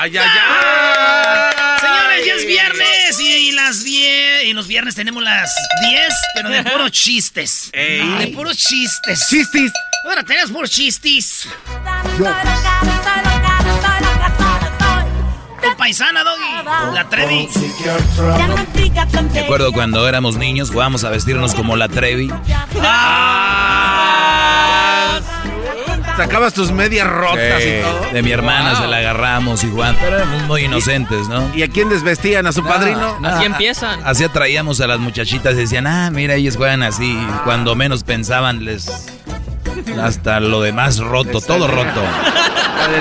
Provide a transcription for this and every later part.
¡Ay, ay, ay! Señores, ya es viernes y, las 10. Y los viernes tenemos las 10, pero de puros chistes. De puros chistes. ¡Chistis! Bueno, tenemos puros chistes. Tu paisana, Doggy. La Trevi. Me acuerdo cuando éramos niños, jugábamos a vestirnos como la Trevi. Sacabas tus medias rotas Sí, y todo. de mi hermana se la agarramos y jugamos. Pero éramos muy inocentes, ¿no? ¿Y a quién desvestían? ¿A su padrino? No, a- Así atraíamos a las muchachitas y decían, ah, mira, ellos juegan así. Y cuando menos pensaban, les. Hasta lo demás roto, todo roto.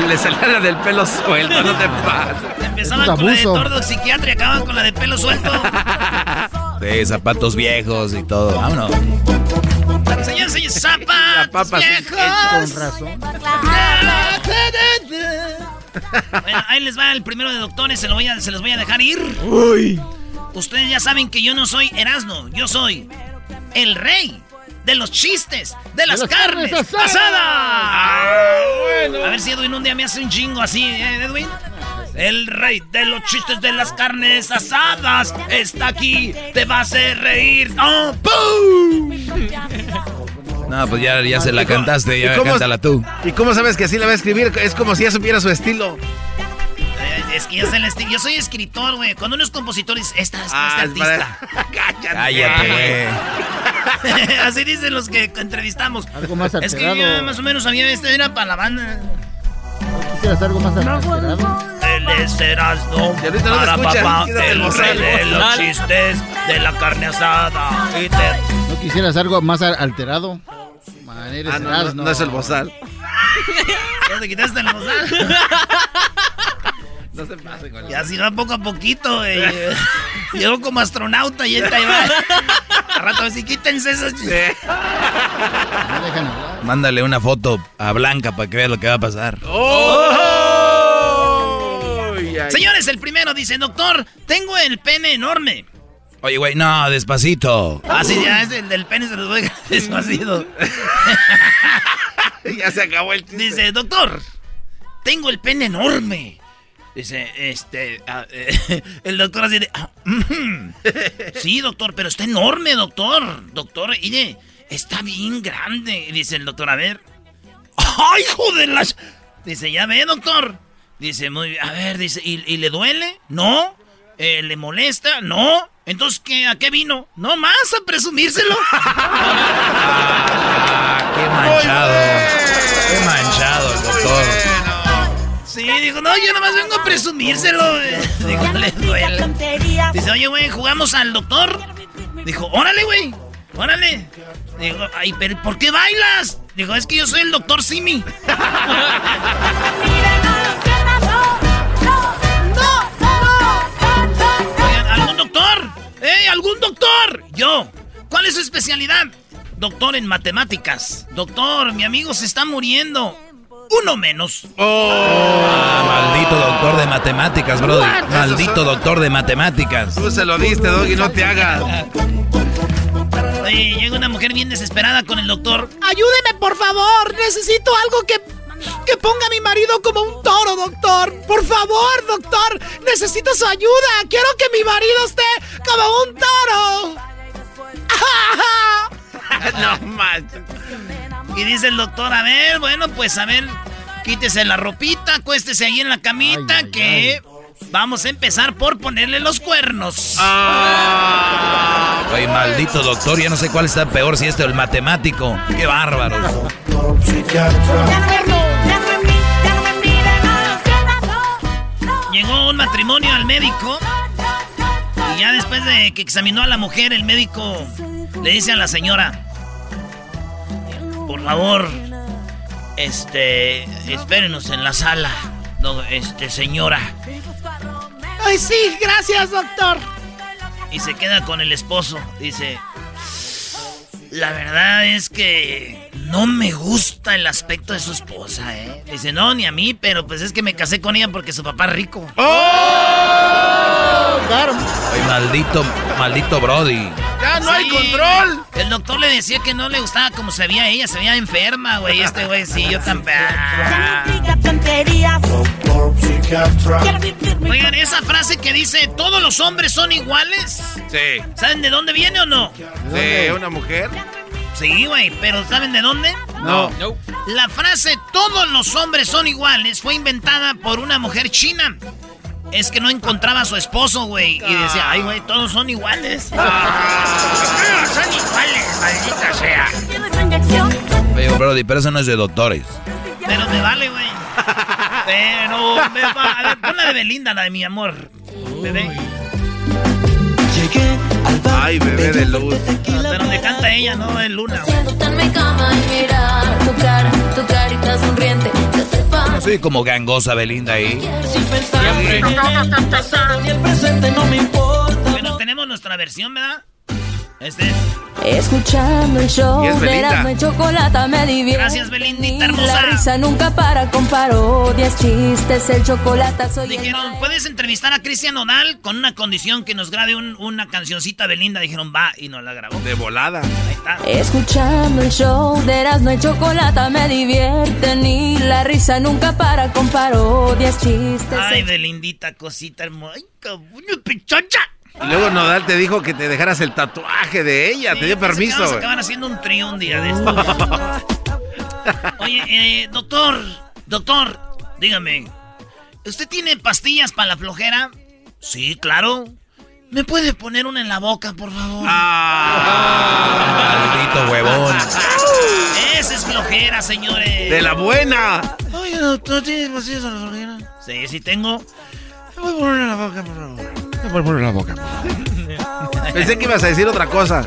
Le salía la del pelo suelto, no te pases. Empezaban con la de tordo psiquiatra y acababan con la de pelo suelto. De zapatos viejos y todo. Vámonos. Señores, señores, zapatos viejos. con razón. Bueno, ahí les va el primero de doctores, se, lo voy a, se los voy a dejar ir. Uy. Ustedes ya saben que yo no soy Erasmo, yo soy el rey de los chistes, de las, las carnes, carnes asadas. asadas. A ver si Edwin un día me hace un chingo así, ¿eh, Edwin? El rey de los chistes de las carnes asadas está aquí, te va a hacer reír. ¡Oh, ¡pum! No, pues ya, ya se la cantaste, ¿Y ya cómo- cántala tú. ¿Y cómo sabes que así la va a escribir? Es como si ya supiera su estilo. Eh, Es que yo, sé el estilo. yo soy escritor, güey. Cuando uno es compositor, es esta, esta, Ah, este es artista. Cállate. Cállate, güey. Así dicen los que entrevistamos. Algo más Es que alterado. yo más o menos sabía, este era para la banda. ¿Quisieras algo más alterado? Él es Erasmo, para papá, el rey de los chistes de la carne asada. ¿No quisieras algo más al- alterado? Man, eres Ah, no, no, Erasmo. no es el bozal. Ya te quitaste el bozal. No se pase con Ya si va poco a poquito, güey. Llegó como astronauta y él ahí va. A rato así, quítense esos chistes. No dejan hablar. Mándale una foto a Blanca para que vea lo que va a pasar. Señores, el primero dice, doctor, tengo el pene enorme. Oye, güey, no, despacito. Ah, sí, ya es el del pene, se los voy a despacito. ya se acabó el chiste. Dice, doctor, tengo el pene enorme. Dice, este, ah, eh, el doctor así de, ah, sí, doctor, pero está enorme, doctor. Doctor, mire, está bien grande. Dice el doctor, a ver. ¡Ay, hijo de las! Dice, ya ve, doctor. Dice, muy bien, a ver, dice, ¿y, y le duele? No. Eh, ¿Le molesta? No. Entonces, ¿qué, ¿a qué vino? No más, a presumírselo. Qué manchado. Qué manchado el doctor. Sí, dijo, no, yo nomás vengo a presumírselo. Dijo, le duele. Dice, oye, güey, ¿jugamos al doctor? Dijo, órale, güey. órale. Digo, ay, pero ¿por qué bailas? Digo, es que yo soy el doctor Simi. ¿Algún doctor? ¿Eh? ¿Algún doctor? Yo. ¿Cuál es su especialidad? Doctor en matemáticas. Doctor, mi amigo se está muriendo. Uno menos. Oh. Ah, maldito doctor de matemáticas, brother. Maldito doctor de matemáticas. Tú se lo diste, Doggy, no te hagas. Oye, llega una mujer bien desesperada con el doctor. Ayúdeme, por favor. Necesito algo que, que ponga a mi marido como un toro, doctor. Por favor, doctor. Necesito su ayuda. Quiero que mi marido esté como un toro. no manches. Y dice el doctor, a ver, bueno, pues a ver, quítese la ropita, acuéstese ahí en la camita, que vamos a empezar por ponerle los cuernos. Ah. Ay, maldito doctor, ya no sé cuál está peor, si este o el matemático. Qué bárbaro. Llegó un matrimonio al médico y ya después de que examinó a la mujer, el médico le dice a la señora, por favor, este, espérenos en la sala, este, señora. Ay, sí, gracias, doctor. Y se queda con el esposo. Dice, la verdad es que no me gusta el aspecto de su esposa, ¿eh? Dice, no, ni a mí, pero pues es que me casé con ella porque su papá es rico. ¡Oh! Ay, maldito, maldito Brody. ¡Ya no hay control! El doctor le decía que no le gustaba como se veía ella, se veía enferma, güey. Este güey, sí, yo también. Oigan, esa frase que dice, ¿todos los hombres son iguales? Sí. ¿Saben de dónde viene o no? Sí, una mujer. Sí, güey, pero ¿saben de dónde? No. La frase todos los hombres son iguales fue inventada por una mujer china. Es que no encontraba a su esposo, güey. Y decía, ay, güey, todos son iguales. Ah, son iguales, maldita sea. Pero, Brody, pero eso no es de doctores. Pero me vale, güey. Pero me vale. A ver, pon la de Belinda, la de mi amor. Bebé. Ay, bebé de luz. Pero donde canta ella, no en Luna. No soy como gangosa Belinda ahí. Pero tenemos nuestra versión, ¿verdad? Este es. Escuchando el show Y es de Belinda. Erasmo y Chocolata me divierte. Gracias, Belindita hermosa. La risa nunca para con parodias, chistes, el chocolate soy el Dijeron. ¿puedes entrevistar a Cristian Nodal con una condición que nos grabe un- una cancioncita Belinda? Dijeron, va, y nos la grabó. De volada. Ahí está. Escuchando el show de Erasmo y Chocolata me divierten y la risa nunca para con parodias, chistes. Ay, el- Belindita, cosita hermosa. Ay, cabuño, pichocha. Y luego Nodal te dijo que te dejaras el tatuaje de ella. Sí, te dio permiso. Vamos a acabar haciendo un trío un día de esto. Oye, eh, doctor, doctor, dígame, ¿usted tiene pastillas para la flojera? Sí, claro. ¿Me puede poner una en la boca, por favor? Ah, Maldito huevón. Esa es flojera, señores. de la buena. Oye, doctor, ¿tienes pastillas para la flojera? Sí, sí tengo. Me voy a poner en la boca, por favor. Me voy a poner la boca. Pensé que ibas a decir otra cosa.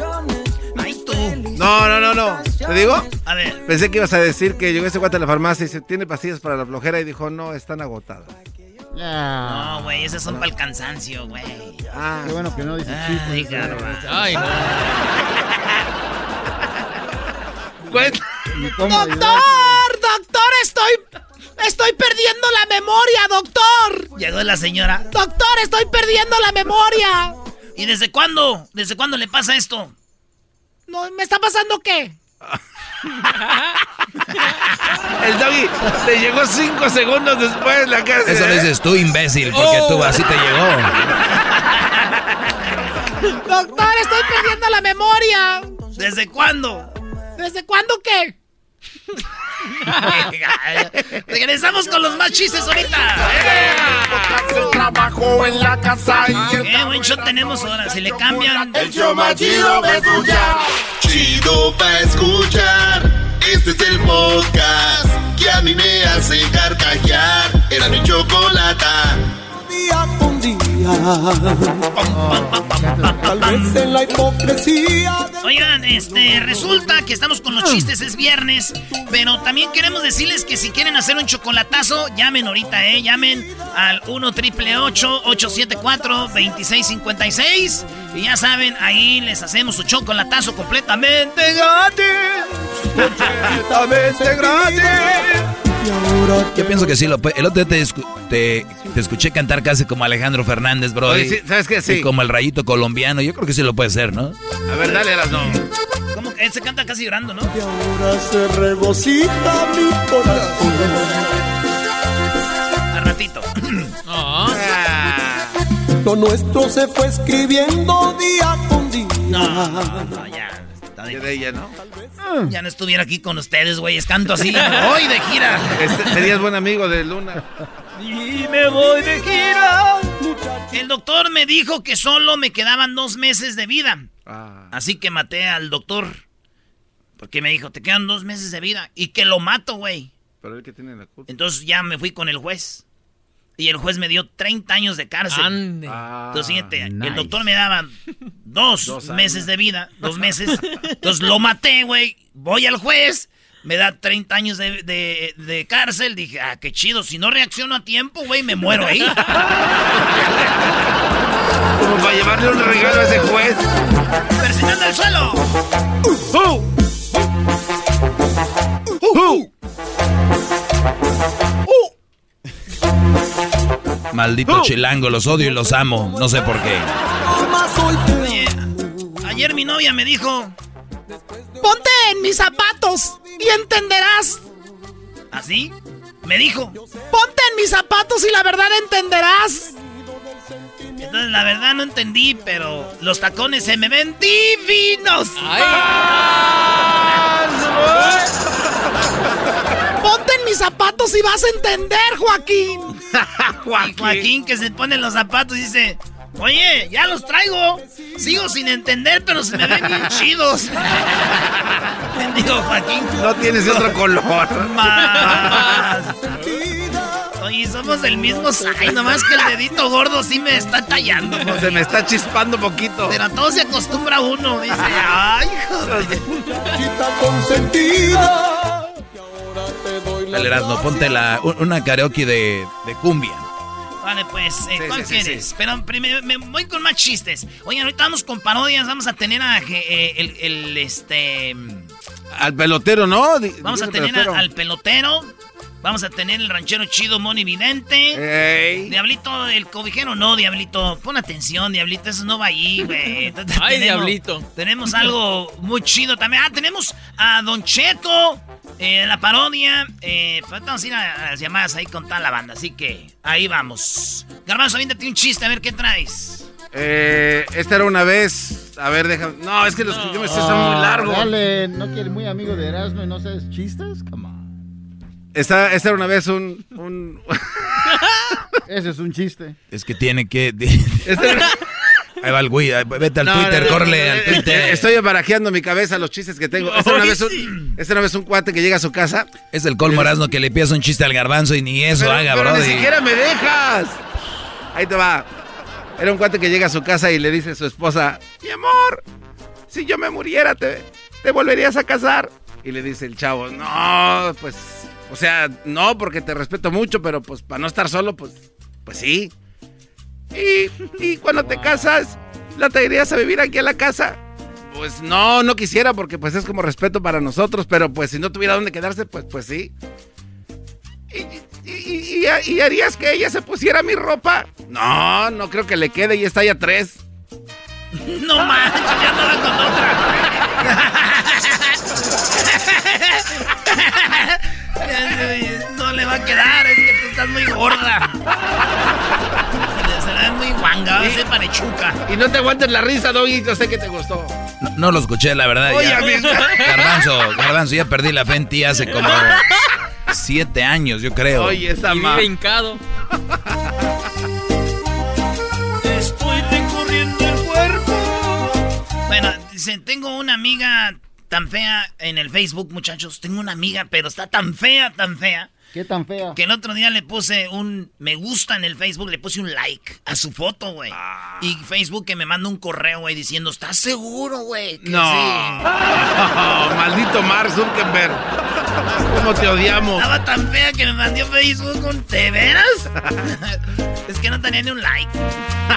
Ay, tú. No, no, no, no. ¿Te digo? A ver, Pensé que ibas a decir que llegó ese guate a la farmacia y dice, ¿tiene pastillas para la flojera? Y dijo, no, están agotadas. Ya. no, güey, esas son para el cansancio, güey. Ah, Qué bueno que no dice Ay. Ay, no. ayudar. ¡Doctor! ¡Doctor! ¡Estoy. Estoy perdiendo la memoria, doctor. Llegó la señora. Doctor, estoy perdiendo la memoria. ¿Y desde cuándo? ¿Desde cuándo le pasa esto? No, ¿me está pasando qué? El doggy te llegó cinco segundos después la casa. Eso lo dices tú, imbécil, porque tú así te llegó. Doctor, estoy perdiendo la memoria. ¿Desde cuándo? ¿Desde cuándo qué? Regresamos con los más chistes ahorita. El trabajo en la casa y el Qué buen show tenemos ahora. Si le cambian. El show más chido para escuchar. Chido para escuchar. Este es el podcast que a mí me hace carcajear. Era mi chocolata. Día con día Tal vez en la hipocresía Oigan, este, resulta que estamos con los chistes, es viernes, pero también queremos decirles que si quieren hacer un chocolatazo, llamen ahorita, ¿eh? Llamen al 1 triple 874 2656 y ya saben, ahí les hacemos su chocolatazo completamente gratis. Completamente gratis. Y ahora Yo pienso que sí lo. El otro día te, te- te escuché cantar casi como Alejandro Fernández, bro. Oye, sí, ¿sabes qué? Sí. Y como el rayito colombiano. Yo creo que sí lo puede hacer, ¿no? A ver, dale, no. Como que él se canta casi llorando, ¿no? Y ahora se regocija mi corazón. A ratito. Lo nuestro se fue escribiendo día con día. No, no, ya. De ella, ¿no? Ya no estuviera aquí con ustedes, güey. Canto así. Hoy de gira. Este, serías buen amigo de Luna. Y me voy de gira. El doctor me dijo que solo me quedaban dos meses de vida. Ah. Así que maté al doctor. Porque me dijo, te quedan dos meses de vida. Y que lo mato, güey. Pero él que tiene la culpa. Entonces ya me fui con el juez. Y el juez me dio 30 años de cárcel. Ande. Ah, Entonces, fíjate, el nice. doctor me daba dos, meses de vida, dos meses. Entonces lo maté, güey. Voy al juez, me da 30 años de, de- de cárcel. Dije, ah, qué chido. Si no reacciono a tiempo, güey, me muero ahí. Como para llevarle un regalo a ese juez. ¡Persinando el suelo! ¡Uh! ¡Uh! Maldito ¡Oh! chilango, los odio y los amo. No sé por qué. Oye, ayer mi novia me dijo, ponte en mis zapatos y entenderás. ¿Así? Me dijo, ponte en mis zapatos y la verdad entenderás. Entonces la verdad no entendí, pero los tacones se me ven divinos. Ponte en mis zapatos y vas a entender, Joaquín. Y Joaquín que se pone los zapatos y dice, oye, ya los traigo. Sigo sin entender, pero se me ven bien chidos. Digo, Joaquín. No tienes otro color. Más. Oye, somos del mismo size, nomás que el dedito gordo sí me está tallando. Se me está chispando poquito. Pero a todo se acostumbra uno, dice, ay, joder. Dale, Erasmo, ponte la, un- una karaoke de, de cumbia. Vale, pues, eh, Sí, ¿cuál sí, quieres? sí. Pero primero me voy con más chistes. Oigan, ahorita vamos con parodias, vamos a tener a eh, el, el, este... Al pelotero, ¿no? Vamos a tener pelotero. a- al pelotero, vamos a tener el ranchero chido Moni Vidente. Ey. Diablito, el cobijero, no, Diablito. Pon atención, Diablito, eso no va ahí, güey. Ay, Tenemos- Diablito. Tenemos algo muy chido también. Ah, tenemos a Don Cheto, eh, la parodia. Eh, pues vamos a ir a, a las llamadas ahí con toda la banda, así que ahí vamos. Garbanzo, aviéntate un chiste, a ver qué traes. Eh, esta era una vez. A ver, déjame. No, es que los que yo me sé son muy largos. Dale, ¿no quieres muy amigo de Erasmo y no sabes chistes? Come on. Esta, esta era una vez un. un Ese es un chiste. Es que tiene que. Ahí va el güey, vete al No, Twitter, no, no, córrele no, al eh, Twitter. Estoy barajeando mi cabeza los chistes que tengo. Esta era una vez un, esta era una vez un cuate que llega a su casa. Es el colmo Erasmo que le pidas un chiste al garbanzo y ni eso Pero- haga, pero bro. Ni siquiera me dejas. Ahí te va. Era un cuate que llega a su casa y le dice a su esposa: Mi amor, si yo me muriera, ¿te, te volverías a casar? Y le dice el chavo: No, pues. O sea, no, porque te respeto mucho, pero pues para no estar solo, pues. Pues sí. Y, y cuando te casas, ¿la traerías a vivir aquí a la casa? Pues no, no quisiera porque pues es como respeto para nosotros, pero pues si no tuviera dónde quedarse, pues, pues sí. ¿Y, y- y- y harías que ella se pusiera mi ropa? No, no creo que le quede y está ya tres. No manches, ya andaba con otra. No le va a quedar, es que tú estás muy gorda. Se la ven muy guanga, va a ser parechuca. Y no te aguantes la risa, Doggy, yo sé que te gustó. No, no lo escuché, la verdad. Oye, ya. amigo. Garbanzo, Garbanzo, ya perdí la fe en ti hace como siete años, yo creo. Oye, esa Y ma. vive hincado. Estoy recorriendo el cuerpo. Bueno, dice, tengo una amiga tan fea en el Facebook, muchachos. Tengo una amiga, pero está tan fea, tan fea. ¿Qué tan fea? Que el otro día le puse un me gusta en el Facebook, le puse un like a su foto, güey. Ah. Y Facebook que me manda un correo, güey, diciendo, ¿estás seguro, güey? No. sí?" Maldito Mark Zuckerberg. ¿Cómo te odiamos? Estaba tan fea que me mandó Facebook un ¿de veras? es que no tenía ni un like.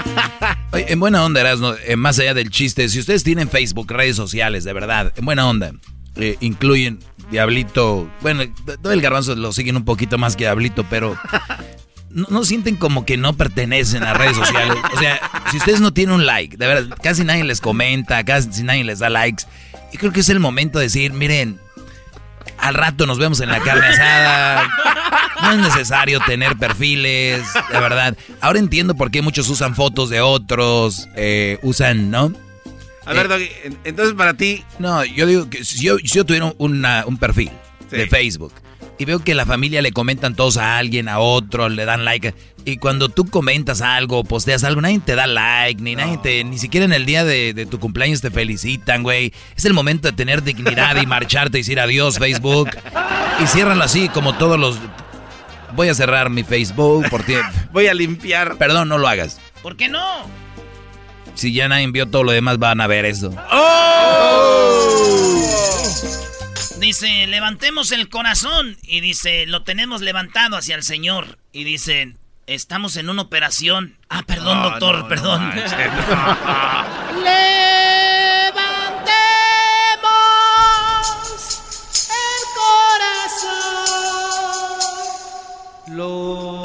Oye, en buena onda, Erasno, eh, más allá del chiste, si ustedes tienen Facebook, redes sociales, de verdad, en buena onda, eh, incluyen Diablito, bueno, todo el garbanzo lo siguen un poquito más que Diablito, pero no, sienten como que no pertenecen a redes sociales. O sea, si ustedes no tienen un like, de verdad, casi nadie les comenta, casi nadie les da likes, y creo que es el momento de decir, miren, al rato nos vemos en la carne asada. No es necesario tener perfiles, de verdad. Ahora entiendo por qué muchos usan fotos de otros, eh, usan, ¿no? A ver, Doggy, en- entonces para ti, No, yo digo que si yo, si yo tuviera una- un perfil Sí. de Facebook y veo que la familia le comentan todos a alguien, a otro, le dan like, y cuando tú comentas algo, posteas algo, nadie te da like, ni nadie te, ni siquiera en el día de, de tu cumpleaños te felicitan, güey. Es el momento de tener dignidad y marcharte y decir adiós, Facebook. Y ciérralo así, como todos los... Voy a cerrar mi Facebook por ti. voy a limpiar. Perdón, no lo hagas. ¿Por qué no? Si ya nadie vio todo lo demás, van a ver eso. Dice, levantemos el corazón. Y dice, lo tenemos levantado hacia el Señor. Y dice, estamos en una operación. Ah, perdón, No, doctor, no, no perdón. manches, Lo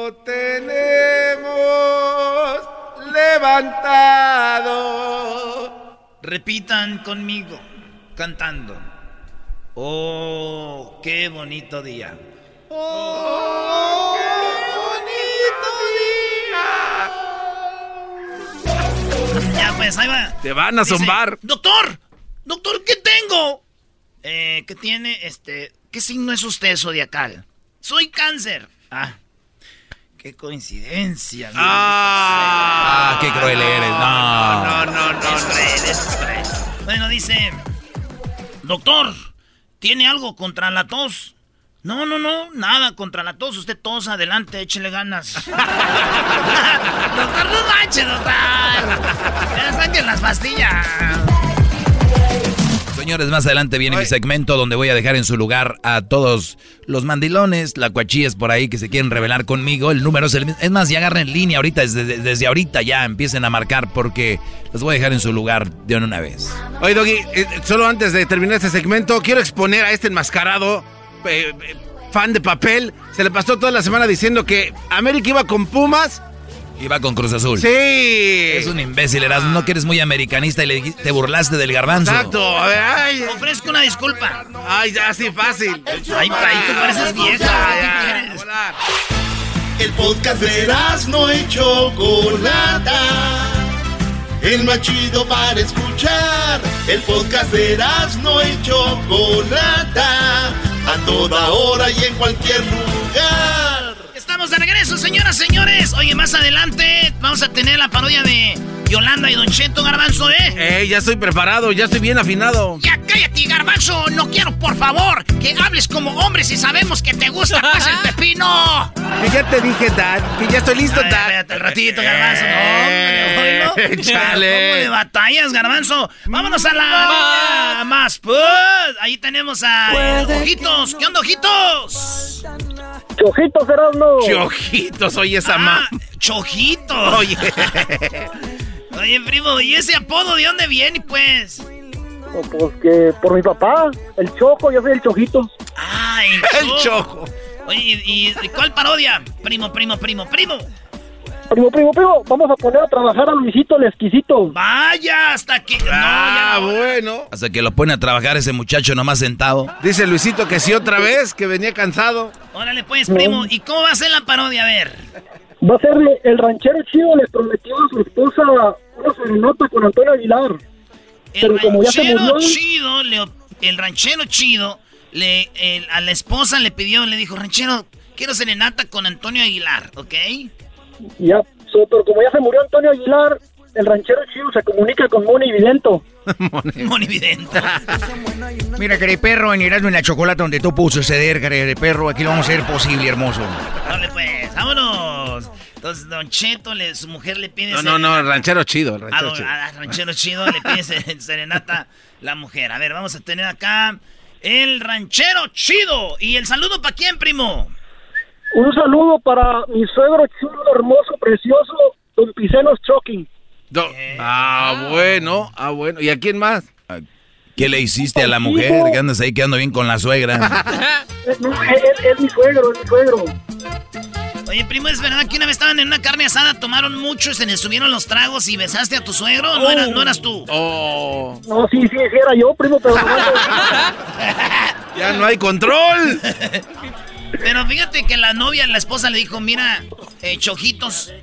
Lo tenemos levantado. Repitan conmigo, cantando. Oh, qué bonito día. Ya, pues, ahí va. Te van a Dice, zombar. Doctor, doctor, ¿qué tengo? Eh, ¿qué tiene? Este, ¿qué signo es usted zodiacal? Soy cáncer. Ah, qué coincidencia. Ah, qué cruel eres. No. No, no, no, Es no. cruel, es cruel. Bueno, dice, doctor, ¿tiene algo contra la tos? No, no, no, nada contra la tos. Usted tos, adelante, échele ganas. doctor, no manches, doctor. Ya saquen las pastillas. Señores, más adelante viene mi segmento donde voy a dejar en su lugar a todos los mandilones, la cuachillas por ahí que se quieren revelar conmigo. El número es el mismo. Es más, ya agarren línea ahorita, desde, desde ahorita ya empiecen a marcar porque los voy a dejar en su lugar de una vez. Oye, Doggy, eh, solo antes de terminar este segmento, quiero exponer a este enmascarado eh, eh, fan de papel. Se le pasó toda la semana diciendo que América iba con Pumas. Iba con Cruz Azul. Sí. Es un imbécil, Erasmo. No que eres muy americanista y le te burlaste del garbanzo. Exacto. A ver, ay, Ofrezco una disculpa. ay, ya, sí, fácil. Ay, ay, tú pareces vieja. ¿Qué. El podcast de no y Chocolata. El más chido para escuchar. El podcast de no y Chocolata. A toda hora y en cualquier lugar. De regreso, señoras, señores. Oye, más adelante vamos a tener la parodia de Yolanda y Don Cheto Garbanzo, ¿eh? Eh, ya estoy preparado, ya estoy bien afinado. Ya cállate, Garbanzo. No quiero, por favor, que hables como hombre si sabemos que te gusta más el pepino. Que ya te dije, Dad, que ya estoy listo, Dad. espérate el ratito, Garbanzo. No, hombre. Eh, chale. ¿Cómo le batallas, Garbanzo? Vámonos a la más, pues. Ahí tenemos a eh, Ojitos. ¿Qué onda, Ojitos? Chojitos, Erasmo. Chojitos, oye esa Ah, ma. Chojitos. Oye. Oye, primo, ¿y ese apodo de dónde viene, pues? Oh, Pues que por mi papá, el Choco, yo soy el Chojito. Ah, el, El Cho- chojo. Oye, ¿y, y cuál parodia? Primo, primo, primo, primo. Primo, primo, primo, vamos a poner a trabajar a Luisito el exquisito. Vaya, hasta que... Ah, no, ya no. bueno. Hasta que lo pone a trabajar ese muchacho nomás sentado. Dice Luisito que sí otra vez, que venía cansado. Órale, pues, primo. ¿Y cómo va a ser la parodia? A ver. Va a ser el ranchero chido le prometió a su esposa una serenata con Antonio Aguilar. El Pero como ya se ranchero murió- chido le el ranchero chido le, a la esposa le pidió, le dijo, ranchero, quiero serenata con Antonio Aguilar, ¿ok? Ya, pero como ya se murió Antonio Aguilar, el ranchero chido se comunica con Moni Vidento. Moni Vidento. Mira, perro, en Erasmo en la chocolate donde tú puso ceder, perro, aquí lo vamos a hacer posible, hermoso. Dale pues, vámonos. Entonces, Don Cheto, le, su mujer le pide... No, no, no, el ranchero chido, el ranchero chido. A, ranchero chido le pide serenata la mujer. A ver, vamos a tener acá el ranchero chido. ¿Y el saludo para quién, primo? Un saludo para mi suegro chulo, hermoso, precioso, Don Picenos Choking. ah, bueno, ah, bueno. ¿Y a quién más? ¿Qué le hiciste a la mujer? Que andas ahí quedando bien con la suegra. no, es, mi suegro, es mi suegro. Oye, primo, ¿es verdad que una vez estaban en una carne asada, tomaron mucho, se les subieron los tragos y besaste a tu suegro? ¿No, eras, ¿no eras tú? Oh. No, sí, sí, sí, era yo, primo, pero... ya no hay control. pero fíjate que la novia, la esposa le dijo, mira, eh, chojitos,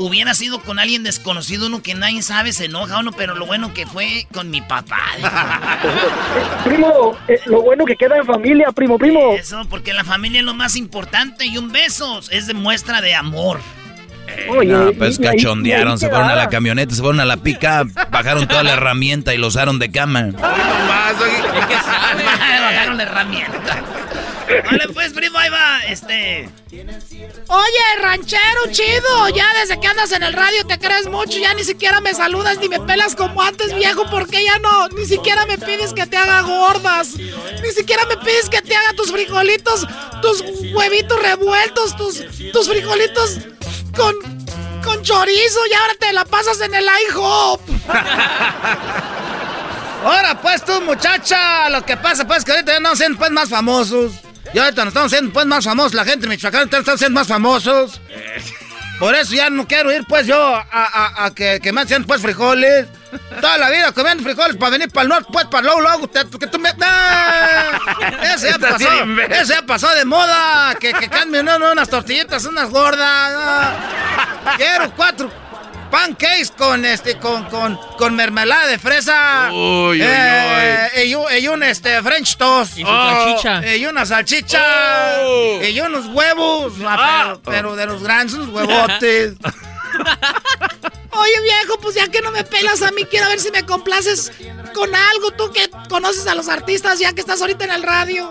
hubiera sido con alguien desconocido, uno que nadie sabe, se enoja uno, pero lo bueno que fue con mi papá. primo, eh, lo bueno que queda en familia, primo, primo. Eso, porque la familia es lo más importante y un beso es de muestra de amor. no, pues cachondearon, se fueron a la camioneta, se fueron a la pica, bajaron toda la herramienta y lo usaron de cama. bajaron la herramienta. Vale, pues, primo, ahí va, este... Oye, ranchero chido, ya desde que andas en el radio te crees mucho, ya ni siquiera me saludas ni me pelas como antes, viejo, porque ya no, ni siquiera me pides que te haga gordas, ni siquiera me pides que te haga tus frijolitos, tus huevitos revueltos, tus, tus frijolitos con, con chorizo y ahora te la pasas en el IHOP. Ahora pues tú muchacha, lo que pasa pues que ahorita ya no siendo pues más famosos. Y ahorita nos estamos haciendo pues más famosos, la gente de Michoacán está siendo más famosos. Por eso ya no quiero ir pues yo a, a, que, que me hacen pues frijoles. Toda la vida comiendo frijoles para venir para el norte, pues para luego, luego, que tú me... Ese ya pasó, ese ya pasó de moda, que, que cambien unas tortillitas, unas gordas. Quiero cuatro pancakes con este con, con, con mermelada de fresa. Uy, uy, eh, Y, un este French toast. Y salchicha. Y una salchicha. Oh. Y unos huevos. Ah, pero, pero, de los grandes, unos huevotes. Oye, viejo, pues ya que no me pelas a mí, quiero ver si me complaces con algo. Tú que conoces a los artistas ya que estás ahorita en el radio.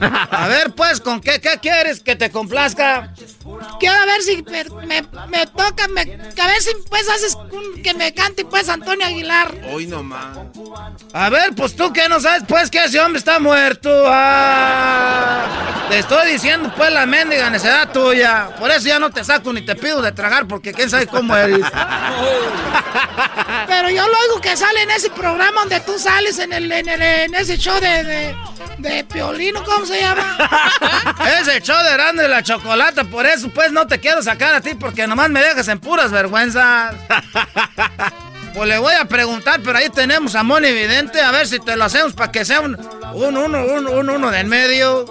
A ver, pues, ¿con qué, qué quieres que te complazca? Quiero ver si me, me, toca, me, a ver si pues haces que me cante pues Antonio Aguilar. Hoy nomás. A ver, pues tú que no sabes pues que ese hombre está muerto. Ah, te estoy diciendo pues la mendiga necedad tuya. Por eso ya no te saco ni te pido de tragar porque quién sabe cómo eres. Pero yo lo oigo que sale en ese programa donde tú sales en el en, el, en ese show de, de, de, Piolino, ¿cómo se llama? ese show de grande de la chocolata, por eso pues no te quiero sacar a ti porque nomás me dejas en puras vergüenzas. Pues le voy a preguntar, pero ahí tenemos a Moni Evidente, a ver si te lo hacemos para que sea un, un, uno, un, un, uno del medio.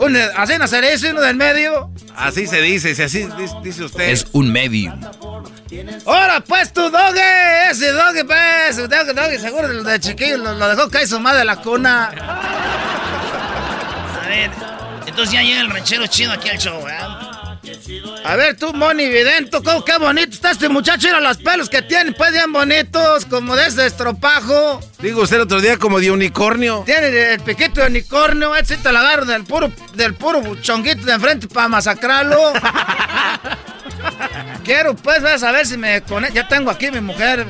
Un, ¿Así hacer eso, uno del medio? Así se dice, así dice usted. Es un medio. Ahora pues tu doge, ese doge pues, doge, doge, seguro de chiquillo lo, dejó caer su madre de la cuna. A ver, entonces ya llega el ranchero chido aquí al show, ¿eh? A ver tú, Moni Vidento, ¿cómo qué bonito está este muchacho? Mira los pelos que tiene, pues bien bonitos, como de ese estropajo. Digo usted el otro día como de unicornio. Tiene el piquito de unicornio, este te lo agarro del puro, del puro chonguito de enfrente para masacrarlo. Quiero pues ver a ver si me conecto. Ya tengo aquí mi mujer.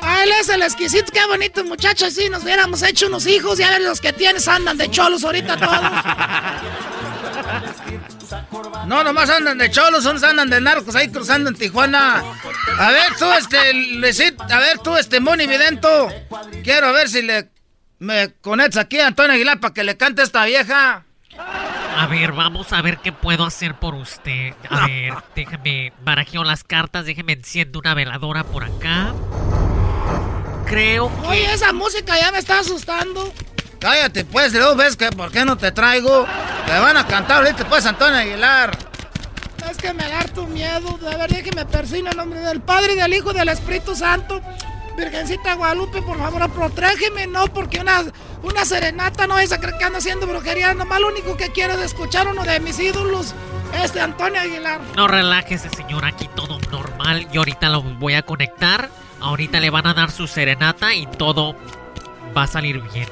Ah, él es el exquisito, qué bonito muchacho. Si nos hubiéramos hecho unos hijos, ya ver los que tienes andan de cholos ahorita todos. No, nomás andan de cholos, unos andan de narcos ahí cruzando en Tijuana. A ver tú, este, Luisito, a ver tú, este, Moni Vidento. Quiero ver si le me conectas aquí a Antonio Aguilar para que le cante a esta vieja. A ver, vamos a ver qué puedo hacer por usted. A ver, déjame barajeo las cartas, déjeme enciendo una veladora por acá. Creo que... Oye, esa música ya me está asustando. Cállate, pues, luego ves que por qué no te traigo. Te van a cantar ahorita, pues, Antonio Aguilar. Es que me da tu miedo. A ver, déjeme persino en nombre del Padre, del Hijo y del Espíritu Santo. Virgencita Guadalupe, por favor, protégeme, no, porque una, una serenata no es a creer que ando haciendo brujería. Nomás lo único que quiero es escuchar uno de mis ídolos, este Antonio Aguilar. No relájese, señor, aquí todo normal. Yo ahorita lo voy a conectar. Ahorita le van a dar su serenata y todo va a salir bien.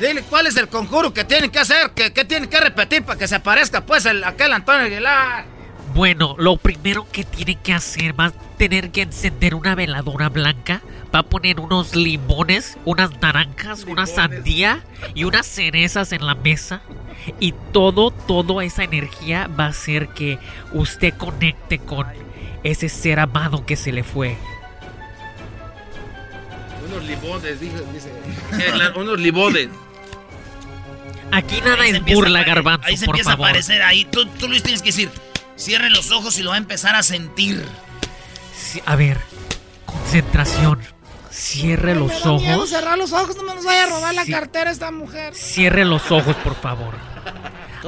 Dile, ¿cuál es el conjuro que tienen que hacer? ¿Qué, qué tienen que repetir para que se aparezca, pues, el, aquel Antonio Aguilar? Bueno, lo primero que tiene que hacer va a tener que encender una veladora blanca, va a poner unos limones, unas naranjas, una sandía y unas cerezas en la mesa. Y todo, toda esa energía va a hacer que usted conecte con ese ser amado que se le fue. Unos limones, dice. dice. Eh, unos limones. Aquí nada es burla, garbanzo. Ahí se empieza a aparecer ahí. Tú, tú Luis tienes que decir, cierre los ojos y lo va a empezar a sentir. a ver, concentración. Cierre los me da ojos. Miedo cerrar los ojos, no me nos vaya a robar la cartera esta mujer. Cierre los ojos, por favor.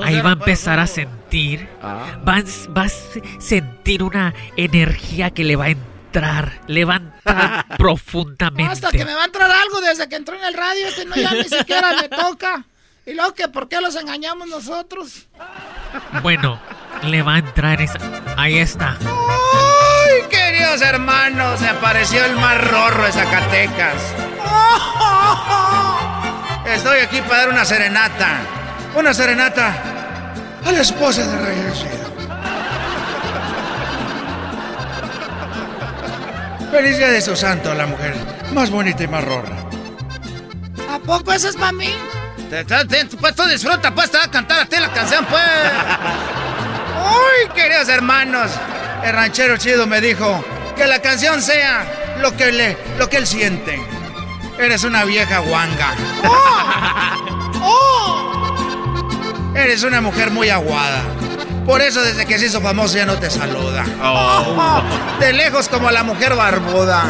Ahí va a empezar a sentir. Ah. Va, a- va a se- sentir una energía que le va a entrar. Le va a entrar profundamente. Hasta que me va a entrar algo desde que entró en el radio, este no ya ni siquiera me toca. Y luego que por qué los engañamos nosotros. Bueno, le va a entrar esa. Ahí está. ¡Ay, queridos hermanos! Se apareció el más rorro de Zacatecas. Estoy aquí para dar una serenata. Una serenata a la esposa de Rey Chido. Feliz día de su santo, la mujer más bonita y más rorra. ¿A poco eso es para mí? Pues tú disfruta, pues te va a cantar a ti la canción, pues. ¡Ay, queridos hermanos! El ranchero chido me dijo que la canción sea lo que, le, lo que él siente. Eres una vieja guanga. Eres una mujer muy aguada. Por eso desde que se hizo famoso ya no te saluda. De lejos como la mujer barbuda.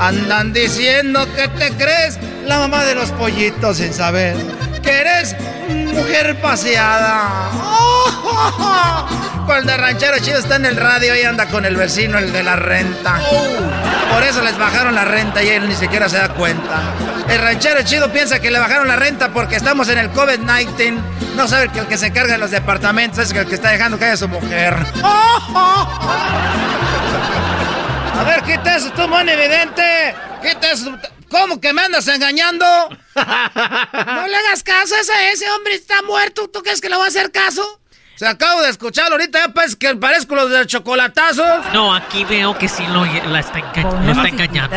Andan diciendo que te crees la mamá de los pollitos sin saber que eres mujer paseada. Cuando el ranchero chido está en el radio y anda con el vecino, el de la renta. Por eso les bajaron la renta y él ni siquiera se da cuenta. El ranchero chido piensa que le bajaron la renta porque estamos en el COVID-19. No sabe que el que se carga de los departamentos es el que está dejando que haya su mujer. A ver, quita eso, tú, mon evidente. Quita eso. ¿Cómo que me andas engañando? No le hagas caso a ese, ese hombre está muerto. ¿Tú crees que le va a hacer caso? Se acabo de escucharlo ahorita, ya pues que parezco los de chocolatazos. No, aquí veo que sí lo, la está, enga- lo está engañando.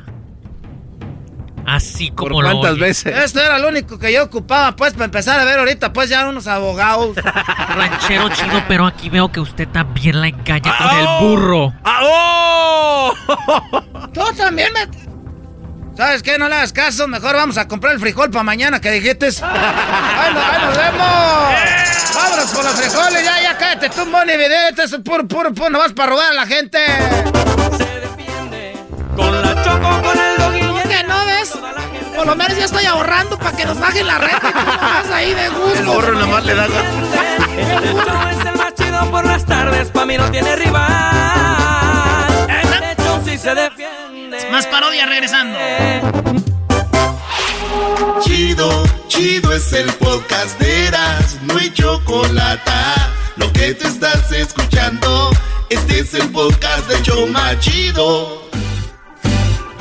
Así como ¿Por lo cuántas oye. veces? Esto era lo único que yo ocupaba, pues, para empezar a ver ahorita, pues, ya unos abogados. Ranchero chido, pero aquí veo que usted también la engaña con el ¡Oh! burro. Tú también me... ¿Sabes qué? No le hagas caso, mejor vamos a comprar el frijol para mañana que dijiste. ¡Ay, no, ay, nos vemos! ¡Vámonos por los frijoles! ¡Ya, ya, cállate tú, Moni Vidente! Eso es puro, puro, puro, no vas para robar a la gente. Por lo menos ya estoy ahorrando para que nos bajen la renta nomás ahí de gusto. El burro nomás le da. Este show es el más chido por las tardes, pa' mí no tiene rival. Este show sí se defiende. Más parodia regresando. Chido, chido es el podcast de Eras, no hay chocolate. Lo que te estás escuchando, este es el podcast de Choma Chido.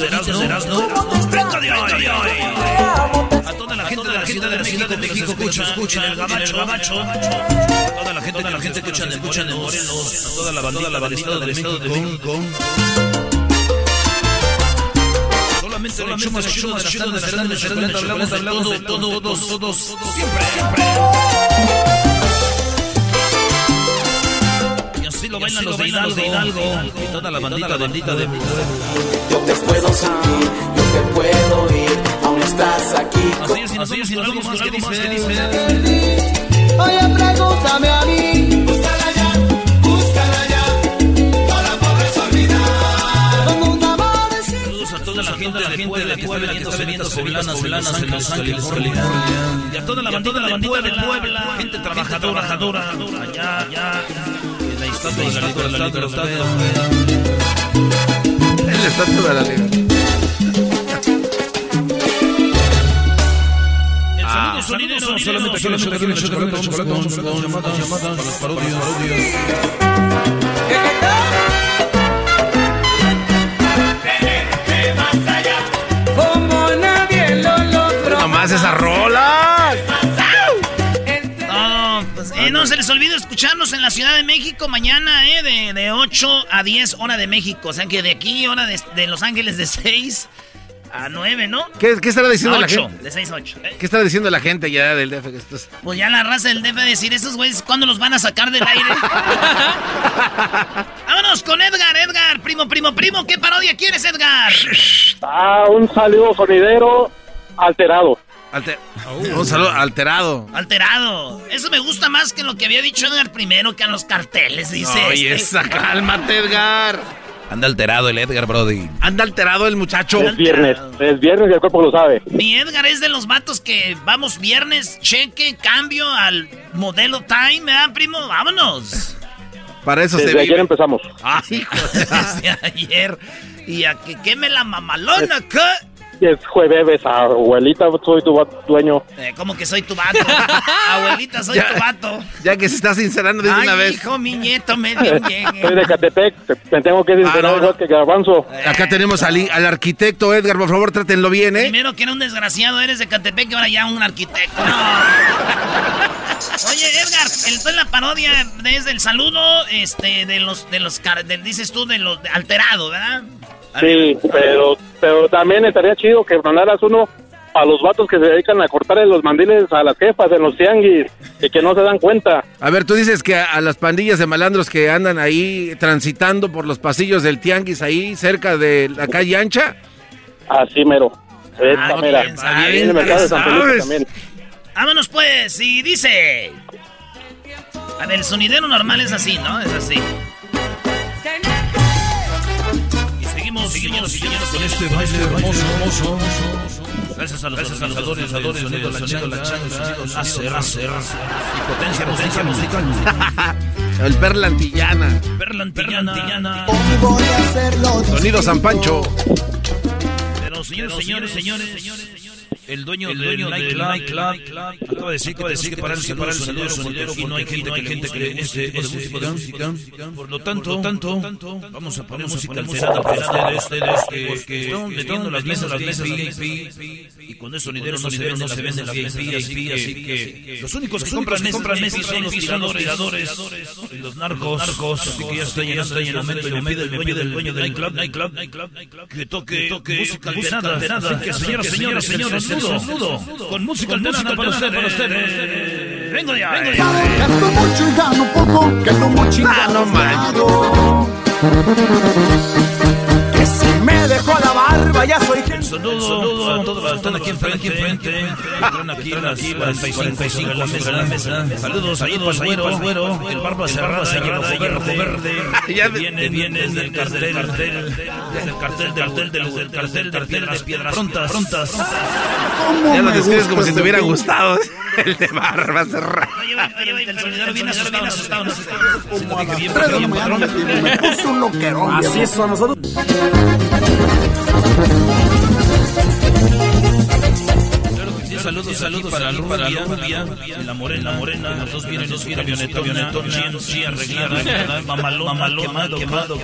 De Erasmo, de Erasmo. De hoy, de hoy. A toda la gente de la Ciudad de México que México escucha, escucha, el gabacho. Toda la gente, toda la gente que escucha de Morelos, toda la bandita, la bandita del Estado de México. Solamente hecho más chido de las tardes, de las tardes, hablamos, hablamos de todo, todos, todos, siempre, siempre. Así lo bailan los de Hidalgo, y toda la bandita, bandita de Yo te puedo sentir, yo te puedo ir, aún estás aquí. Así es, así es, y algo más que dice. Oye, pregúntame a mí. Búscala ya, búscala ya, no la podrás olvidar. Saludos a toda la gente de Puebla que está vendiendo cementos poblanas, poblanas en Los Ángeles, California. Y a toda la bandita, la bandita de Puebla, gente trabajadora, trabajadora, allá, allá. En la estatua de la libertad. El sonidero, solamente, solamente, solamente, chocolate, chocolate, llamadas, llamadas. Como nadie lo logró. Nomás esa rola. No, eh, no se les olvide escucharnos en la Ciudad de México mañana, eh, de, de 8 a 10 hora de México. O sea que de aquí, hora de, de Los Ángeles de 6 a 9, ¿no? ¿Qué, qué estará diciendo A la 8, gente? de 6 a 8. eh. ¿Qué estará diciendo la gente ya del DF? que esto es- Pues ya la raza del DF decir, esos güeyes, ¿cuándo los van a sacar del aire? Vámonos con Edgar, Edgar, primo, primo, primo, ¿qué parodia quieres, Edgar? Ah, un saludo sonidero alterado. Alter- Un saludo alterado. Alterado. Eso me gusta más que lo que había dicho Edgar primero, que a los carteles, dice. Oye, este. esa, cálmate, Edgar. Anda alterado el Edgar, Brody. Anda alterado el muchacho. Es viernes, es viernes y el cuerpo lo sabe. Mi Edgar es de los vatos que vamos viernes, cheque, cambio al modelo time, ¿verdad, primo? Vámonos. Para eso se Desde ayer vive. empezamos. Ay, hijo de- Desde ayer. Y a que queme la mamalona, ¿qué? Es jueves, abuelita, soy tu va- dueño. Eh, ¿Cómo que soy tu vato? Abuelita, soy Ya. tu vato. Ya que se está sincerando de una vez. hijo, mi nieto, me. Soy de Catepec, me tengo que sincerar Ah, no, que Garbanzo. Acá tenemos al, al arquitecto Edgar, por favor, trátenlo bien, ¿eh? Primero que era un desgraciado, eres de Catepec y ahora ya un arquitecto. No. Oye, Edgar, entonces la parodia es el saludo, este, de los, de los, car- del- dices tú, de los de alterado, ¿verdad? Sí, pero, pero también estaría chido que mandaras uno a los vatos que se dedican a cortarle los mandiles a las jefas en los tianguis y que no se dan cuenta. A ver, tú dices que a, a las pandillas de malandros que andan ahí transitando por los pasillos del tianguis ahí cerca de la calle ancha. Así mero. Esta Ah, mera. bien, Ahí bien, en el mercado de San Felipe sabes. también. Vámonos pues, y dice... A ver, el sonidero normal es así, ¿no? Es así. Seguimos, seguimos, seguimos con este baile hermoso, hermoso. Gracias a los organizadores, organizadores, sonido, la changa, la changa, láser, láser, y potencia musical, musical. El Perla Antillana. Perlantillana. Sonido San Pancho. Pero señores, señores, señores, el dueño, el dueño del nightclub acaba de decir que, acaba de decir que para el el sonidero porque aquí no hay gente, que le guste ese tipo de música. Por lo tanto, tanto, vamos a poner música alterada para ustedes, porque están metiendo las mesas, las mesas VIP, y con el sonidero no se vende, no se vende la VIP, así que los únicos que compran mesas, mesas son los tiradores, y los narcos, así que ya está llegando el momento, y me pide el dueño del dueño del nightclub, que toque música alterada, así que señoras, señores, señores, el desnudo, con música alterada para ustedes, para ustedes. Vengo ya, vengo ya. Gasto mucho y gano poco, gano mucho y no gano Que dejo la barba ya soy gente. Saludo a todos los que están aquí enfrente, aquí enfrente. Entran aquí, aquí, 45, la mesa, la mesa. Saludos ahí el güero, el barba cerrada, cerrada, hierro verde. Viene, viene desde el cartel, cartel, desde el cartel, del cartel, del del cartel, de piedras, piedras prontas, prontas. Ya lo describes como si te hubiera gustado. El de barba cerrada. Oye, oye, oye, el sonidero viene asustado, bien asustado, bien asustado. Como a las 3 de la mañana me, me puse un loquerón. Así es, a nosotros. Saludos saludos, para la rubia, la morena, la morena, los dos vienen, los vienen, camioneta, camioneta, sí, arreglada, mamalón, mamalón, quemado, quemado,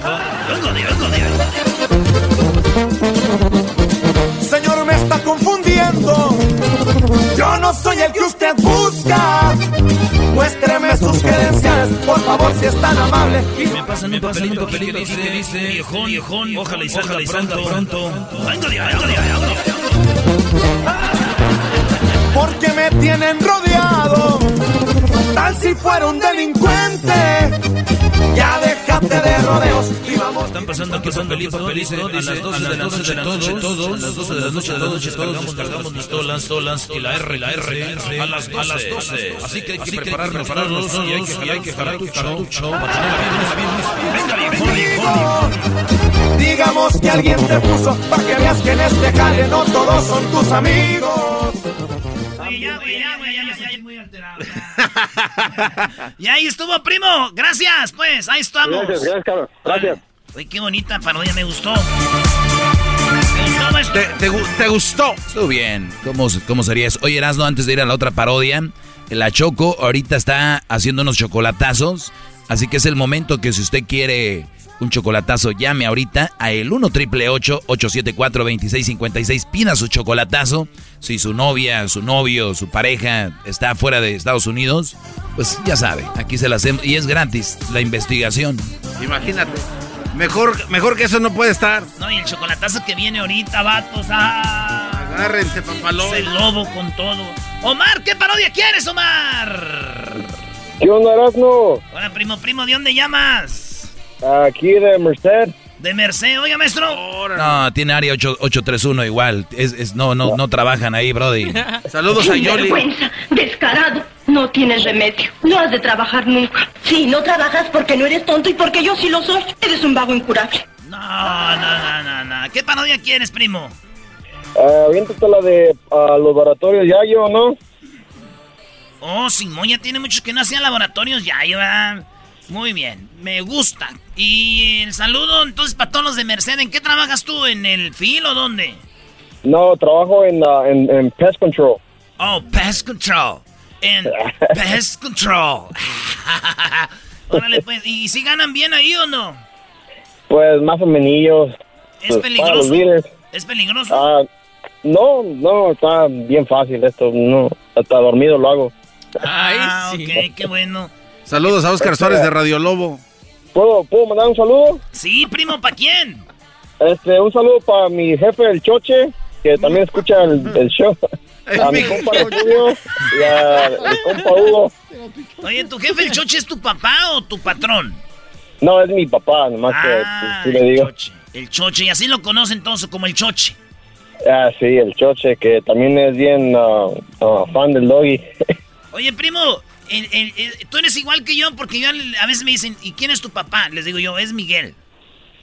vengo de. Señor, me está confundiendo. Yo no soy el que usted busca. Muéstreme sus credenciales, por favor, si es tan amable. Y me pasan un papelito, dice, dice, viejón, viejón, ojalá y salga pronto, pronto. De, vengo de porque me tienen rodeado, tal si fuera un delincuente. Ya déjate de rodeos y vamos. Están pasando aquí son feliz, feliz, a las 12 de la noche todos, todos, a las 12 de la noche de la noche todos cargamos pistolas, tolas y la R, la R, a las a las 12. Así que hay que prepararnos todos y hay que hay que jalar tu cartucho para tener Digamos que alguien te puso para que veas que en este jale no todos son tus amigos ya, güey, ya, güey, ya me sentí muy alterado. y ahí estuvo, primo. Gracias, pues, ahí estamos. Gracias, gracias, cabrón. Gracias. Uy, qué bonita parodia, me gustó. ¿Te, te, te gustó? Estuvo bien. ¿Cómo, ¿Cómo sería eso? Oye, Erasno, antes de ir a la otra parodia, la Choco ahorita está haciendo unos chocolatazos. Así que es el momento que si usted quiere un chocolatazo, llame ahorita a el 1 triple 874 2656 Pida su chocolatazo. Si su novia, su novio, su pareja está fuera de Estados Unidos, pues ya sabe, aquí se la hacemos. Y es gratis la investigación. Imagínate. Mejor, mejor que eso no puede estar. No, y el chocolatazo que viene ahorita, vatos. ¡Ah! Agárrense, papalón. El lobo con todo. Omar, ¿qué parodia quieres, Omar? ¿Qué onda, Erasmo? Hola, primo, primo, ¿de dónde llamas? Aquí de Merced. De Merced, oiga, maestro. No, tiene área 831 igual. Es, es, no, no, no trabajan ahí, Brody. Saludos a Yoli. vergüenza, descarado. No tienes remedio. No has de trabajar nunca. Sí, no trabajas porque no eres tonto y porque yo sí lo soy. Eres un vago incurable. No, no, no, no, no. ¿Qué parodia quieres, primo? Uh, aviéntate la de uh, los laboratorios Yayo, ¿no? Oh, Simón ya tiene muchos que no hacían laboratorios Yayo, ¿verdad? Muy bien, me gusta. Y el saludo entonces para todos los de Merced. ¿En qué trabajas tú? ¿En el fil o dónde? No, trabajo en, uh, en, en Pest Control. Oh, Pest Control. En Pest Control. Órale, pues, ¿y si ganan bien ahí o no? Pues más o menos. ¿Es pues, peligroso? ¿Es peligroso? Ah, no, no, está bien fácil esto. No, hasta dormido lo hago. Ah, ok, qué bueno. Saludos a Oscar Suárez de Radio Lobo. ¿Puedo, ¿Puedo mandar un saludo? Sí, primo, ¿para quién? Este, un saludo para mi jefe, el Choche, que también escucha el, el show. A mi compa Julio y a mi compa Hugo. Oye, ¿tu jefe, el Choche, es tu papá o tu patrón? No, es mi papá, nomás ah, que sí le digo. El Choche. el choche, y así lo conocen entonces como el Choche. Ah, sí, el Choche, que también es bien uh, uh, fan del doggy. Oye, primo, el, el, tú eres igual que yo porque yo a veces me dicen, ¿y quién es tu papá? Les digo yo, es Miguel.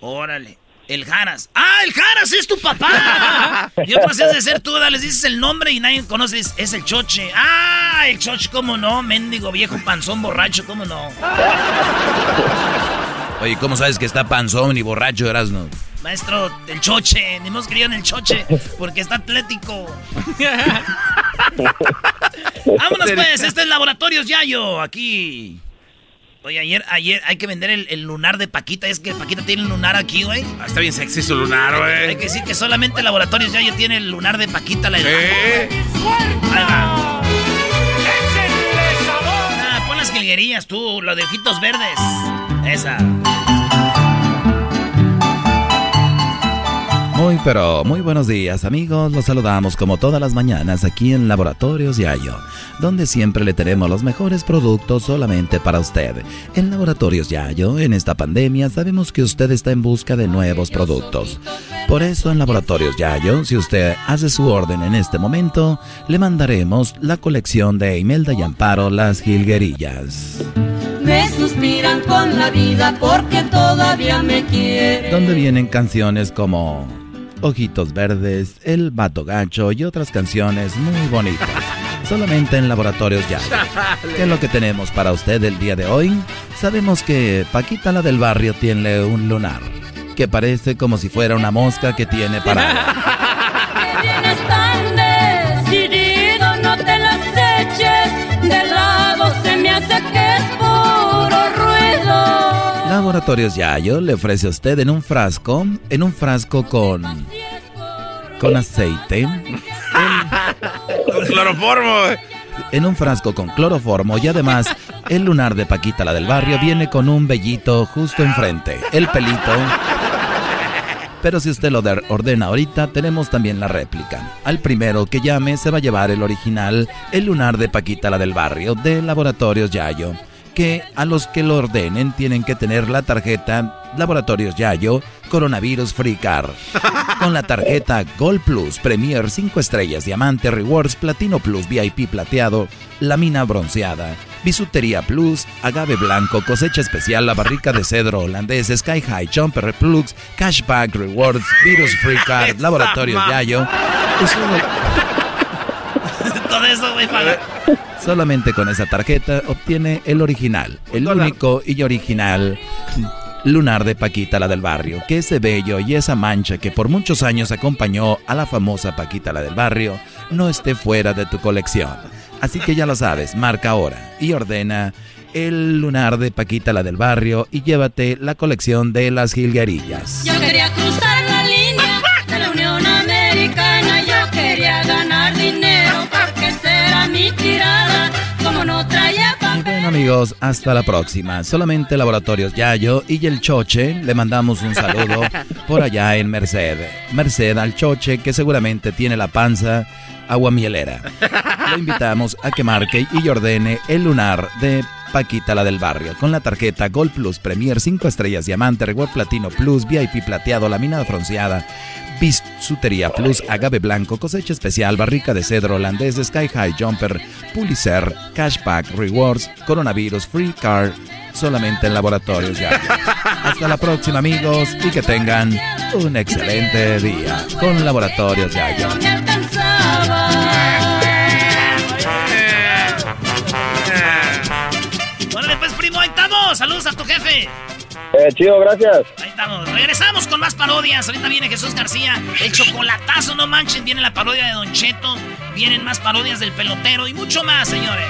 Órale. El Jaras. ¡Ah, el Jaras es tu papá! y otras veces de ser tú, les dices el nombre y nadie conoce, es el Choche. ¡Ah, el Choche, cómo no! Mendigo viejo panzón borracho, cómo no. Oye, ¿cómo sabes que está panzón y borracho, Erasno? Maestro, el choche, ni hemos criado en el choche, porque está atlético. Vámonos pues, este es Laboratorios Yayo, aquí. Oye, ayer, ayer hay que vender el, lunar de Paquita, es que Paquita tiene el lunar aquí, güey. Ah, está bien sexy su lunar, güey. Hay que decir que solamente Laboratorios Yayo tiene el lunar de Paquita, la ¿Eh? Ahí va. Ah, pon las jilguerías tú, los de ojitos verdes. Esa. Muy pero muy buenos días amigos, los saludamos como todas las mañanas aquí en Laboratorios Yayo, donde siempre le tenemos los mejores productos solamente para usted. En Laboratorios Yayo, en esta pandemia, sabemos que usted está en busca de nuevos productos. Por eso en Laboratorios Yayo, si usted hace su orden en este momento, le mandaremos la colección de Imelda y Amparo Las Gilguerillas. Me suspiran con la vida porque todavía me quieren. Donde vienen canciones como Ojitos Verdes, El Vato Gacho y otras canciones muy bonitas. Solamente en Laboratorios Ya. ¿Qué es lo que tenemos para usted el día de hoy? Sabemos que Paquita la del barrio tiene un lunar, que parece como si fuera una mosca que tiene parada. Laboratorios Yayo le ofrece a usted en un frasco, en un frasco con con aceite, con cloroformo. En un frasco con cloroformo y además el lunar de Paquita la del barrio viene con un vellito justo enfrente, el pelito. Pero si usted lo ordena ahorita, tenemos también la réplica. Al primero que llame se va a llevar el original, el lunar de Paquita la del barrio, de Laboratorios Yayo que a los que lo ordenen tienen que tener la tarjeta Laboratorios Yayo Coronavirus Free Card. Con la tarjeta Gold Plus, Premier 5 estrellas, Diamante Rewards, Platino Plus, VIP plateado, Lamina bronceada, Bisutería Plus, Agave Blanco, Cosecha Especial, La Barrica de Cedro Holandés, Sky High, Jumper Plus, Cashback Rewards, Virus Free Card, Laboratorios Yayo. Todo eso voy a pagar. Solamente con esa tarjeta obtiene el original, el único y original lunar de Paquita la del barrio, que ese bello y esa mancha que por muchos años acompañó a la famosa Paquita la del barrio no esté fuera de tu colección. Así que ya lo sabes, marca ahora y ordena el lunar de Paquita la del barrio y llévate la colección de las jilguerillas. Yo quería cruzar amigos, hasta la próxima. Solamente Laboratorios Yayo y el Choche le mandamos un saludo por allá en Merced. Merced al Choche que seguramente tiene la panza aguamielera. Lo invitamos a que marque y ordene el lunar de Paquita la del barrio con la tarjeta Gold Plus Premier 5 estrellas diamante Reward Platino Plus VIP plateado laminada bronceada Bisutería Plus agave blanco cosecha especial barrica de cedro holandés Sky High Jumper Pulicer Cashback Rewards Coronavirus Free Card solamente en laboratorios ya. Hasta la próxima amigos y que tengan un excelente día con laboratorios ya. pues primo, ahí estamos. Saludos a tu jefe. Eh, chido, gracias. Ahí estamos. Regresamos con más parodias. Ahorita viene Jesús García. El chocolatazo, no manchen. Viene la parodia de Don Cheto. Vienen más parodias del pelotero y mucho más, señores.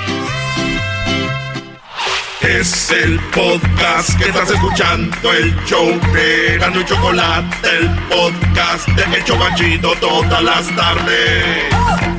Es el podcast que estás escuchando, el show de Gano y Chocolate, el podcast de El Chocachito todas las tardes.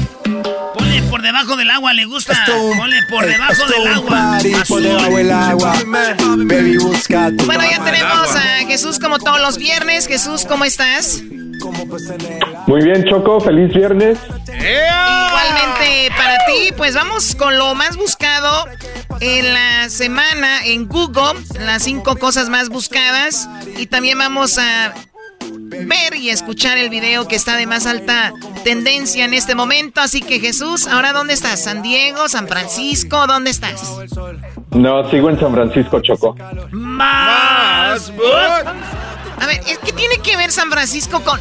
Ponle por debajo del agua, le gusta. Ponle por debajo del agua. por debajo del agua. Baby, busca tu Bueno, ya tenemos a Jesús como todos los viernes. Jesús, ¿cómo estás? Muy bien, Choco, feliz viernes. Igualmente para ti, pues vamos con lo más buscado en la semana en Google, las cinco cosas más buscadas. Y también vamos a ver y escuchar el video que está de más alta tendencia en este momento. Así que Jesús, ¿ahora dónde estás? ¿San Diego? ¿San Francisco? ¿Dónde estás? No, sigo en San Francisco, Choco. Más. A ver, ¿qué tiene que ver San Francisco con...?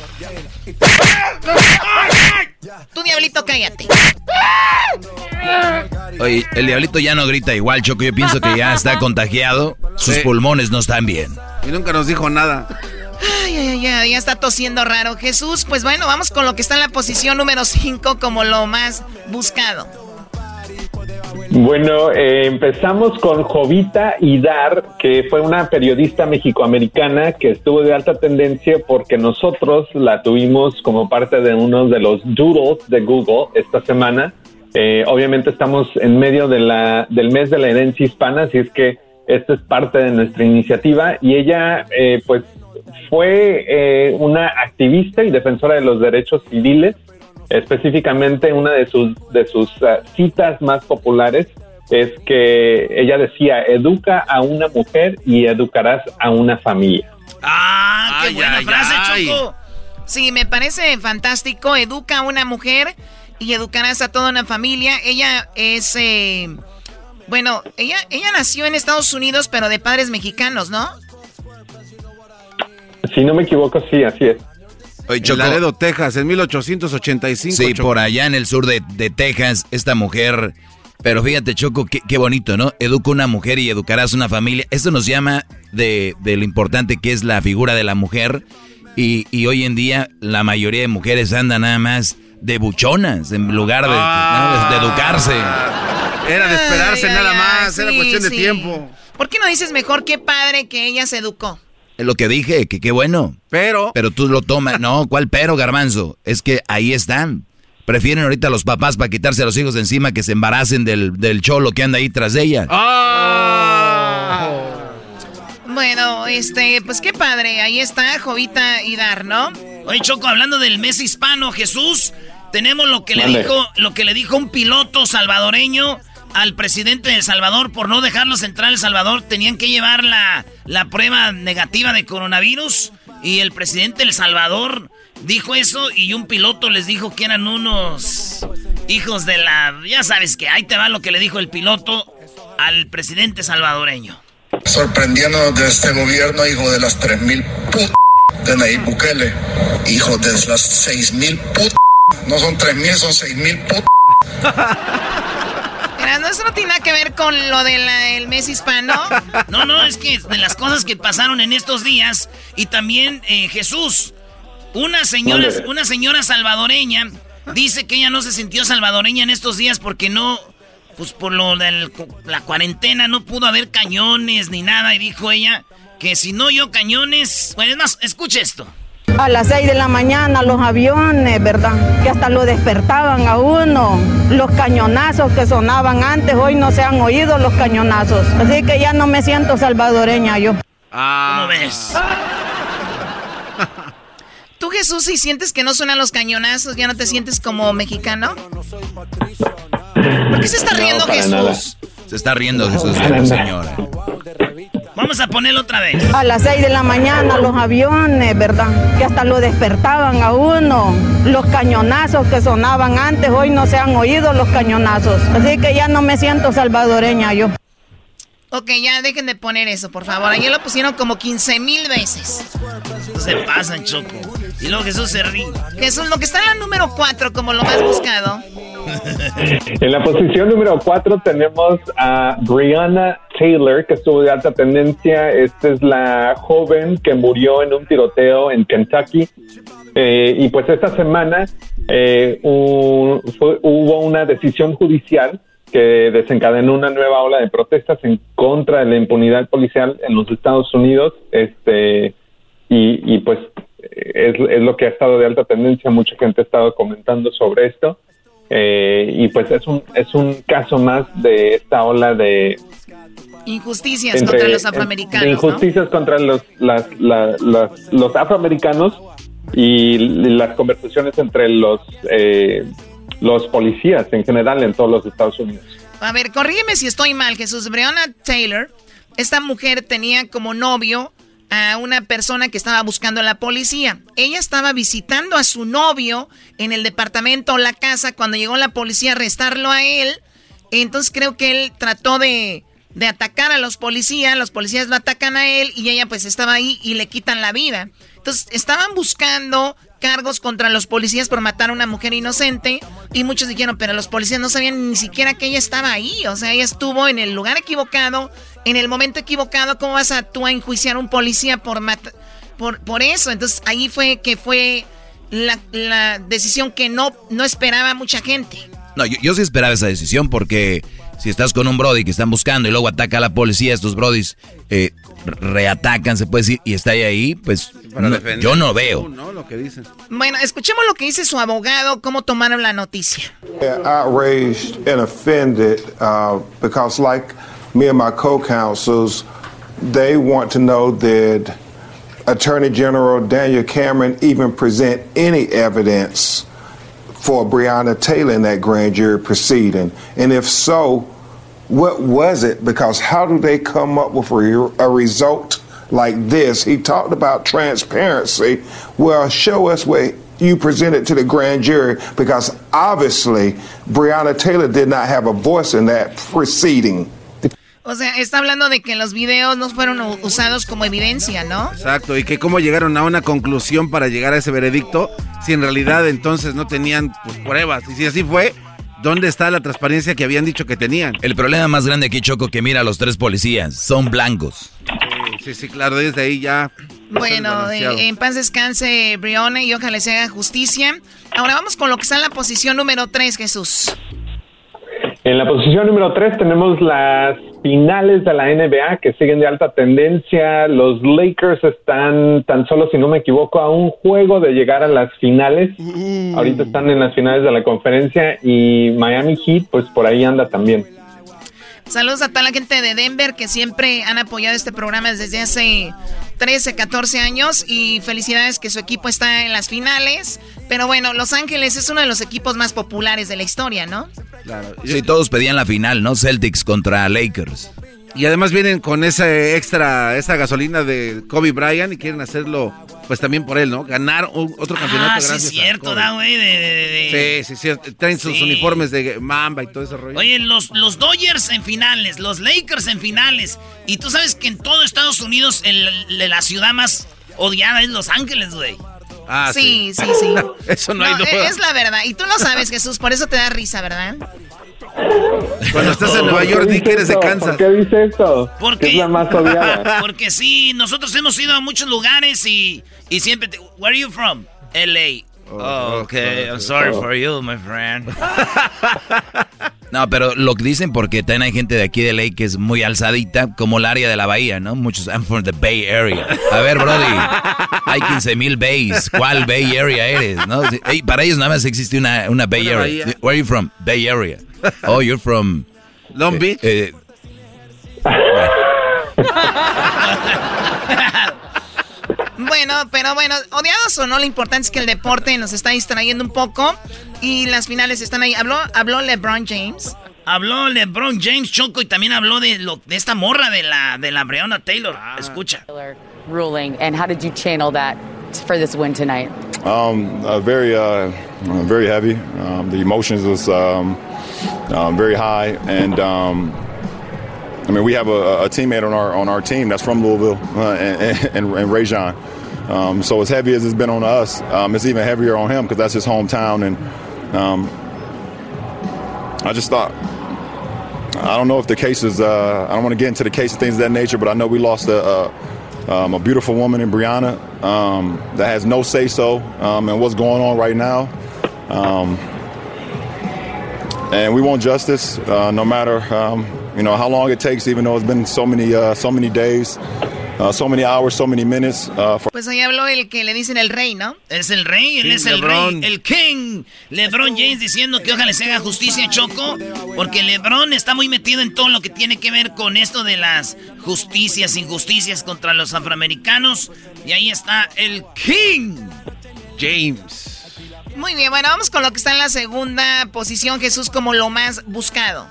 Tu diablito, cállate. Oye, el diablito ya no grita igual, Choco. Yo pienso que ya está contagiado. Sus Sí. pulmones no están bien. Y nunca nos dijo nada. Ay, ay, ay, ya está tosiendo raro. Jesús, pues bueno, vamos con lo que está en la posición número 5 como lo más buscado. Bueno, eh, empezamos con Jovita Idar, que fue una periodista mexicoamericana que estuvo de alta tendencia porque nosotros la tuvimos como parte de uno de los doodles de Google esta semana. Eh, obviamente estamos en medio de la, del mes de la herencia hispana, así es que esta es parte de nuestra iniciativa y ella eh, pues fue eh, una activista y defensora de los derechos civiles específicamente una de sus de sus uh, citas más populares es que ella decía educa a una mujer y educarás a una familia Ah, qué Ay, buena ay, frase, ay. Choco. Sí, me parece fantástico. Educa a una mujer y educarás a toda una familia. Ella es, eh, bueno, ella, ella nació en Estados Unidos, pero de padres mexicanos, ¿no? Si no me equivoco sí así es en Laredo, Texas, en 1885. Sí, por allá en el sur de, Texas, esta mujer... Pero fíjate, Choco, qué, bonito, ¿no? Educa una mujer y educarás una familia. Esto nos llama de, de lo importante que es la figura de la mujer. Y, y, hoy en día la mayoría de mujeres andan nada más de buchonas en lugar de, de, educarse. Era de esperarse nada más, era cuestión de tiempo. ¿Por qué no dices mejor qué padre que ella se educó? Es lo que dije, que qué bueno. Pero. Pero tú lo tomas. No, ¿cuál pero, garbanzo? Es que ahí están. Prefieren ahorita los papás para quitarse a los hijos de encima que se embaracen del, del cholo que anda ahí tras de ella. ¡Ah! Bueno, este, pues qué padre. Ahí está Jovita Dar, ¿no? Oye, Choco, hablando del mes hispano, Jesús, tenemos lo que le dijo, lo que le dijo un piloto salvadoreño al presidente de El Salvador por no dejarlos entrar a El Salvador. Tenían que llevar la, la prueba negativa de coronavirus. Y el presidente de El Salvador dijo eso y un piloto les dijo que eran unos hijos de la... Ya sabes que ahí te va lo que le dijo el piloto al presidente salvadoreño. Sorprendiendo de este gobierno, hijo de las 3.000 putas de Nayib Bukele. Hijo de las 6.000 putas. No son 3.000, son 6.000 putas. no, eso no tiene nada que ver con lo del mes hispano. No, no, es que de las cosas que pasaron en estos días y también eh, Jesús, una señora, una señora salvadoreña dice que ella no se sintió salvadoreña en estos días porque no, pues por lo de la cuarentena no pudo haber cañones ni nada y dijo ella que si no yo cañones, pues más, escuche esto a las 6 de la mañana los aviones, ¿verdad? Que hasta lo despertaban a uno. Los cañonazos que sonaban antes, hoy no se han oído los cañonazos. Así que ya no me siento salvadoreña yo. Ah. ¿Cómo ves? ¿Tú, Jesús, si sientes que no suenan los cañonazos, ya no te sientes como mexicano? ¿Por qué se está riendo Jesús? Se está riendo Jesús, señora. Vamos a ponerlo otra vez. A las 6 de la mañana los aviones, ¿verdad? Que hasta lo despertaban a uno. Los cañonazos que sonaban antes, hoy no se han oído los cañonazos. Así que ya no me siento salvadoreña yo. Ok, ya dejen de poner eso, por favor. Ayer lo pusieron como 15 mil veces. se pasan, Choco. Y luego Jesús se ríe. Jesús, lo que está en la número 4 como lo más buscado. en la posición número 4 tenemos a Brianna Taylor, que estuvo de alta tendencia. Esta es la joven que murió en un tiroteo en Kentucky. Eh, y pues esta semana eh, hubo una decisión judicial que desencadenó una nueva ola de protestas en contra de la impunidad policial en los Estados Unidos. Este, y, y pues es, es, lo que ha estado de alta tendencia. Mucha gente ha estado comentando sobre esto. Eh, y pues es un, es un caso más de esta ola de... Injusticias contra los afroamericanos. De injusticias contra los, las, los afroamericanos y las conversaciones entre los, eh, los policías en general en todos los Estados Unidos. A ver, corrígeme si estoy mal, Jesús. Breonna Taylor, esta mujer tenía como novio a una persona que estaba buscando a la policía. Ella estaba visitando a su novio en el departamento o la casa cuando llegó la policía a arrestarlo a él. Entonces creo que él trató de, de atacar a los policías, los policías lo atacan a él y ella pues estaba ahí y le quitan la vida. Entonces estaban buscando cargos contra los policías por matar a una mujer inocente y muchos dijeron, pero los policías no sabían ni siquiera que ella estaba ahí, o sea, ella estuvo en el lugar equivocado, en el momento equivocado, ¿cómo vas a tú a enjuiciar a un policía por por, por eso? Entonces ahí fue que fue la, decisión que no, no esperaba mucha gente. No, yo sí esperaba esa decisión porque si estás con un Brody que están buscando y luego ataca a la policía, estos Brodis eh, reatacan, se puede decir, y está ahí, pues yo no veo. Bueno, escuchemos lo que dice su abogado, cómo tomaron la noticia. Outraged and offended uh, because like me and my co-counsels, they want to know that Attorney General Daniel Cameron even present any evidence for Breonna Taylor in that grand jury proceeding? And if so, what was it? Because how do they come up with a, a result like this? He talked about transparency. Well, show us what you presented to the grand jury because obviously Breonna Taylor did not have a voice in that proceeding. O sea, está hablando de que los videos no fueron usados como evidencia, ¿no? Exacto, y que cómo llegaron a una conclusión para llegar a ese veredicto si en realidad entonces no tenían pues, pruebas. Y si así fue, ¿dónde está la transparencia que habían dicho que tenían? El problema más grande aquí, Choco, que mira a los tres policías, son blancos. Sí, sí, claro, desde ahí ya. Bueno, eh, en paz descanse Brione y ojalá se haga justicia. Ahora vamos con lo que está en la posición número 3, Jesús. En la posición número 3 tenemos las finales de la NBA que siguen de alta tendencia. Los Lakers están tan solo, si no me equivoco, a un juego de llegar a las finales. Mm. Ahorita están en las finales de la conferencia y Miami Heat, pues por ahí anda también. Saludos a toda la gente de Denver que siempre han apoyado este programa desde hace 13, 14 años y felicidades que su equipo está en las finales. Pero bueno, Los Ángeles es uno de los equipos más populares de la historia, ¿no? Claro. Sí, todos pedían la final, ¿no? Celtics contra Lakers. Y además vienen con esa extra, esa gasolina de Kobe Bryant y quieren hacerlo, pues también por él, ¿no? Ganar otro campeonato. Ah, sí, es cierto, da, güey. De, Sí, sí, sí. Traen sus uniformes de Mamba y todo ese rollo. Oye, los, los Dodgers en finales, los Lakers en finales. Y tú sabes que en todo Estados Unidos, la ciudad más odiada es Los Ángeles, güey. Ah, sí, sí, sí. eso no, hay duda. Es la verdad. Y tú lo sabes, Jesús, por eso te da risa, ¿verdad? Cuando estás en Nueva York, di que eres de Kansas. ¿Por qué dice esto? Porque, es la más odiada. Porque sí, nosotros hemos ido a muchos lugares y, y siempre... Te, Where are you from? L.A. Oh, okay. I'm sorry for you, my friend. No, pero lo que dicen porque también hay gente de aquí de LA que es muy alzadita, como el área de la bahía, ¿no? Muchos, I'm from the Bay Area. A ver, Brody, hay 15 mil bays. ¿Cuál Bay Area eres? ¿No? para ellos nada más existe una, una Bay Area. Where are you from? Bay Area. Oh, you're from... Long Beach. Eh, bueno, pero bueno, odiados o no, lo importante es que el deporte nos está distrayendo un poco y las finales están ahí. Habló, habló LeBron James. Habló LeBron James Choco y también habló de lo de esta morra de la de la Breonna Taylor. Ah. Escucha. Ruling and how did you channel that for this win tonight? Um, uh, very, uh, very heavy. Um, the emotions was um, um, very high, and um, I mean we have a, a, teammate on our on our team that's from Louisville, uh, and, and, and Rajon. Um, so as heavy as it's been on us, um, it's even heavier on him because that's his hometown. And um, I just thought, I don't know if the case is, uh, I don't want to get into the case of things of that nature, but I know we lost a, a, um, a beautiful woman in Brianna um, that has no say so um, in what's going on right now. Um, and we want justice, uh, no matter you know how long it takes, even though it's been so many uh, so many days. Uh, so many hours, so many minutes. Uh, pues ahí habló el que le dicen el rey, ¿no? Es el rey, él es el rey, el king. LeBron James diciendo que ojalá se haga justicia, Choco, porque LeBron está muy metido en todo lo que tiene que ver con esto de las justicias, injusticias contra los afroamericanos. Y ahí está el king. James. Muy bien, bueno, vamos con lo que está en la segunda posición, Jesús, como lo más buscado.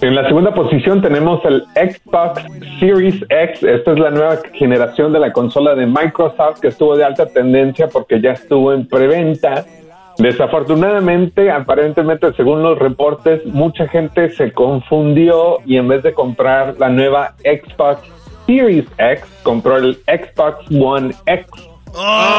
En la segunda posición tenemos el Xbox Series X. Esta es la nueva generación de la consola de Microsoft que estuvo de alta tendencia porque ya estuvo en preventa. Desafortunadamente, aparentemente, según los reportes, mucha gente se confundió y en vez de comprar la nueva Xbox Series X, compró el Xbox One X. Oh,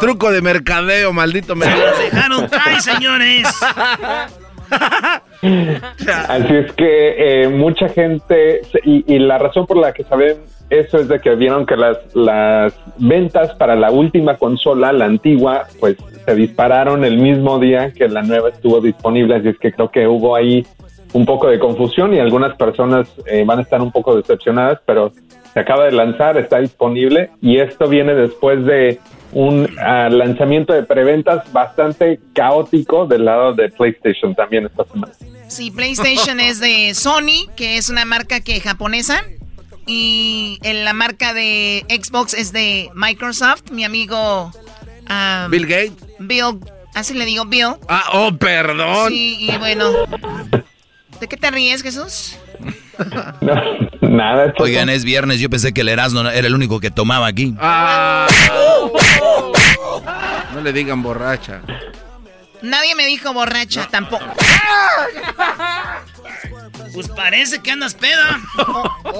truco de mercadeo, maldito me dejaron señores. Así es que eh, mucha gente, y, la razón por la que saben eso es de que vieron que las, las ventas para la última consola, la antigua, pues se dispararon el mismo día que la nueva estuvo disponible, así es que creo que hubo ahí un poco de confusión y algunas personas eh, van a estar un poco decepcionadas, pero se acaba de lanzar, está disponible y esto viene después de un ah, lanzamiento de preventas bastante caótico del lado de PlayStation también esta semana. Sí, PlayStation es de Sony, que es una marca que japonesa. Y la marca de Xbox es de Microsoft. Mi amigo... Bill Gates. Bill, así le digo, Bill. Ah, oh, perdón. Sí, y bueno. ¿De qué te ríes, Jesús? Nada. Oigan, es viernes. Yo pensé que el Erasmo era el único que tomaba aquí. Ah. No le digan borracha. Nadie me dijo borracha, tampoco. Pues parece que andas peda.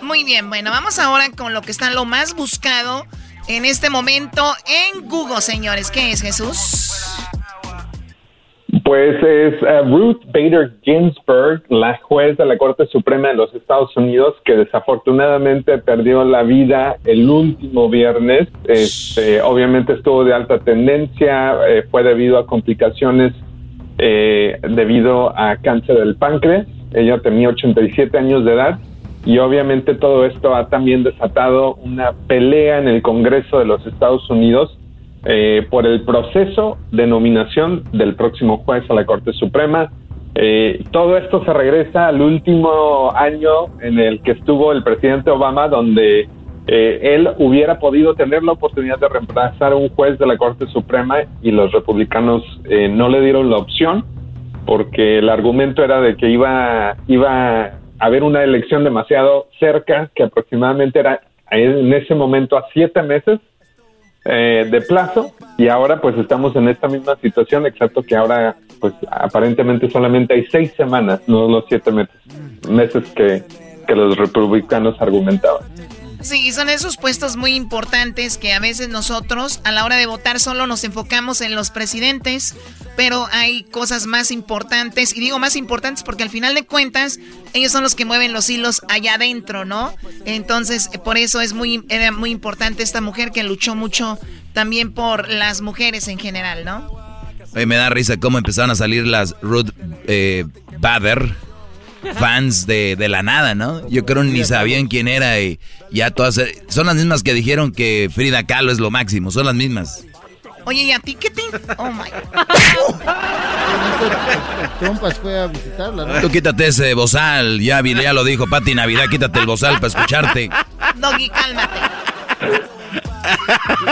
Muy bien, bueno, vamos ahora con lo que está lo más buscado en este momento en Google, señores. ¿Qué es, Jesús? Pues es eh, Ruth Bader Ginsburg, la juez de la Corte Suprema de los Estados Unidos, que desafortunadamente perdió la vida el último viernes. Este, obviamente estuvo de alta tendencia, eh, fue debido a complicaciones eh, debido a cáncer del páncreas. Ella tenía 87 años de edad y obviamente todo esto ha también desatado una pelea en el Congreso de los Estados Unidos eh, por el proceso de nominación del próximo juez a la Corte Suprema. Eh, todo esto se regresa al último año en el que estuvo el presidente Obama, donde eh, él hubiera podido tener la oportunidad de reemplazar a un juez de la Corte Suprema y los republicanos no le dieron la opción porque el argumento era de que iba, iba a haber una elección demasiado cerca, que aproximadamente era en ese momento a siete meses eh, de plazo y ahora pues estamos en esta misma situación, excepto que ahora pues aparentemente solamente hay seis semanas, no los siete meses, meses que, que los republicanos argumentaban. Sí, son esos puestos muy importantes que a veces nosotros a la hora de votar solo nos enfocamos en los presidentes, pero hay cosas más importantes, y digo más importantes porque al final de cuentas ellos son los que mueven los hilos allá adentro, ¿no? Entonces, por eso es muy, era muy importante esta mujer que luchó mucho también por las mujeres en general, ¿no? Me da risa cómo empezaron a salir las Ruth eh, Bader fans de, de, la nada, ¿no? Yo creo ni sabían quién era y ya todas... Son las mismas que dijeron que Frida Kahlo es lo máximo, son las mismas. Oye, ¿y a ti qué te...? Oh, my... Trompas fue a visitarla, ¿no? Tú quítate ese bozal, ya, ya lo dijo Pati Navidad, quítate el bozal para escucharte. Doggy, cálmate.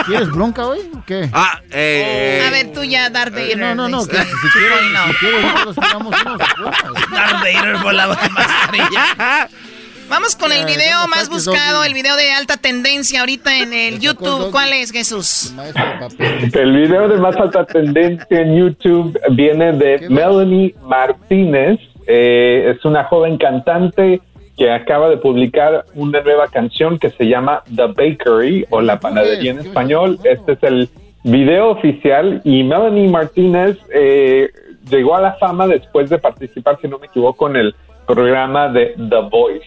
¿Quieres bronca hoy o qué? Ah, eh. A ver, tú ya, Darth Vader. No, no, no. este, Que, si quieres, si quieres, nosotros tiramos unos Darth Vader por la mascarilla. Vamos con el Eh, video ¿dónde más buscado, el video de alta tendencia ahorita en el YouTube. ¿Cuál es, Jesús? El video de más alta tendencia en YouTube viene de Melanie Martínez. Eh, es una joven cantante que acaba de publicar una nueva canción que se llama The Bakery o La Panadería en español. Este es el video oficial y Melanie Martínez eh, llegó a la fama después de participar, si no me equivoco, en el programa de The Voice.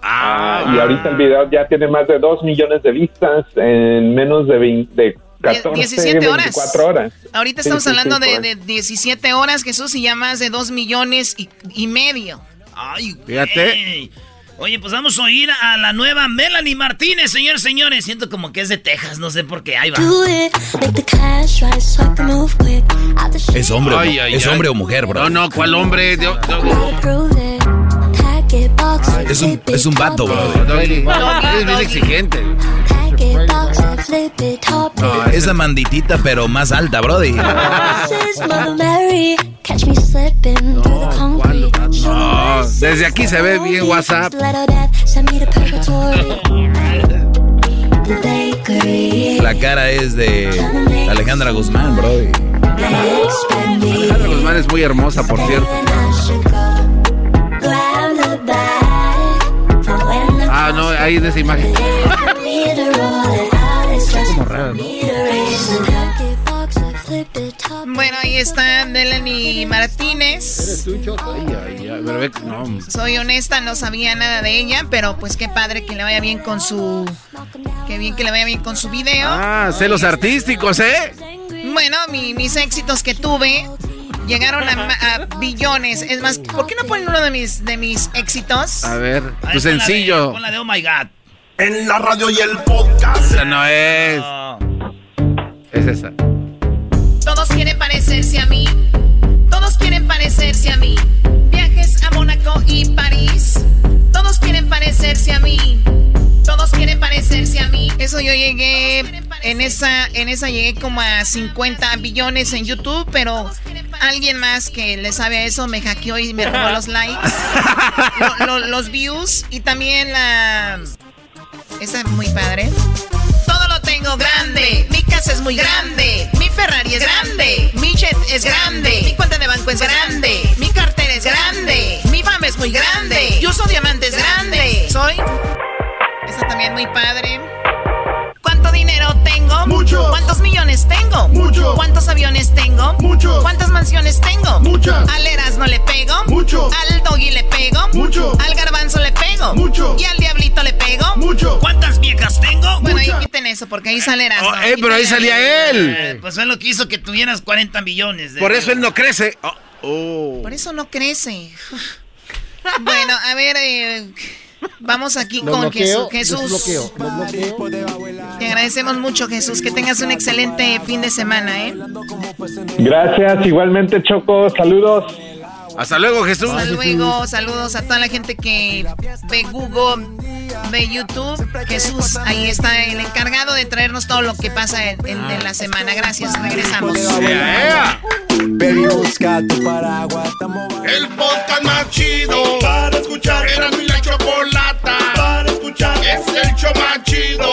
Ah, y ahorita el video ya tiene más de 2 millones de vistas en menos de, 20, de 14, 17 horas. 24 horas. Ahorita estamos sí, hablando sí, de, de 17 horas, Jesús, y ya más de 2 millones y, y medio. Ay, Fíjate. güey. Oye, pues vamos a oír a la nueva Melanie Martínez, señores, señores. Siento como que es de Texas, no sé por qué. Ahí va. Es hombre, o- Ay, ay, es ay. hombre o mujer, bro. No, no, ¿cuál hombre? Yo- yo- Es un, es un vato, bro. Eres bien exigente. No, esa manditita, pero más alta, brody. No, desde aquí se ve bien WhatsApp. La cara es de Alejandra Guzmán, brody. Alejandra Guzmán es muy hermosa, por cierto. Ah, no, ahí de esa imagen. como raro, ¿no? Bueno, ahí está Melanie Martínez. Ay, ay, ay, pero ve- no. Soy honesta, no sabía nada de ella, pero pues qué padre que le vaya bien con su... Qué bien que le vaya bien con su video. Ah, celos artísticos, ¿eh? Bueno, mi- mis éxitos que tuve llegaron a, billones. Es más, ¿por qué no ponen uno de mis, de mis éxitos? A ver, tu pon la de- sencillo. Pon la de Oh My God. En la radio y el podcast. Esa no es. No. Es esa. Parecerse a mí. Todos quieren parecerse a mí. Viajes a Mónaco y París. Todos quieren parecerse a mí. Todos quieren parecerse a mí. Eso yo llegué en esa en esa llegué como a 50 billones en YouTube, pero alguien más que le sabe a eso me hackeó y me robó los likes, lo- lo- los views y también la esa es muy padre tengo grande. Mi casa es muy grande. Mi Ferrari es grande. Mi jet es grande. Mi cuenta de banco es grande. Mi cartera es grande. Mi fama es muy grande. Yo soy diamantes grande. Soy. Está también muy padre dinero tengo? Mucho. ¿Cuántos millones tengo? Mucho. ¿Cuántos aviones tengo? Mucho. ¿Cuántas mansiones tengo? Muchas. Al Erasmo le pego. Mucho. Al Doggy le pego. Mucho. Al Garbanzo le pego. Mucho. Y al Diablito le pego. Mucho. ¿Cuántas viejas tengo? Bueno, ahí quiten eso porque ahí sale eh, oh, Erasmo. Oh, eh, pero ahí salía él. Eh, pues fue lo que hizo que tuvieras 40 millones. De Por eso él no crece. Oh, oh. Por eso no crece. bueno, a ver... Eh, vamos aquí Lo con bloqueo, Jesús. Bloqueo. Te agradecemos mucho, Jesús. Que tengas un excelente fin de semana, ¿eh? Gracias, igualmente Choco, saludos. Hasta luego, Jesús. Hasta luego. Saludos a toda la gente que ve Google, ve YouTube. Jesús, ahí está el encargado de traernos todo lo que pasa en, en- en la semana. Gracias, regresamos. Baby, busca tu paraguas. El podcast más chido para escuchar. Era mi la chocolata para escuchar. Es el show más chido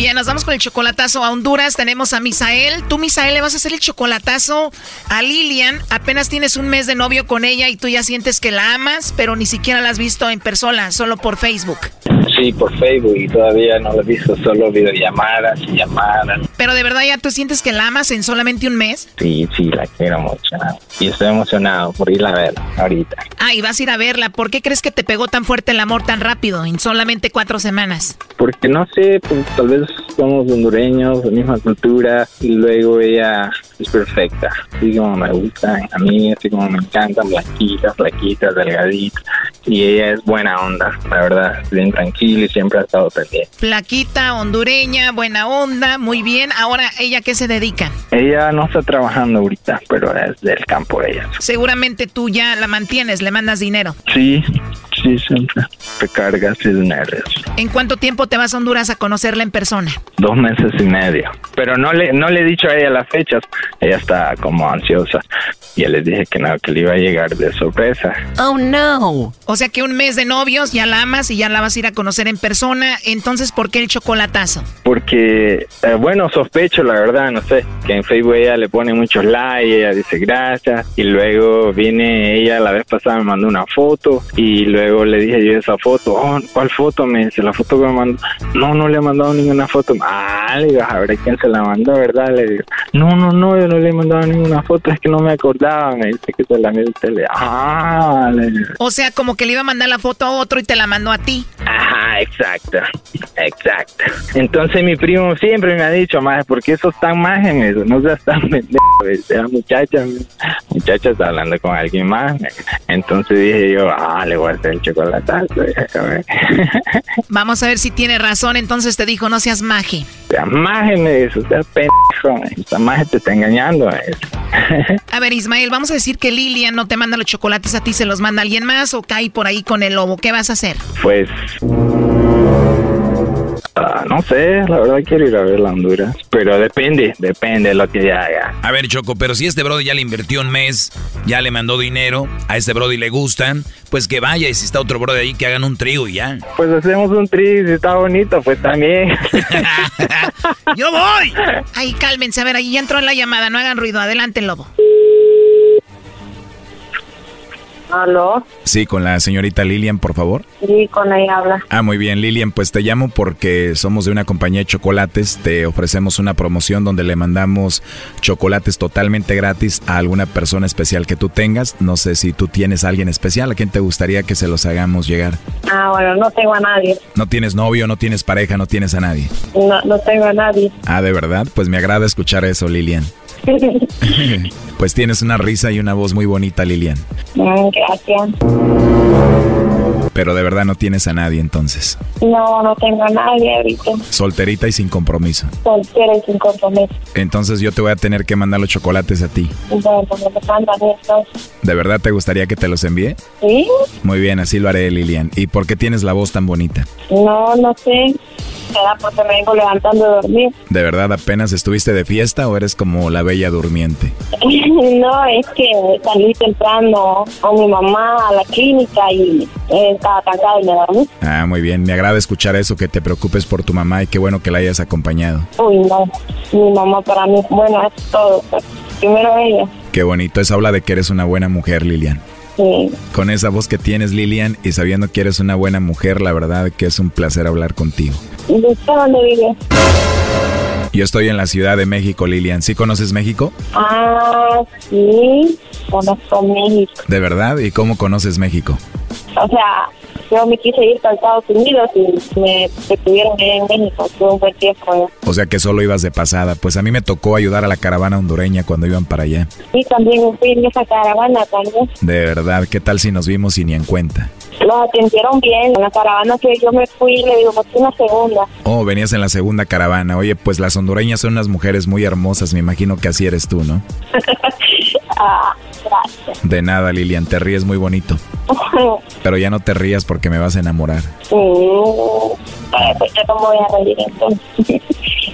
Bien, nos vamos con el chocolatazo a Honduras. Tenemos a Misael. Tú, Misael, le vas a hacer el chocolatazo a Lilian. Apenas tienes un mes de novio con ella y tú ya sientes que la amas, pero ni siquiera la has visto en persona, solo por Facebook. Sí, por Facebook y todavía no lo he visto, solo videollamadas y llamadas. Pero de verdad ya tú sientes que la amas en solamente un mes. Sí, sí, la quiero mucho. Y estoy emocionado por ir a ver ahorita. Ah, y vas a ir a verla. ¿Por qué crees que te pegó tan fuerte el amor tan rápido, en solamente cuatro semanas? Porque no sé, pues, tal vez somos hondureños, la misma cultura, y luego ella es perfecta, así como me gusta a mí, así como me encantan, blanquitas, flaquitas, delgaditas, y ella es buena onda, la verdad, bien tranquila y siempre ha estado pendiente. Flaquita, hondureña, buena onda, muy bien. Ahora, ¿ella qué se dedica? Ella no está trabajando ahorita, pero es del campo ella. Seguramente tú ya la mantienes, le mandas dinero. Sí, sí, siempre. Recargas y dinero. ¿En cuánto tiempo te vas a Honduras a conocerla en persona? Dos meses y medio. Pero no le, no le he dicho a ella las fechas. Ella está como ansiosa. Y le dije que no, que le iba a llegar de sorpresa. Oh no. O sea que un mes de novios ya la amas y ya la vas a ir a conocer en persona. Entonces, ¿por qué el chocolatazo? Porque, eh, bueno, sospecho, la verdad, no sé, que en Facebook ella le pone muchos likes, ella dice gracias, y luego viene ella, la vez pasada me mandó una foto, y luego le dije yo esa foto, oh, ¿cuál foto? Me dice, la foto que me mandó, no, no le he mandado ninguna foto, ah, le digo, a ver quién se la mandó, ¿verdad? Le digo, no, no, no, yo no le he mandado ninguna foto, es que no me acordaba, me dice que se la envió ah, le. O sea, como que le iba a mandar la foto a otro y te la mandó a ti. Ajá, exacto, exacto. Entonces mi primo siempre me ha dicho, más ¿por qué sos tan más en eso? No seas tan pendejo. La muchacha, muchacha está hablando con alguien más. Entonces dije yo, ah, le voy a hacer el chocolatazo. Vamos a ver si tiene razón. Entonces te dijo, no seas maje. Sea maje, me dice, sea pendejo. Esta maje te está engañando. A ver, Ismael, vamos a decir que Lilian no te manda los chocolates a ti, se los manda alguien más o cae por ahí con el lobo. ¿Qué vas a hacer? Pues... ah, no sé, la verdad quiero ir a ver la Honduras. Pero depende, depende de lo que ella haga. A ver, Choco, pero si este Brody ya le invirtió un mes, ya le mandó dinero, a este Brody le gustan, pues que vaya y si está otro Brody ahí, que hagan un trío y ya. Pues hacemos un tri, si está bonito, pues también. ¡Yo voy! Ay, cálmense. A ver, ahí ya entró la llamada. No hagan ruido. Adelante, lobo. ¿Aló? Sí, con la señorita Lilian, por favor. Sí, con ella habla. Ah, muy bien, Lilian, pues te llamo porque somos de una compañía de chocolates, te ofrecemos una promoción donde le mandamos chocolates totalmente gratis a alguna persona especial que tú tengas. No sé si tú tienes a alguien especial, ¿a quién te gustaría que se los hagamos llegar? Ah, bueno, no tengo a nadie. No tienes novio, no tienes pareja, no tienes a nadie. No, no tengo a nadie. Ah, de verdad, pues me agrada escuchar eso, Lilian. pues tienes una risa y una voz muy bonita, Lilian. Mm, Gracias. Pero de verdad no tienes a nadie entonces. No, no tengo a nadie ahorita. Solterita y sin compromiso. Soltera y sin compromiso. Entonces yo te voy a tener que mandar los chocolates a ti. Bueno, me mandan estos. ¿De verdad te gustaría que te los envíe? ¿Sí? Muy bien, así lo haré, Lilian. ¿Y por qué tienes la voz tan bonita? No, no sé. Será porque me vengo levantando de dormir. ¿De verdad apenas estuviste de fiesta o eres como la bella durmiente? no, es que salí temprano con mi mamá a la clínica y eh, estaba cansada y me dormí. Ah, muy bien. Me agrada escuchar eso, que te preocupes por tu mamá y qué bueno que la hayas acompañado. Uy, no. Mi mamá para mí, bueno, es todo. pues, Primero ella. Qué bonito. Eso habla de que eres una buena mujer, Lilian. Sí. Con esa voz que tienes, Lilian, y sabiendo que eres una buena mujer, la verdad que es un placer hablar contigo. ¿De usted dónde vive? Yo estoy en la Ciudad de México, Lilian. ¿Sí conoces México? Ah, sí. Conozco México. ¿De verdad? ¿Y cómo conoces México? O sea, yo me quise ir para Estados Unidos y me detuvieron en México. Tuve un buen tiempo allá. O sea que solo ibas de pasada. Pues a mí me tocó ayudar a la caravana hondureña cuando iban para allá. Y también fui en esa caravana también. De verdad, ¿qué tal si nos vimos y ni en cuenta? Los atendieron bien. En la caravana que yo me fui, le digo, ¿por qué una segunda? Oh, venías en la segunda caravana. Oye, pues las hondureñas son unas mujeres muy hermosas. Me imagino que así eres tú, ¿no? ah, gracias. De nada, Lilian. Te ríes muy bonito. Pero ya no te rías porque me vas a enamorar. Pues yo no me voy a reír entonces.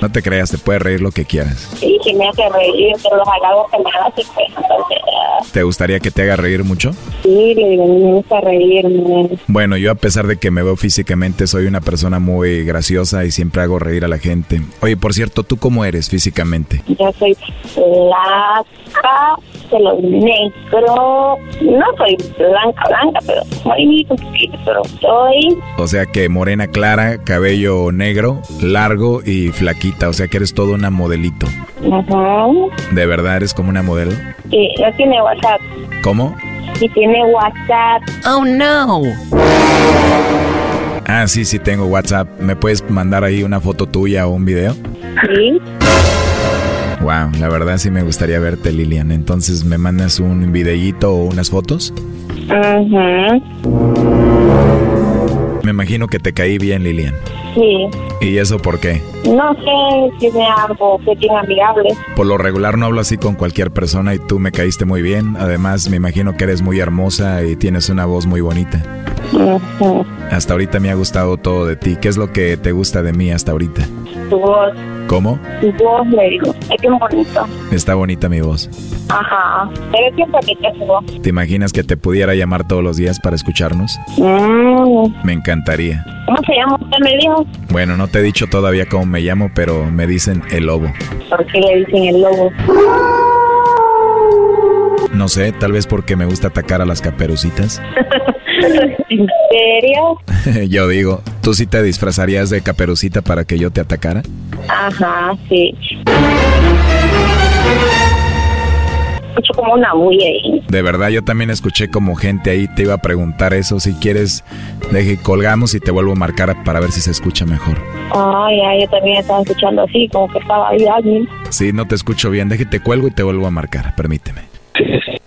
No te creas, te puedes reír lo que quieras. Sí, sí me hace reír, pero los halagos que me pues, entonces, ah, ¿Te gustaría que te haga reír mucho? sí, le digo, me gusta reírme. Bueno, yo a pesar de que me veo físicamente, soy una persona muy graciosa y siempre hago reír a la gente. Oye, por cierto, ¿tú cómo eres físicamente? Yo soy blanca, pelo negro, no soy blanca, blanca, pero muy poquito, pero soy, O sea que morena clara, cabello negro, largo y flaquita. O sea que eres toda una modelito. ajá, ¿De verdad eres como una modelo? sí, no tiene WhatsApp, ¿Cómo? sí tiene WhatsApp. Oh, no. Ah, sí, sí tengo WhatsApp. ¿Me puedes mandar ahí una foto tuya o un video? Sí, Wow, la verdad sí me gustaría verte, Lilian. Entonces, ¿me mandas un videíto o unas fotos? ajá, imagino que te caí bien, Lilian. sí. ¿Y eso por qué? No sé si tiene algo que tiene amigable. Por lo regular no hablo así con cualquier persona y tú me caíste muy bien. Además, me imagino que eres muy hermosa y tienes una voz muy bonita. Hasta ahorita me ha gustado todo de ti. ¿Qué es lo que te gusta de mí hasta ahorita? Tu voz, ¿Cómo? tu voz, le digo, es que bonito. Está bonita mi voz. Ajá, pero es bien bonita tu voz. ¿Te imaginas que te pudiera llamar todos los días para escucharnos? Mm, Me encantaría. ¿Cómo se llama usted, me dijo? Bueno, no te he dicho todavía cómo me llamo, pero me dicen el lobo. ¿Por qué le dicen el lobo? No sé, tal vez porque me gusta atacar a las caperucitas. ¿En serio? yo digo, ¿tú sí te disfrazarías de caperucita para que yo te atacara? Ajá, sí. Escucho como una bulla ahí. De verdad, yo también escuché como gente ahí te iba a preguntar eso. Si quieres, deje colgamos y te vuelvo a marcar para ver si se escucha mejor. Ay, ay, yo también estaba escuchando así, como que estaba ahí alguien. Sí, no te escucho bien. Déjate cuelgo y te vuelvo a marcar. Permíteme.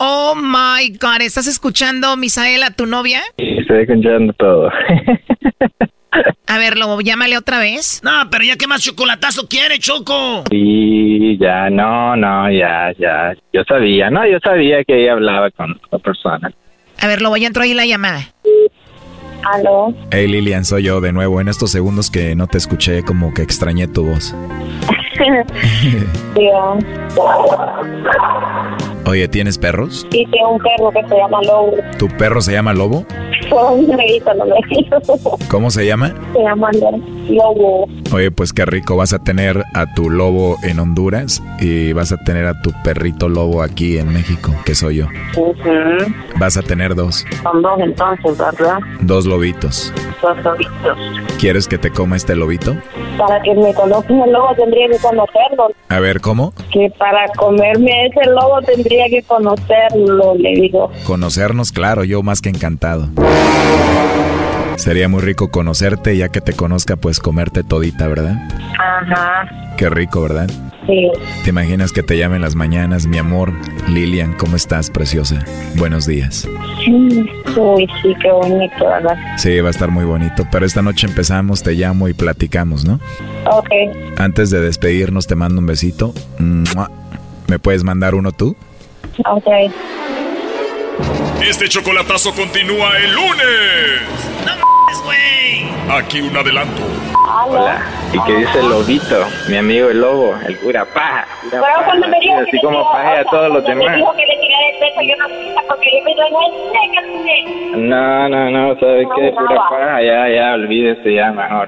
Oh my God, ¿estás escuchando, Misael, a tu novia? Estoy escuchando todo. A ver, Lobo, llámale otra vez. No, pero ya qué más chocolatazo quiere, Choco. Y ya, no, no, ya, ya. Yo sabía, no, yo sabía que ella hablaba con otra persona. A ver, Lobo, ya entró ahí la llamada. ¿Aló? Hey Lilian, soy yo de nuevo. En estos segundos que no te escuché, como que extrañé tu voz. Oye, ¿tienes perros? Y tengo un perro que se llama Lobo. ¿Tu perro se llama Lobo? ¿Cómo se llama? Se llama Lobo. Oye, pues qué rico. Vas a tener a tu lobo en Honduras y vas a tener a tu perrito lobo aquí en México, que soy yo. Ujú. Vas a tener dos. Son dos entonces, ¿verdad? Dos lobitos. Dos lobitos. ¿Quieres que te coma este lobito? Para que me conozcan el lobo tendría que conocerlo. A ver, ¿cómo? Que para comerme a ese lobo tendría que conocerlo, le digo. Conocernos, claro, yo más que encantado. Sería muy rico conocerte, ya que te conozca, pues comerte todita, ¿verdad? Ajá, Qué rico, ¿verdad? sí. ¿Te imaginas que te llamen las mañanas, mi amor? Lilian, ¿cómo estás, preciosa? Buenos días. Uy, sí, qué bonito, ¿verdad? Sí, va a estar muy bonito. Pero esta noche empezamos, te llamo y platicamos, ¿no? Ok. Antes de despedirnos, te mando un besito. ¿Me puedes mandar uno tú? Ok. Este chocolatazo continúa el lunes. ¡No güey! Aquí un adelanto. Hola. ¿Y qué dice el lobito? Mi amigo el lobo, el cura paja. Pero paja, cuando me dijo que así como tiró- paje a todos los me demás. dijo que le tirara el peso, yo no porque yo me doy no No, no, no, ¿sabes qué? Pura paja, ya, ya, olvídese ya mejor.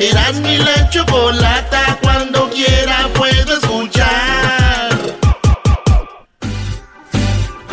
Eras mi la chocolata. Cuando quiera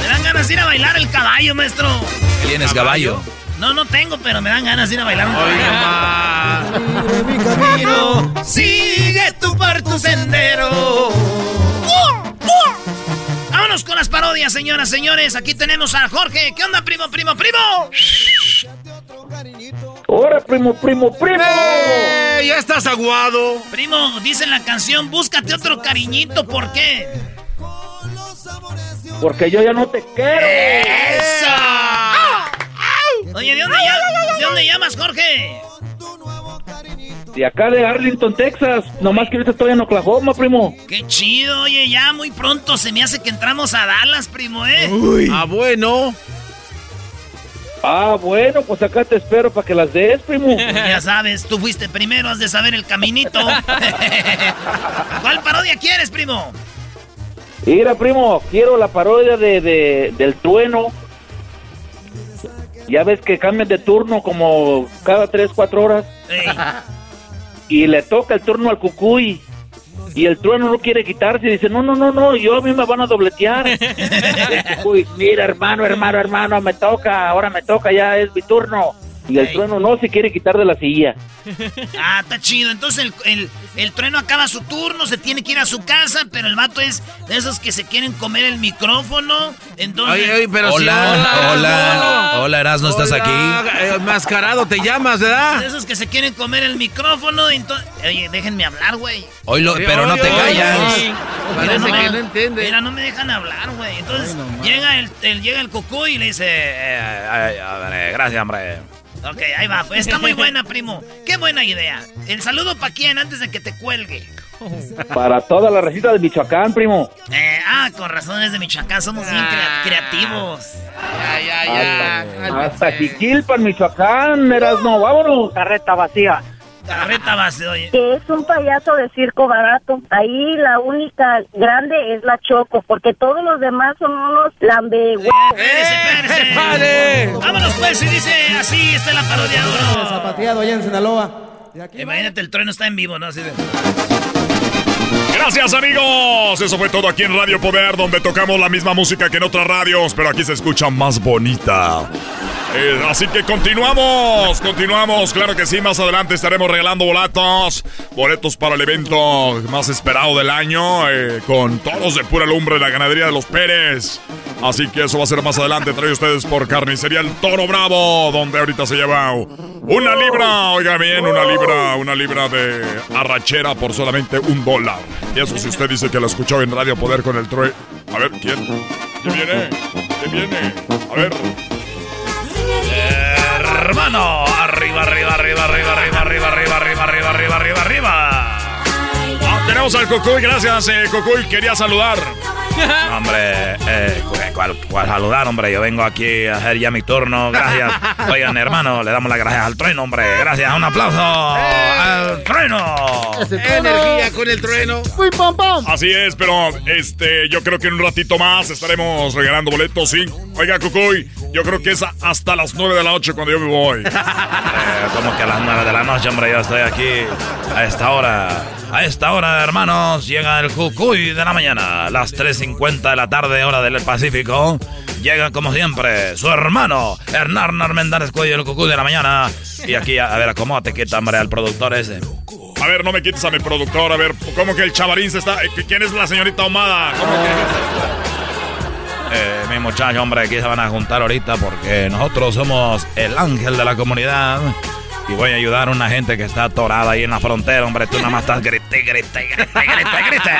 Me dan ganas de ir a bailar el caballo, maestro. ¿Tienes caballo? No, no tengo, pero me dan ganas de ir a bailar un caballo. Sigue mi camino, sigue tú por tu sendero. Vámonos con las parodias, señoras, señores. Aquí tenemos a Jorge. ¿Qué onda, primo, primo, primo? ¡Ahora, primo, primo, primo! ¡Eh! Ya estás aguado. Primo, dice en la canción, búscate otro cariñito. ¿Por qué? Porque yo ya no te quiero. ¡Eso! Oye, ¿de dónde, llamas, ¿de dónde llamas, Jorge? De acá de Arlington, Texas. Nomás que ahorita estoy en Oklahoma, primo. Qué chido, oye, ya muy pronto se me hace que entramos a Dallas, primo, ¿eh? Ah, bueno. Ah, bueno, pues acá te espero para que las des, primo. Ya sabes, tú fuiste primero, has de saber el caminito. ¿Cuál parodia quieres, primo? Mira, primo, quiero la parodia de, de- del trueno. Ya ves que cambian de turno como cada 3, 4 horas. Y le toca el turno al cucuy. Y el trueno no quiere quitarse y dice, no, no, no, no, yo a mí me van a dobletear. El cucuy, mira, hermano, hermano, hermano, me toca, ahora me toca, ya es mi turno. Y el trueno no se quiere quitar de la silla. Ah, está chido. Entonces el, el, el trueno acaba su turno, se tiene que ir a su casa, pero el vato es de esos que se quieren comer el micrófono. Entonces. Oye, oye, pero sí, Hola, hola, hola, Erasmo, ¿estás Hola, aquí? eh, mascarado te llamas, ¿verdad? De esos que se quieren comer el micrófono. Entonces, oye, déjenme hablar, güey. Hoy lo- Oye, pero no te oye, callas. oye. Mira, Parece no, que no entiende. Mira, no me dejan hablar, güey. Entonces llega el, el- llega el cucú y le dice, eh, ver, eh, gracias, hombre. Ok, ahí va. Pues está muy buena, primo. Qué buena idea. El saludo para quién antes de que te cuelgue. Para toda la recita de Michoacán, primo. Eh, ah, con razones de Michoacán somos bien crea- creativos. Ya, ya, Hasta, hasta Jiquilpan, Michoacán, eras no, vámonos. Carreta vacía. Carreta base, oye. Que es un payaso de circo barato. Ahí la única grande es la Choco, porque todos los demás son unos lambe... Espérese, espérese. Vámonos pues, y dice así, está la parodia duro. Zapateado allá en Sinaloa. Imagínate, el trueno está en vivo, ¿no? Así de... Gracias amigos. Eso fue todo aquí en Radio Poder, donde tocamos la misma música que en otras radios, pero aquí se escucha más bonita. Eh, así que continuamos, continuamos. Claro que sí, más adelante estaremos regalando boletos. Boletos para el evento más esperado del año, eh, con todos de pura lumbre, la ganadería de los Pérez. Así que eso va a ser más adelante, trae ustedes por Carnicería El Toro Bravo, donde ahorita se lleva una libra, oiga bien, una libra, una libra de arrachera por solamente un dólar. Y eso si usted dice que lo escuchó en Radio Poder con el True. A ver, ¿quién? ¿Quién viene? ¿Quién viene? A ver. Hermano, arriba, arriba, arriba, arriba, arriba, arriba, arriba, arriba, arriba, arriba, arriba. Ah, tenemos al Cucuy. Gracias, eh, Cucuy. Quería saludar. hombre, eh, ¿cuál, ¿cuál, saludar, hombre? Yo vengo aquí a hacer ya mi turno. Gracias. Oigan, hermano, le damos las gracias al trueno, hombre. Gracias. Un aplauso al trueno. Energía con el trueno. Uy, pom, pom. Así es, pero este, yo creo que en un ratito más estaremos regalando boletos, sí. Oiga, Cucuy, yo creo que es hasta las 9 de la noche cuando yo me voy. Eh, como que a las 9 de la noche, hombre, yo estoy aquí a esta hora. A esta hora, hermanos, llega el Cucuy de la mañana. Las 3.50 de la tarde, hora del Pacífico. Llega, como siempre, su hermano, Hernán Armendáriz Cuello, el Cucuy de la mañana. Y aquí, a ver, acomódate, qué hombre, al productor ese. A ver, no me quites a mi productor. A ver, ¿cómo que el chavarín se está...? ¿Quién es la señorita Ahumada? ¿Cómo que...? Eh, mi muchacho, hombre, aquí se van a juntar ahorita porque nosotros somos el ángel de la comunidad. Y voy a ayudar a una gente que está atorada ahí en la frontera, hombre. Tú nada más estás grite, grite, grite, grite, grite.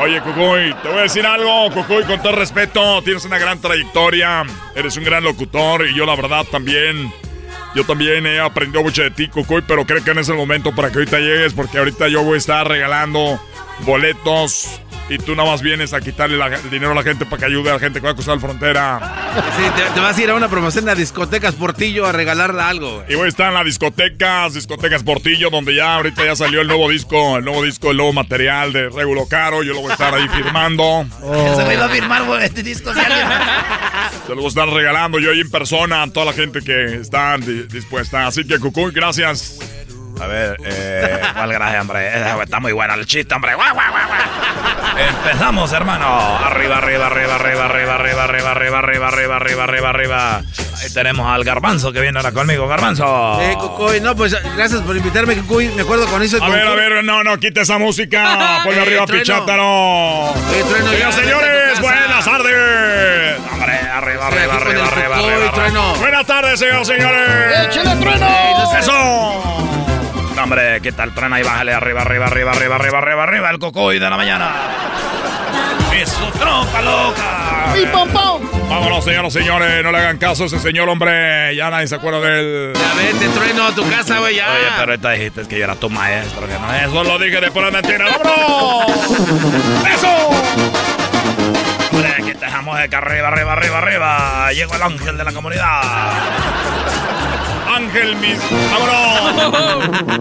Oye, Cucuy, te voy a decir algo, Cucuy, con todo respeto. Tienes una gran trayectoria. Eres un gran locutor y yo, la verdad, también. Yo también he aprendido mucho de ti, Cucuy, pero creo que no es el momento para que ahorita llegues, porque ahorita yo voy a estar regalando boletos y tú nada más vienes a quitarle la- el dinero a la gente para que ayude a la gente que va a cruzar la frontera. Sí, te, te vas a ir a una promoción de discotecas Portillo a regalar algo. Y voy a estar en las discotecas, discotecas Portillo, donde ya ahorita ya salió el nuevo disco, el nuevo disco, el nuevo material de Regulo Caro. Yo lo voy a estar ahí firmando. Se me iba a firmar este disco. alguien- Se lo voy a estar regalando yo ahí en persona a toda la gente que está di- dispuesta. Así que, Cucuy, gracias. A ver, eh, ¿cuál gracia, hombre? Eh, Está muy buena el chiste, hombre. ¡Guau, guau, guau, guau! Empezamos, hermano. Arriba, arriba, arriba, arriba, arriba, arriba, arriba, arriba, arriba, arriba, arriba, arriba, arriba. Ahí tenemos al garbanzo que viene ahora conmigo. Garbanzo. Eh, Cucuy, no, pues gracias por invitarme, Cucuy. Me acuerdo cuando hizo el A ver, a ver, no, no, quite esa música. Ponle Eh, arriba. Pichátaro. Ya, señores, buenas tardes. Hombre, arriba, arriba, con arriba, arriba, arriba. Buenas tardes, señores, señores. ¡Échale, trueno! ¡Eso! Hombre, ¿qué tal, trueno? Ahí bájale arriba, arriba, arriba, arriba, arriba, arriba, arriba, el cocoy de la mañana. ¡Es su tropa loca! ¡Y pom, pom! Vámonos, señores, señores. No le hagan caso a ese señor, hombre. Ya nadie se acuerda de él. Ya vete, Trueno, a tu casa, güey, ya. Oye, pero ahorita dijiste que yo era tu maestro, que no es. Eso lo dije de pura mentira. ¡Vámonos! ¡Eso! Hombre, que te dejamos de que arriba, arriba, arriba, arriba. Llegó el ángel de la comunidad. Ángel mis. ¡Vámonos!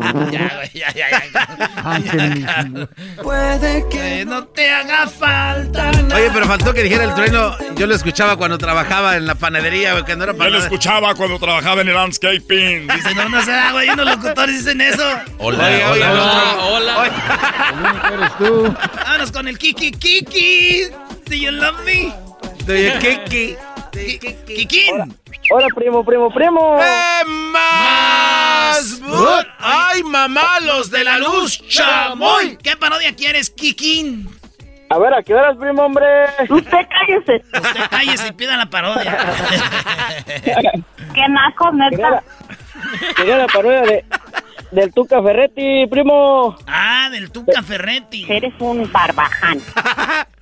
Ya, güey, ya, ya, ya. Puede Que no te haga falta Oye, pero faltó que dijera el Trueno. Yo lo escuchaba cuando trabajaba en la panadería, güey, que no era Yo para lo nada. escuchaba cuando trabajaba en el landscaping. Dice, no, no se da, güey. Unos locutores dicen eso. Hola, oiga, hola. hola. eres tú? Vámonos con el Kiki Kiki. Do you love me? Oye, Kiki. Kikín. Hola, primo, primo, primo. ¡Eh, más! ¡Ay, mamá, los de la luz, chamoy! ¿Qué parodia quieres, Kikín? A ver, ¿a qué horas, primo, hombre? Usted cállese. Usted cállese y pida la parodia. Qué naco, neta. Quería la parodia de, del Tuca Ferretti, primo. ah, del Tuca Ferretti. Eres un barbaján.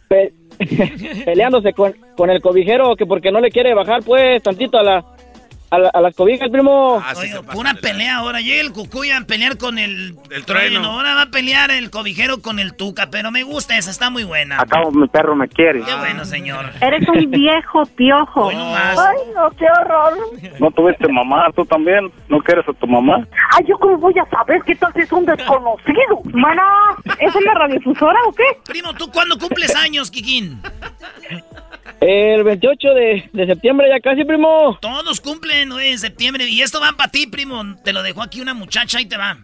Pe- peleándose con, con el cobijero que porque no le quiere bajar, pues, tantito a la... A, la- a las cobijas, primo. Ah, sí Oye, pura pelea ahora. Llega el Cucuy a pelear con el, El trueno. Ahora va a pelear el cobijero con el Tuca, pero me gusta esa, está muy buena. Acabo, mi perro me quiere. Qué bueno, señor. Eres un viejo piojo. Hoy no más. Ay, no, qué horror. ¿No tuviste mamá? ¿Tú también? ¿No quieres a tu mamá? Ay, ¿yo cómo voy a saber qué tal si es un desconocido? Mana, ¿es una radiodifusora o qué? Primo, ¿tú cuándo cumples años, Kikín? El 28 de, de septiembre ya casi, primo. Todos cumplen hoy en septiembre. Y esto va para ti, primo. Te lo dejó aquí una muchacha y te va.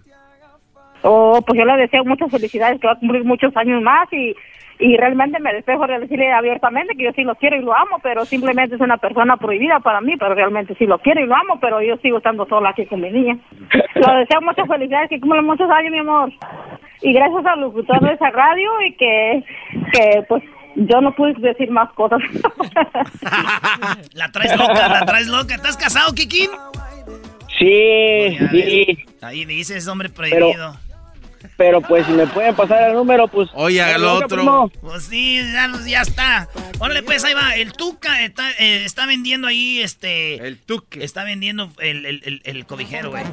Oh, pues yo le deseo muchas felicidades, que va a cumplir muchos años más y, y realmente me despejo de decirle abiertamente que yo sí lo quiero y lo amo, pero simplemente es una persona prohibida para mí, pero realmente sí lo quiero y lo amo, pero yo sigo estando sola aquí con mi niña. Le deseo muchas felicidades, que cumpla muchos años, mi amor. Y gracias al locutor de esa radio y que, que pues yo no pude decir más cosas. La traes loca, la traes loca. ¿Estás casado, Kikín? Sí, Ya sí. Ahí dices, hombre prohibido. pero pues si me pueden pasar el número, pues... Oye, haga lo nunca, otro. Pues sí, ya, ya está. Órale, pues ahí va. El Tuca está, eh, está vendiendo ahí, este... El Tuque. Está vendiendo el, el, el, el cobijero, güey.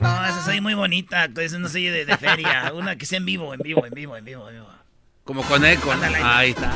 No, esa soy muy bonita. Esa no soy de, de feria. Una que sea en vivo, en vivo, en vivo, en vivo, en vivo. Como con eco. Ahí está.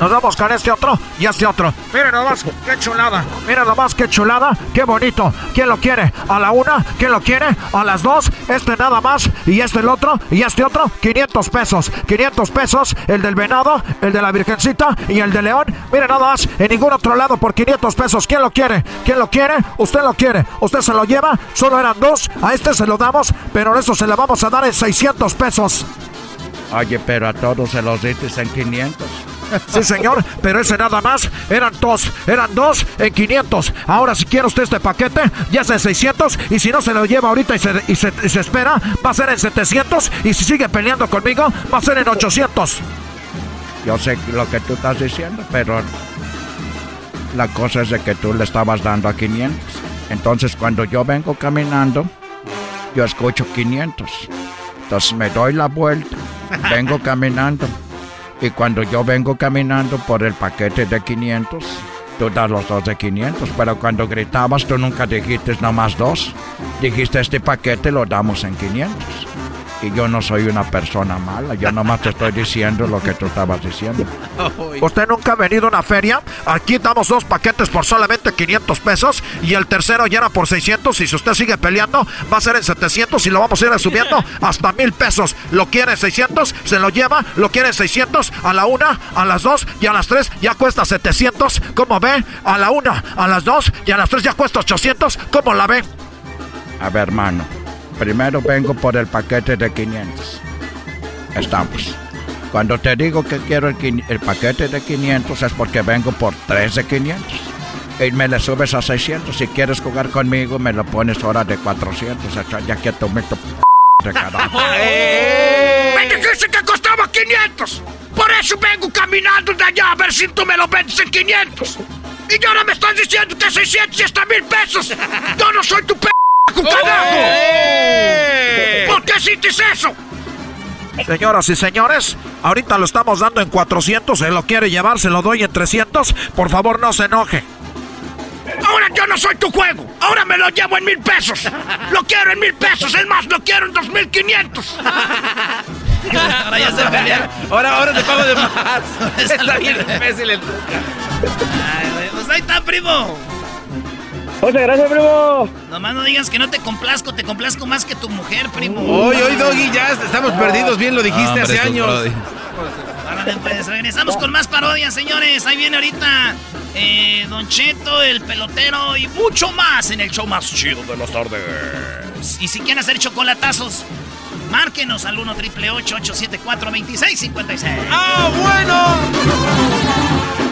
Nos vamos con este otro y este otro. Miren nomás, qué chulada. Miren nomás, qué chulada, qué bonito. ¿Quién lo quiere? A la una, ¿quién lo quiere? A las dos, este nada más y este el otro y este otro, 500 pesos. 500 pesos, el del venado, el de la virgencita y el de león. Miren nada más, en ningún otro lado por 500 pesos. ¿Quién lo quiere? ¿Quién lo quiere? Usted lo quiere. Usted se lo lleva, solo eran dos. A este se lo damos, pero eso se le vamos a dar en 600 pesos. Oye, pero a todos se los diste en 500. Sí, señor, pero ese nada más eran dos, eran dos en 500. Ahora, si quiere usted este paquete, ya es en 600. Y si no se lo lleva ahorita y se, y se- y se espera, va a ser en 700. Y si sigue peleando conmigo, va a ser en 800. Yo sé lo que tú estás diciendo, pero la cosa es de que tú le estabas dando a 500. Entonces, cuando yo vengo caminando, yo escucho 500. Entonces me doy la vuelta, vengo caminando. Y cuando yo vengo caminando por el paquete de 500, tú das los dos de 500. Pero cuando gritabas, tú nunca dijiste nomás dos. Dijiste, este paquete lo damos en 500. Y yo no soy una persona mala, yo nomás te estoy diciendo lo que tú estabas diciendo. ¿Usted nunca ha venido a una feria? Aquí damos dos paquetes por solamente 500 pesos y el tercero ya era por 600 y si usted sigue peleando va a ser en 700 y lo vamos a ir subiendo hasta mil pesos. Lo quiere en 600, se lo lleva, lo quiere en 600, a la una, a las dos y a las tres ya cuesta 700. ¿Cómo ve? A la una, a las dos y a las tres ya cuesta 800. ¿Cómo la ve? A ver, hermano, primero vengo por el paquete de 500. Estamos. Cuando te digo que quiero el, el paquete de 500 es porque vengo por 3 de 500. Y me le subes a 600. Si quieres jugar conmigo, me lo pones ahora de 400. Echa Ya que tú me de carajo. ¡Me dijiste que costaba 500! Por eso vengo caminando de allá a ver si tú me lo vendes en 500. Y ahora me estás diciendo que 600 y hasta mil pesos. Yo no soy tu p*** carajo. ¿Por qué hiciste eso? Señoras y señores, ahorita lo estamos dando en 400. Se lo quiere llevar, se lo doy en 300. Por favor, no se enoje. Ahora yo no soy tu juego. Ahora me lo llevo en mil pesos. Lo quiero en mil pesos. Es más, lo quiero en dos mil quinientos. Ahora ya se pelearon. Ahora, ahora te pago de más. Está bien imbécil el Ay, güey, Pues ahí está, primo. Muchas gracias, primo. Nomás no digas que no te complazco, te complazco más que tu mujer, primo. Hoy, hoy, Doggy, ya estamos perdidos. Bien lo dijiste hace años. Órale, pues, regresamos con más parodias, señores. Ahí viene ahorita eh, Don Cheto, el pelotero y mucho más en el show más chido de las tardes. Y si quieren hacer chocolatazos, márquenos al 1 triple 874 2656. ¡Ah, bueno!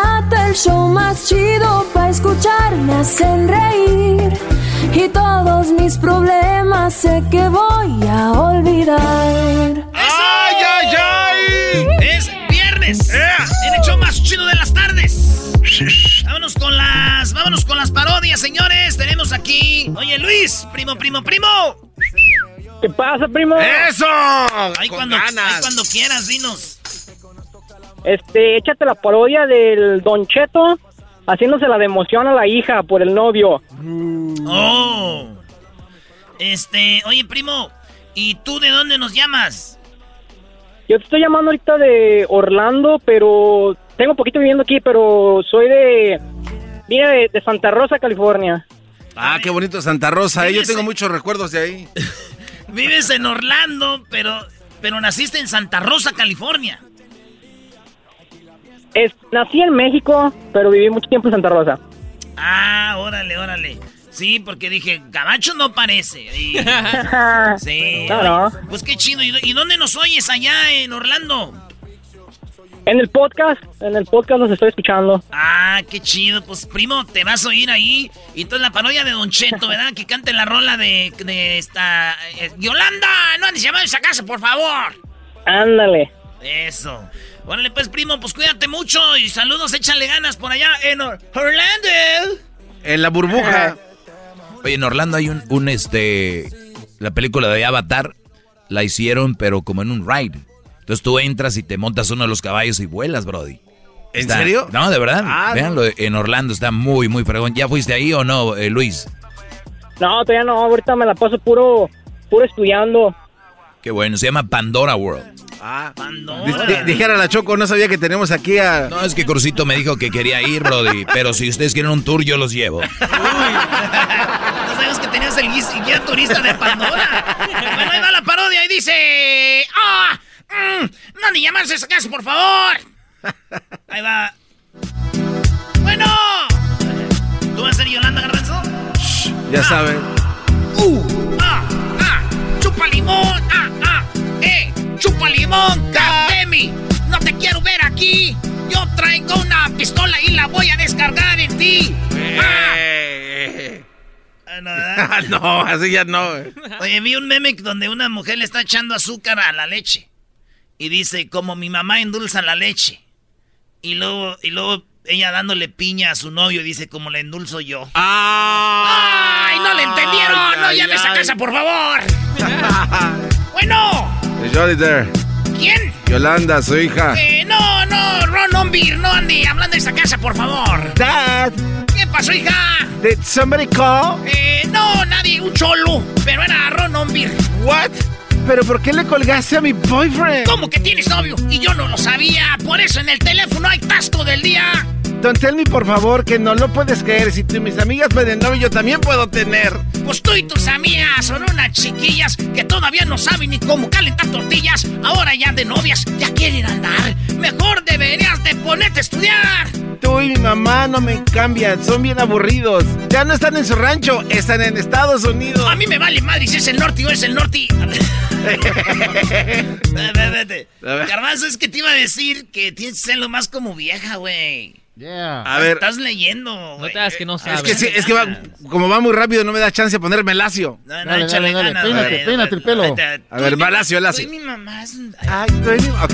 el show más chido para escuchar me hacen reír. Y todos mis problemas sé que voy a olvidar. ¡Ay, ay, ay! Es viernes. En el show más chido de las tardes. Vámonos con las. Vámonos con las parodias, señores. Tenemos aquí. Oye, Luis, primo, primo, primo. ¿Qué pasa, primo? ¡Eso! Ahí cuando, ganas. ahí cuando quieras, dinos. Este, échate la parodia del Don Cheto haciéndose la de emoción a la hija por el novio. Oh. Este, oye, primo. ¿Y tú de dónde nos llamas? Yo te estoy llamando ahorita de Orlando, pero tengo poquito viviendo aquí, pero soy de... Vine de, de Santa Rosa, California. Ah, qué bonito Santa Rosa, ¿eh? Yo tengo en- muchos recuerdos de ahí. Vives en Orlando, pero, pero naciste en Santa Rosa, California. Es, nací en México, pero viví mucho tiempo en Santa Rosa. Ah, órale, órale. Sí, porque dije, Gabacho no parece. Y- sí. No, no. Pues qué chido. ¿Y, dónde nos oyes allá en Orlando? En el podcast, en el podcast nos estoy escuchando. Ah, qué chido. Pues primo, te vas a oír ahí. Y entonces la parodia de Don Cheto, ¿verdad? Que cante la rola de, de esta... eh, Yolanda, no andes llamando a esa casa, por favor. Ándale. Eso. Órale, pues, primo, pues cuídate mucho y saludos, échale ganas por allá en Or- Orlando. En la burbuja. Oye, en Orlando hay un, un, este, la película de Avatar, la hicieron, pero como en un ride. Entonces tú entras y te montas uno de los caballos y vuelas, Brody. ¿En Está- serio? No, de verdad. Ah, Véanlo, en Orlando está muy, muy fregón. ¿Ya fuiste ahí o no, eh, Luis? No, todavía no, ahorita me la paso puro, puro estudiando. Qué bueno, se llama Pandora World. Ah, di- dijera la Choco, no sabía que tenemos aquí a... No, es que Crucito me dijo que quería ir, Brody, pero si ustedes quieren un tour, yo los llevo. No sabes que tenías el guis- guía turista de Pandora. bueno, ahí va la parodia y dice... ¡Ah! mm, ¡No ni llamarse a esa casa, por favor! Ahí va. Bueno. ¿Tú vas a ser Yolanda Garbanzo? Ya saben. Limón! ¡Ah! ¡Ah! ¡Eh! ¡Chupa limón! ¡Demi! ¡No te quiero ver aquí! Yo traigo una pistola y la voy a descargar en ti. ¡Ah! Ah, no, ¿verdad? no, así ya no. Oye, vi un meme donde una mujer le está echando azúcar a la leche. Y dice, como mi mamá endulza la leche. Y luego, y luego ella dándole piña a su novio, dice, como le endulzo yo. ¡Ay, no le entendieron! ¡No Ay, llames a casa, por favor! bueno, there. ¿quién? Yolanda, su hija. Eh, no, no, Ron Ombir, no ande hablando de esa casa, por favor. Dad. ¿Qué pasó, hija? Did somebody call? Eh, no, nadie, un cholo, pero era Ron Ombir. What? ¿Pero por qué le colgaste a mi boyfriend? ¿Cómo que tienes novio? Y yo no lo sabía. Por eso en el teléfono hay tasco del día. Don tell me, por favor, que no lo puedes creer. Si tú y mis amigas pueden novio, yo también puedo tener. Pues tú y tus amigas son unas chiquillas que todavía no saben ni cómo calentar tortillas. Ahora ya de novias ya quieren andar. Mejor deberías de ponerte a estudiar. Tú y mi mamá no me cambian, son bien aburridos. Ya no están en su rancho, están en Estados Unidos. A mí me vale madre si es el norte o es el norte. Vete, vete. Es que te iba a decir que tienes que serlo más como vieja, güey. A ver. Estás leyendo. No te que no sabes. Es que sí, es que va, como va muy rápido, no me da chance de ponerme lacio. No, no, Dale, échale dale, dale, ganas, peínate, peínate el pelo. A ver, va lacio, lacio. tú y mi mamá es Ay, tú y mi... Ok.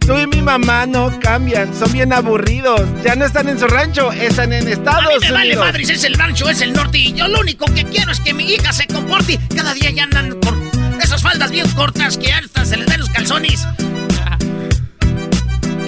Tú y mi mamá no cambian, son bien aburridos. Ya no están en su rancho, están en A mí Estados me vale Unidos. madre si es el rancho es el norte. Y yo lo único que quiero es que mi hija se comporte. Cada día ya andan con esas faldas bien cortas que hasta se les ven los calzones.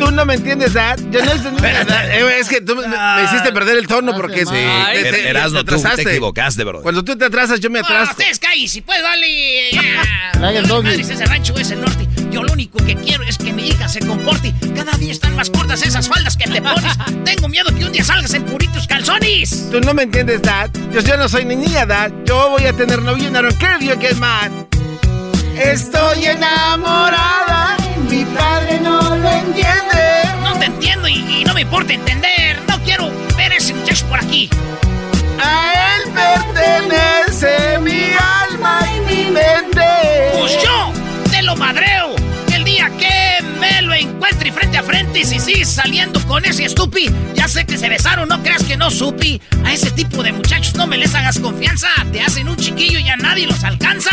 Tú no me entiendes, Dad. Yo no entendí. Eh, Es que tú me, me hiciste perder el tono porque Sí, te- te- Erasno, te tú te atrasaste. equivocaste, bro. Cuando tú te atrasas, yo me No, atraso. ustedes caí, si pues vale. Es el rancho es el norte. Yo lo único que quiero es que mi hija se comporte. Cada día están más cortas esas faldas que te pones. Tengo miedo que un día salgas en puritos calzones. Tú no me entiendes, Dad. Yo, yo no soy niña, Dad. Yo voy a tener novio don't care if you get mad. Estoy enamorada. Mi padre no lo entiende. No y, me importa entender. No quiero ver a ese muchacho por aquí. A él pertenece mi alma y mi mente. Pues yo te lo madreo. El día que me lo encuentre frente a frente y si sigues saliendo con ese estupi, ya sé que se besaron, no creas que no supi. A ese tipo de muchachos no me les hagas confianza. Te hacen un chiquillo y a nadie los alcanza.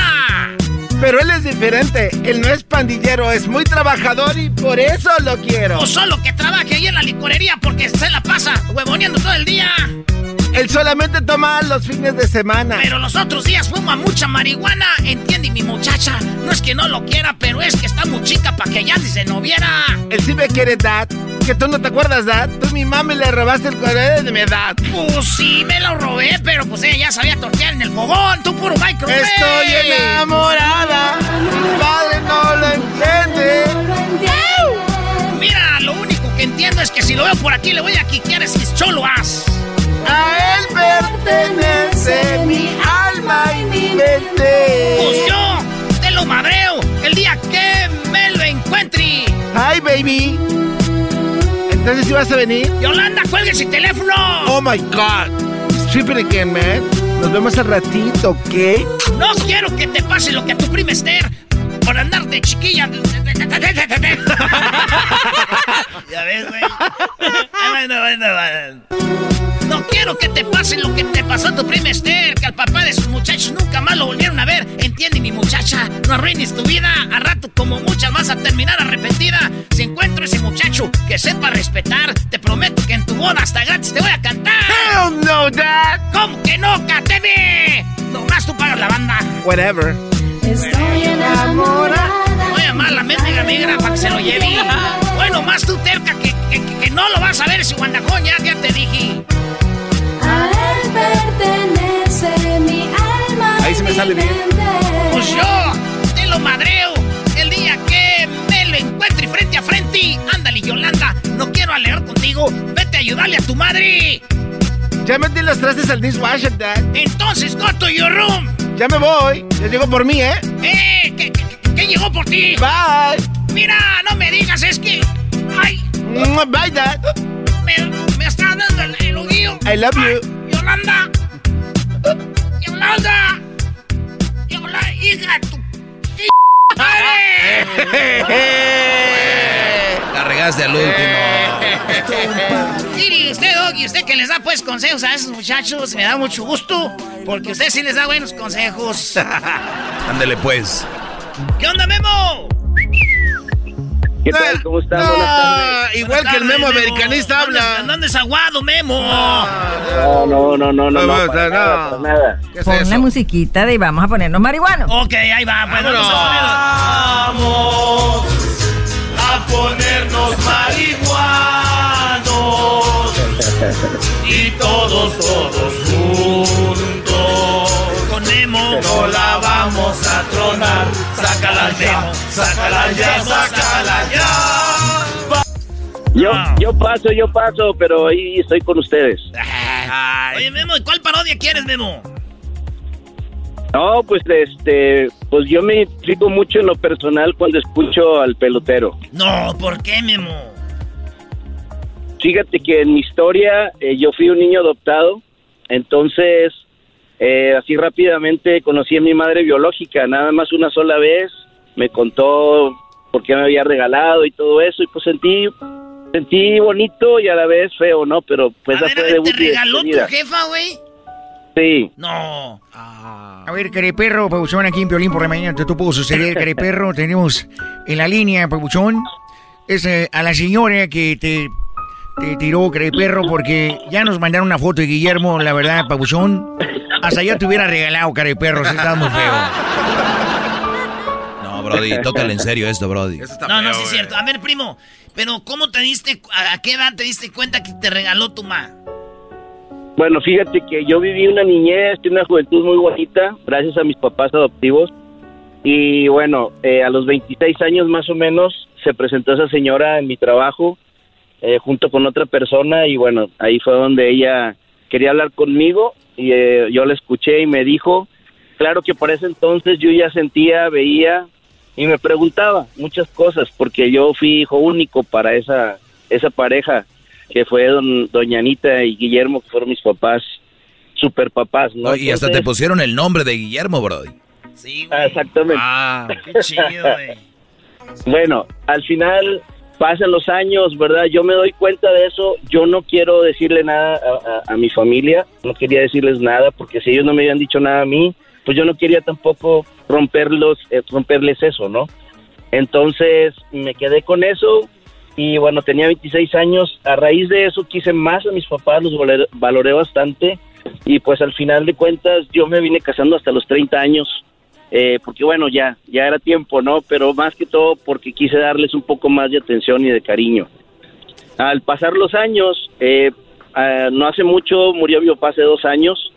Pero él es diferente. Él no es pandillero, es muy trabajador y por eso lo quiero. O solo que trabaje ahí en la licorería porque se la pasa huevoneando todo el día. Él solamente toma los fines de semana. Pero los otros días fuma mucha marihuana. Entiende mi muchacha. No es que no lo quiera, pero es que está muy chica para que ya ni se no viera. Él sí me quiere, Dad. Que tú no te acuerdas, Dad. Tú mi mami le robaste el cuaderno de mi edad. Pues sí, me lo robé, pero pues ella ya sabía tortear en el fogón. Tú puro microwave. Estoy enamorada. Mi padre no lo entiende. Mira, lo único que entiendo es que si lo veo por aquí le voy a quiquear ese cholo as. A él pertenece mi alma y mi mente. Pues yo te lo madreo el día que me lo encuentre. Hi, baby. Entonces, ¿sí vas a venir? Yolanda, cuelgue ese teléfono. Oh my God. Strip it again, man. Nos vemos al ratito, ¿ok? No quiero que te pase lo que a tu prima Esther por andar de chiquilla. ya ves, güey. Bueno, bueno, bueno. No quiero que te pase lo que te pasó a tu prima Esther, que al papá de sus muchachos nunca más lo volvieron a ver. Entiende, mi muchacha, no arruines tu vida. A rato, como muchas, vas a terminar arrepentida. Si encuentro ese muchacho que sepa respetar, te prometo que en tu boda hasta gratis te voy a cantar. Hell no, Dad. ¿Cómo que no, Cateme? Nomás tú pagas la banda. Whatever. Estoy enamorada. Voy a llamar a la mendiga migra para que se lo lleve. Bueno, más tú terca que, que, que- que no lo vas a ver si guandajón, ya, ya te dije. A él pertenece mi alma. Ahí se me sale bien. Pues yo te lo madreo el día que me lo encuentre frente a frente. Ándale, Yolanda, no quiero alegar contigo. Vete a ayudarle a tu madre. Ya metí los trastes al dishwasher, Dad. Entonces, go to your room. Ya me voy. Ya llegó por mí, ¿eh? ¡Eh! ¿Qué, qué, qué llegó por ti? Bye. Mira, digas, es que. ¡Ay! Mua, Bye, Dad. Me, me está dando el, el oguillo. I love Ay, you. Yolanda. Yolanda. Yolanda, hija de tu. madre. La regaste al último. Mire, usted, Doggy, usted que les da pues consejos a esos muchachos, me da mucho gusto, porque usted sí les da buenos consejos. Ándele pues. ¿Qué onda, Memo? ¿Qué tal? ¿Cómo están? Buenas tardes. igual que el memo americanista habla. ¿Dónde desaguado, Memo? No, no, no, no, no, no, para nada, para nada. Pon la musiquita de vamos a ponernos marihuanos. Ok, ahí va, pues vamos a Vamos a ponernos marihuanos y todos, todos juntos. No la vamos a tronar. Sácala ya, sácala ya, sácala ya. Yo, yo paso, yo paso, pero ahí estoy con ustedes. Oye, Memo, ¿y cuál parodia quieres, Memo? No, pues este, pues yo me implico mucho en lo personal cuando escucho al pelotero. No, ¿por qué, Memo? Fíjate que en mi historia eh, yo fui un niño adoptado, entonces eh, así rápidamente conocí a mi madre biológica, nada más una sola vez, me contó por qué me había regalado y todo eso y pues sentí sentí bonito y a la vez feo, ¿no? Pero pues esa fue ¿Te debut y regaló tu jefa, güey? Sí. No. A ver, Careperro, Pabuchón, aquí en Piolín por la mañana, te pudo suceder, Careperro. Tenemos en la línea, Pabuchón, es eh, a la señora que te, te tiró, Careperro, porque ya nos mandaron una foto de Guillermo, la verdad, Pabuchón. Hasta ya te hubiera regalado, Careperro, si estás muy feo. No, Brody, tócale en serio esto, Brody. No, no, sí es cierto. A ver, primo, pero ¿cómo te diste, a, a qué edad te diste cuenta que te regaló tu ma? Bueno, fíjate que yo viví una niñez y una juventud muy bonita, gracias a mis papás adoptivos. Y bueno, eh, a los 26 años más o menos se presentó esa señora en mi trabajo eh, junto con otra persona y bueno, ahí fue donde ella quería hablar conmigo y eh, yo la escuché y me dijo, claro que por ese entonces yo ya sentía, veía y me preguntaba muchas cosas porque yo fui hijo único para esa, esa pareja que fue don, doña Anita y Guillermo, que fueron mis papás, super papás, ¿no? Y hasta te pusieron el nombre de Guillermo, Brody. Ah, Exactamente. Ah, qué chido, güey. Bueno, al final pasan los años, ¿verdad? Yo me doy cuenta de eso. Yo no quiero decirle nada a, mi familia, no quería decirles nada, porque si ellos no me habían dicho nada a mí, pues yo no quería tampoco romperlos, eh, romperles eso, ¿no? Entonces me quedé con eso y bueno, tenía 26 años. A raíz de eso quise más a mis papás, los valoré, valoré bastante y pues al final de cuentas yo me vine casando hasta los 30 años. Eh, porque bueno, ya, ya era tiempo, ¿no? Pero más que todo porque quise darles un poco más de atención y de cariño. Al pasar los años, eh, ah, no hace mucho murió mi papá hace dos años.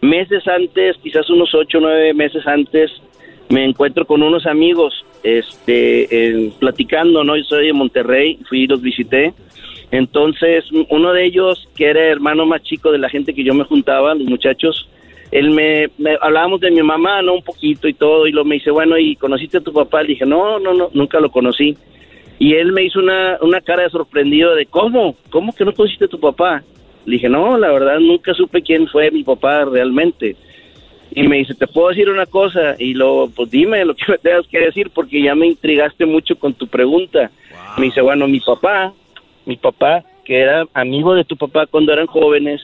Meses antes, quizás unos ocho o nueve meses antes, me encuentro con unos amigos, este, platicando, ¿no? Yo soy de Monterrey, fui y los visité. Entonces, uno de ellos, que era hermano más chico de la gente que yo me juntaba, los muchachos, él me, me- hablábamos de mi mamá, ¿no? Un poquito y todo, y lo me dice, bueno, ¿y conociste a tu papá? Le dije, no, no, no, nunca lo conocí. Y él me hizo una, una cara de sorprendido de, ¿cómo? ¿Cómo que no conociste a tu papá? Le dije, no, la verdad nunca supe quién fue mi papá realmente. Y me dice, ¿te puedo decir una cosa? Y lo, pues dime lo que me tengas que decir porque ya me intrigaste mucho con tu pregunta. Me dice, bueno, mi papá, mi papá, que era amigo de tu papá cuando eran jóvenes,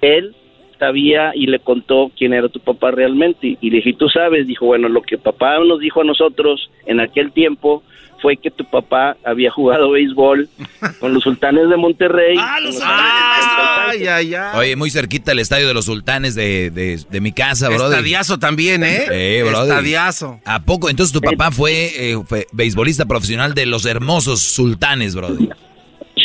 él sabía y le contó quién era tu papá realmente. Y le dije, ¿tú sabes? Dijo, bueno, lo que papá nos dijo a nosotros en aquel tiempo fue que tu papá había jugado béisbol con los sultanes de Monterrey. ¡Ah, los- Ay, ay, ay. Oye, muy cerquita el estadio de los sultanes de, de, de mi casa, bro. Estadiazo también, ¿eh? Eh, brother. Estadiazo. ¿A poco? Entonces tu papá fue, eh, fue beisbolista profesional de los hermosos sultanes, brother.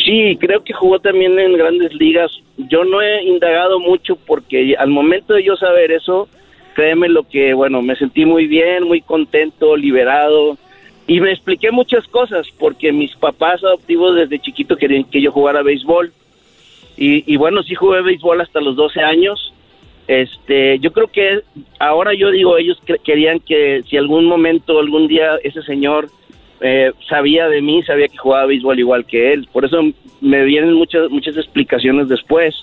Sí, creo que jugó también en grandes ligas. Yo no he indagado mucho porque al momento de yo saber eso, créeme lo que, bueno, me sentí muy bien, muy contento, liberado. Y me expliqué muchas cosas porque mis papás adoptivos desde chiquito querían que yo jugara béisbol. Y, y bueno, sí jugué béisbol hasta los 12 años. Este, yo creo que ahora yo digo, ellos querían que si algún momento, algún día ese señor eh, sabía de mí, sabía que jugaba béisbol igual que él. Por eso me vienen muchas muchas explicaciones después.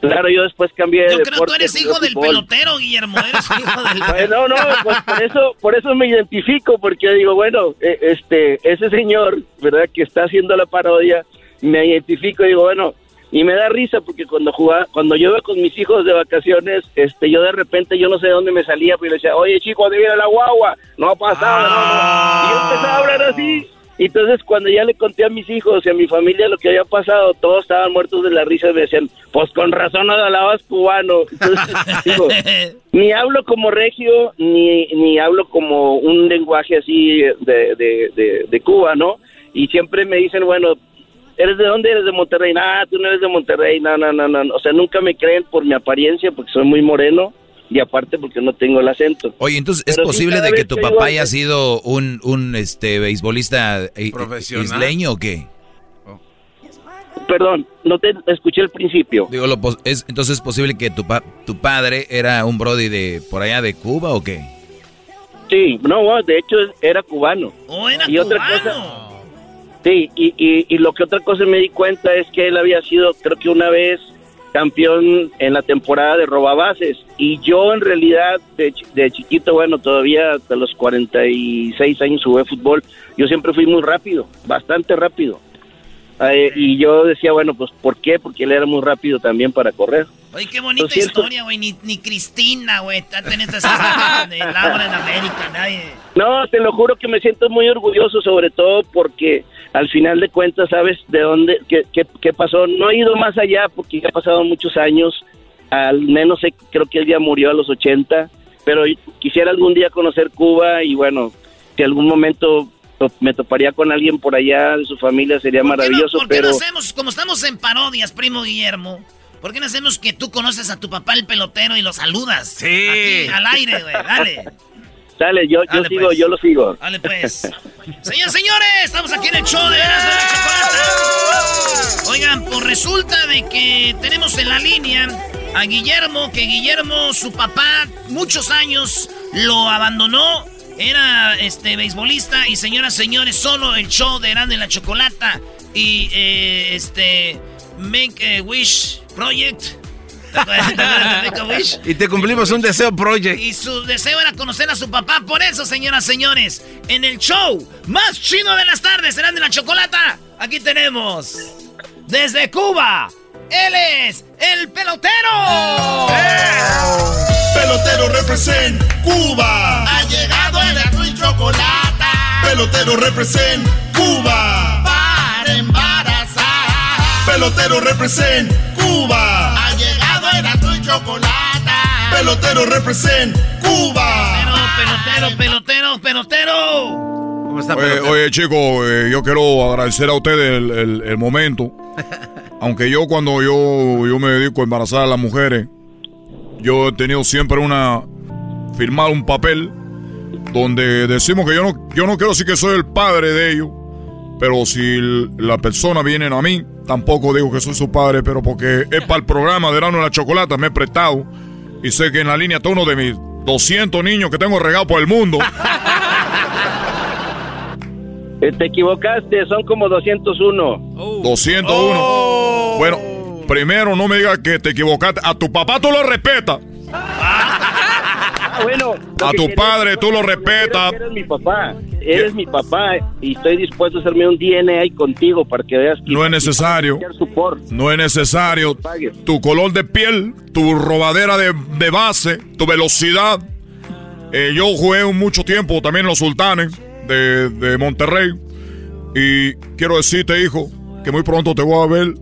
Claro, yo después cambié de Yo creo que tú eres hijo del fútbol. pelotero, Guillermo. Eres hijo del Bueno, no, pues por eso, por eso me identifico, porque digo, bueno, eh, este, ese señor, ¿verdad? Que está haciendo la parodia, me identifico y digo, bueno, y me da risa porque cuando jugaba, cuando yo iba con mis hijos de vacaciones, este, yo de repente, yo no sé de dónde me salía, pero yo le decía, oye chico, ¿dónde viene la guagua? No ha pasado, no, no. Y yo empezaba a hablar así. Y entonces cuando ya le conté a mis hijos y a mi familia lo que había pasado, todos estaban muertos de la risa y me decían, pues con razón no hablabas cubano. Entonces, digo, ni hablo como regio, ni, ni hablo como un lenguaje así de, de, de, de Cuba, ¿no? Y siempre me dicen, bueno, ¿eres de dónde? ¿Eres de Monterrey? Ah, tú no eres de Monterrey, no, no, no, no. O sea, nunca me creen por mi apariencia, porque soy muy moreno, y aparte porque no tengo el acento. Oye, entonces, ¿es Pero posible de que tu que papá haya sido un, un este, beisbolista eh, Profesional. isleño o qué? Perdón, no te escuché el principio. Digo, lo pos- es, entonces, ¿es posible que tu, pa- tu padre era un brody de por allá de Cuba o qué? Sí, no, de hecho era cubano. Oh, era y otra cubano. cosa, sí, y, y, y lo que otra cosa me di cuenta es que él había sido, creo que una vez, campeón en la temporada de robabases. Y yo en realidad, de, de chiquito, bueno, todavía hasta los 46 años jugué fútbol, yo siempre fui muy rápido, bastante rápido. Eh, y yo decía, bueno, pues ¿por qué? Porque él era muy rápido también para correr. Oye, qué bonita historia, güey. Ni, ni Cristina, güey. Está en estas de Laura en América, nadie. No, te lo juro que me siento muy orgulloso, sobre todo porque al final de cuentas sabes de dónde, qué, qué, qué pasó. No he ido más allá porque ya ha pasado muchos años. Al menos sé- creo que él ya murió a los 80, pero quisiera algún día conocer Cuba y bueno, si algún momento to- me toparía con alguien por allá de su familia sería maravilloso, ¿Por qué pero no hacemos, como estamos en parodias, primo Guillermo? ¿Por qué no hacemos que tú conoces a tu papá el pelotero y lo saludas? Sí. al aire, güey. Dale. dale, yo, yo Dale, sigo, pues. yo lo sigo. Dale, pues. Señores, señores, estamos aquí en el show de Erasmo Chocolata. Oigan, pues resulta de que tenemos en la línea a Guillermo, que Guillermo, su papá, muchos años lo abandonó. Era este beisbolista y señoras, señores, solo el show de Erasmo y la Chocolata y eh, este Make a Wish Project. ¿Te acuerdas de Make a Wish? Y te cumplimos un deseo project. Y su deseo era conocer a su papá. Por eso, señoras, señores, en el show más chino de las tardes, serán de la chocolata. Aquí tenemos desde Cuba. Él es el pelotero. Pelotero represent Cuba. Ha llegado el azul y chocolate. Pelotero represent Cuba. Para embarazar. Pelotero represent Cuba. Y chocolate. Pelotero represent Cuba. Pelotero, pelotero, pelotero. Oye, oye, chicos, eh, yo quiero agradecer a ustedes el, el- el momento. Aunque yo cuando yo, yo me dedico a embarazar a las mujeres, yo he tenido siempre una... firmar un papel donde decimos que yo no, yo no quiero decir que soy el padre de ellos, Pero si la persona viene a mí, tampoco digo que soy su padre, pero porque es para el programa de Erano de la Chocolata, me he prestado. Y sé que en la línea está uno de mis 200 niños que tengo regado por el mundo. Eh, te equivocaste, son como 201. 201. Bueno, primero no me digas que te equivocaste. A tu papá tú lo respetas. Ah, bueno. lo A tu padre tú lo respetas. Eres mi papá. Eres mi papá y estoy dispuesto a hacerme un DNA contigo para que veas que No es necesario. No es necesario. Tu color de piel, tu robadera de, de base, tu velocidad. Eh, yo jugué mucho tiempo también en los sultanes de, de Monterrey. Y quiero decirte, hijo, que muy pronto te voy a ver.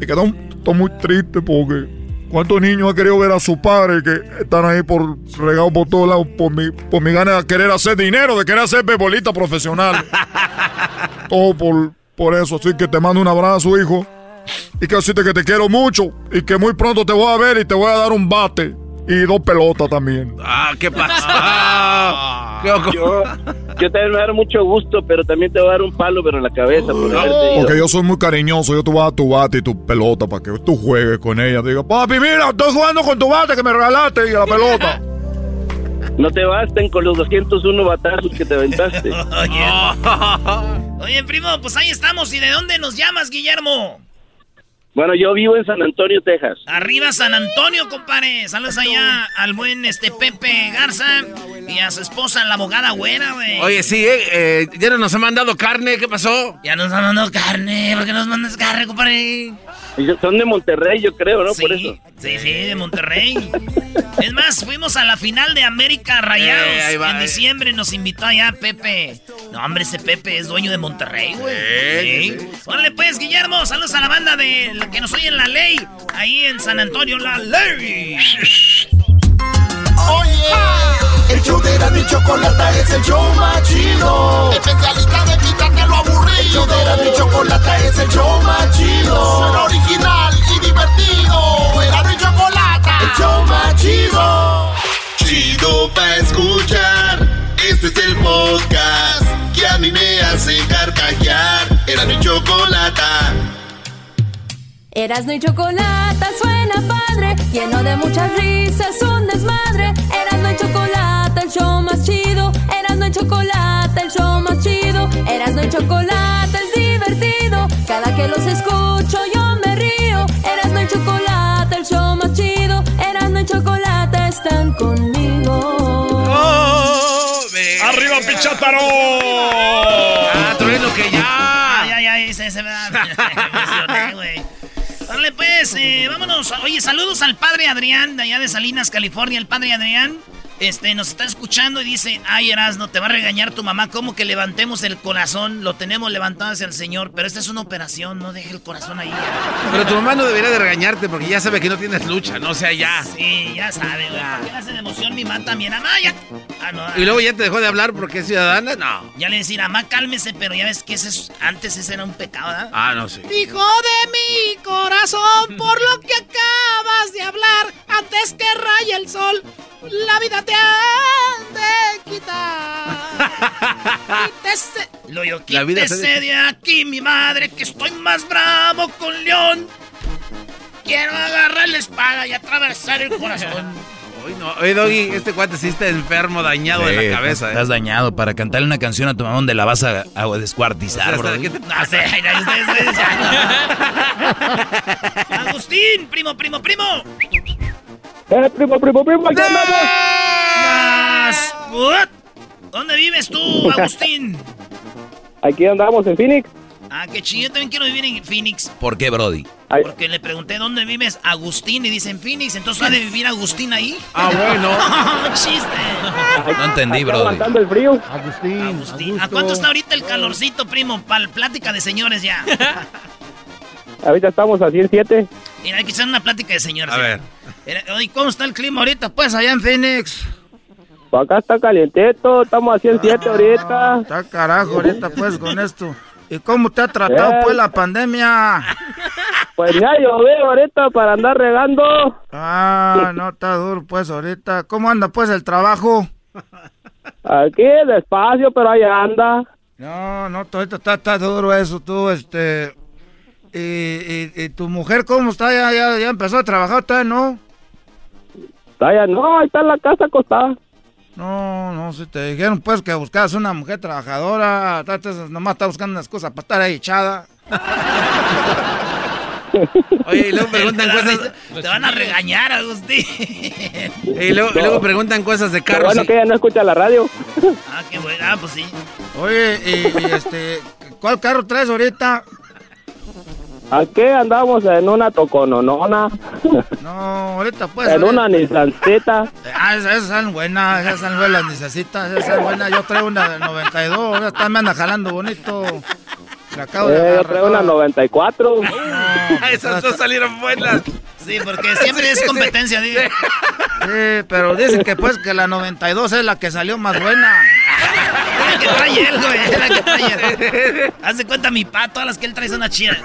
Y estoy muy triste porque ¿cuántos niños han querido ver a su padre que están ahí por regados por todos lados por mi, por mi gana de querer hacer dinero, de querer hacer bebolita profesional? Todo por, por eso. Así que te mando un abrazo, hijo. Y que decirte que te quiero mucho. Y que muy pronto te voy a ver y te voy a dar un bate. Y dos pelotas también. Ah, ¿qué pasa? Yo, yo también me va a dar mucho gusto, pero también te voy a dar un palo, pero en la cabeza por. Porque yo soy muy cariñoso. Yo te voy a dar tu bate y tu pelota para que tú juegues con ella. Diga, papi, mira, estoy jugando con tu bate que me regalaste y la pelota. No te basten con los 201 batazos que te aventaste. Oye, primo, pues ahí estamos. ¿Y de dónde nos llamas, Guillermo? Bueno, yo vivo en San Antonio, Texas. Arriba San Antonio, compadre. Saludos allá al buen este Pepe Garza y a su esposa, la abogada güera, güey. Oye, sí, eh, eh, ya no nos han mandado carne, ¿qué pasó? Ya nos han mandado carne, ¿por qué nos mandas carne, compadre? Ellos Son de Monterrey, yo creo, ¿no? Sí, Por eso. sí, sí, de Monterrey. Es más, fuimos a la final de América Rayados Eh, ahí va, en eh. diciembre. Nos invitó allá Pepe. No, hombre, ese Pepe es dueño de Monterrey, güey. Eh, Sí. Órale, pues, Guillermo, saludos a la banda de la que nos oye en la ley. Ahí en San Antonio, la ley. Oye, el show de Erasmo y Chocolata es el show más chido. Especialista de quitarte lo aburrido. El show de Erasmo y Chocolata es el show más chido. Suena original y divertido. Erasmo y Chocolata, el show más chido. Chido pa' escuchar. Este es el podcast que a mí me hace carcajear. Erasmo y Chocolata. Erasno y chocolate suena padre, lleno de muchas risas, un desmadre. Erasno y chocolate, el show más chido. Erasno y chocolate, el show más chido. Erasno y chocolate es divertido. Cada que los escucho yo me río. Erasno y chocolate, el show más chido. Erasno y chocolate están conmigo. ¡Arriba, Pichátaro! Ah, trueno que ya. Ay, ay, ay, se, se me da. me emocioné, güey. Órale, pues, eh, vámonos. Oye, saludos al padre Adrián, de allá de Salinas, California. El padre Adrián este, nos está escuchando y dice: Ay, Erasno, te va a regañar tu mamá. ¿Cómo que levantemos el corazón? Lo tenemos levantado hacia el Señor, pero esta es una operación, no deje el corazón ahí. Pero tu mamá no debería de regañarte porque ya sabe que no tienes lucha, no o sea ya. Sí, ya sabe, güey. ¿Por qué le hace de emoción mi mamá también? Ya. Ah, no. Y luego ya te dejó de hablar porque es ciudadana, no. Ya le decir, amá, cálmese, pero ya ves que ese es- antes ese era un pecado, ¿verdad? Ah, no, sí. Hijo de mi corazón, por lo que acabas de hablar, antes que raye el sol, la vida te han de quitar. Quítese. Lo yo La vida se quítese de aquí, mi madre, que estoy más bravo con León. Quiero agarrar la espada y atravesar el corazón. Uy, no. Oye, Doggy, este cuate sí está enfermo, dañado de Sí, la cabeza, Estás ¿eh? dañado para cantarle una canción a tu mamá donde la vas a, a descuartizar, O sea, bro. ¿qué te No sé, Agustín, primo, primo, primo. ¡Eh, primo, primo, primo! ¡Aquí andamos! ¿Dónde vives tú, Agustín? Aquí andamos en Phoenix. Ah, qué chido, yo también quiero vivir en Phoenix. ¿Por qué, Brody? Porque le pregunté dónde vives, Agustín, y dicen Phoenix, entonces ha de vivir Agustín ahí. Ah, bueno. ¡Chiste! No entendí, Está Brody. aguantando el frío. Agustín, Agustín. ¿A cuánto está ahorita el calorcito, primo? Para plática de señores ya. Ahorita estamos a 107. Mira, hay que hacer una plática de señores. A ver. Mira, Oye, ¿cómo está el clima ahorita? Pues allá en Phoenix. Pues acá está calientito, estamos a 107 ahorita. Está carajo ahorita pues con esto. ¿Y cómo te ha tratado Eh. pues la pandemia? Pues ya llovió ahorita para andar regando. Ah, no está duro pues ahorita. ¿Cómo anda pues el trabajo? Aquí despacio, pero ahí anda. No, no, esto está, está duro eso, tú, este... Y, y- y tu mujer cómo está? ¿Ya, ya, ya empezó a trabajar? ¿Todavía no? Todavía no, ahí está en la casa acostada. No, no, si te dijeron pues que buscabas una mujer trabajadora, nomás está buscando unas cosas para estar ahí echada. Oye, y luego preguntan cosas. Te van a regañar, Agustín. Y luego, y luego preguntan cosas de carros. bueno y- que ella no escucha la radio. Ah, qué bueno. Ah, pues sí. Oye, y, y, este, ¿cuál carro traes ahorita? Aquí andamos en una tocononona, No, ahorita pues. en una Nissancita. Ah, esas, son buenas, esas son buenas, las necesitas, esas son buenas. Yo traigo una de 92, ahora está, me anda jalando bonito. La acabo de Eh, yo agarrar. traigo una 94. Esas dos salieron buenas. Sí, porque siempre es competencia, digo. Sí, pero dicen que pues que la 92 es la que salió más buena. Es la que trae él, güey. Es la que trae él. Haz de cuenta mi pa, todas las que él trae son una chida.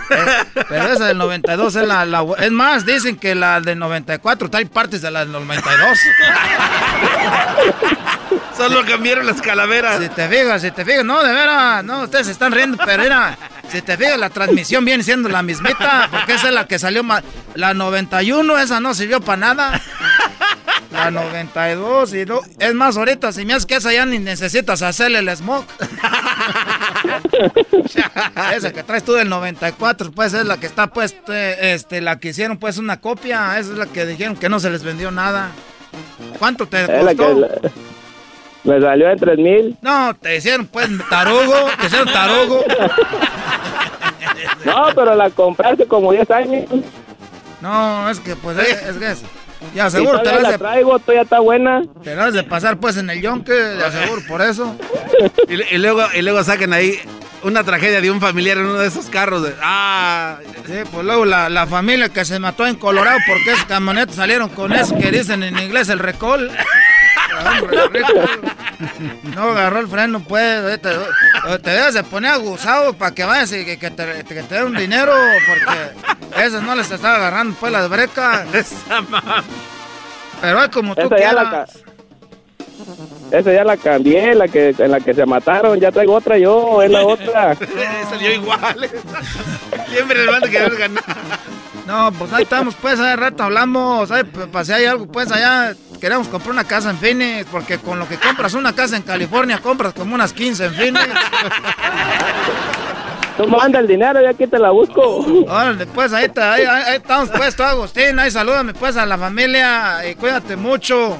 Pero esa del 92 es la, la Es más, dicen que la del 94 trae partes de la del 92. Solo cambiaron las calaveras. Si te fijas, si te fijas, no, de veras, no, ustedes se están riendo, pero era, si te fijas, la transmisión viene siendo la mismita, porque esa es la que salió más. La 91, esa no sirvió para nada. La 92, y no, es más, ahorita, si me haces que esa ya ni necesitas hacerle el smoke. esa que traes tú del 94, pues es la que está, pues, este, la que hicieron, pues, una copia, esa es la que dijeron que no se les vendió nada. ¿Cuánto te Es la costó? Me salió en 3 mil. No, te hicieron pues tarugo, te hicieron tarugo. No, pero la compré hace como 10 años. No, es que pues es, que es- Ya seguro te la de, traigo, todavía está buena. te la de pasar pues en el yonque, de aseguro por eso. Y, y luego, y luego sacan ahí una tragedia de un familiar en uno de esos carros. de- ah, Sí, pues luego la, la familia que se mató en Colorado porque esos camionetas salieron con eso que dicen en inglés el recall. No agarró el freno, pues. Te, te debes de poner aguzado para que vayas y que, que te, que te den un dinero porque esas no les estaba agarrando pues las brecas. Pero es como tú Esa ya la quieras. Esa ya la cambié, la que, en la que se mataron. Ya traigo otra yo, es la otra. salió igual. Siempre el van a querer ganar. No, pues ahí estamos, pues, hace rato hablamos, pues, pues, si hay algo, pues, allá queremos comprar una casa en Phoenix, porque con lo que compras una casa en California, compras como unas 15 en Phoenix. Tú manda el dinero y aquí te la busco. Órale, pues, ahí, está, ahí, ahí- ahí estamos, pues, tú, Agustín, ahí salúdame, pues, a la familia y cuídate mucho.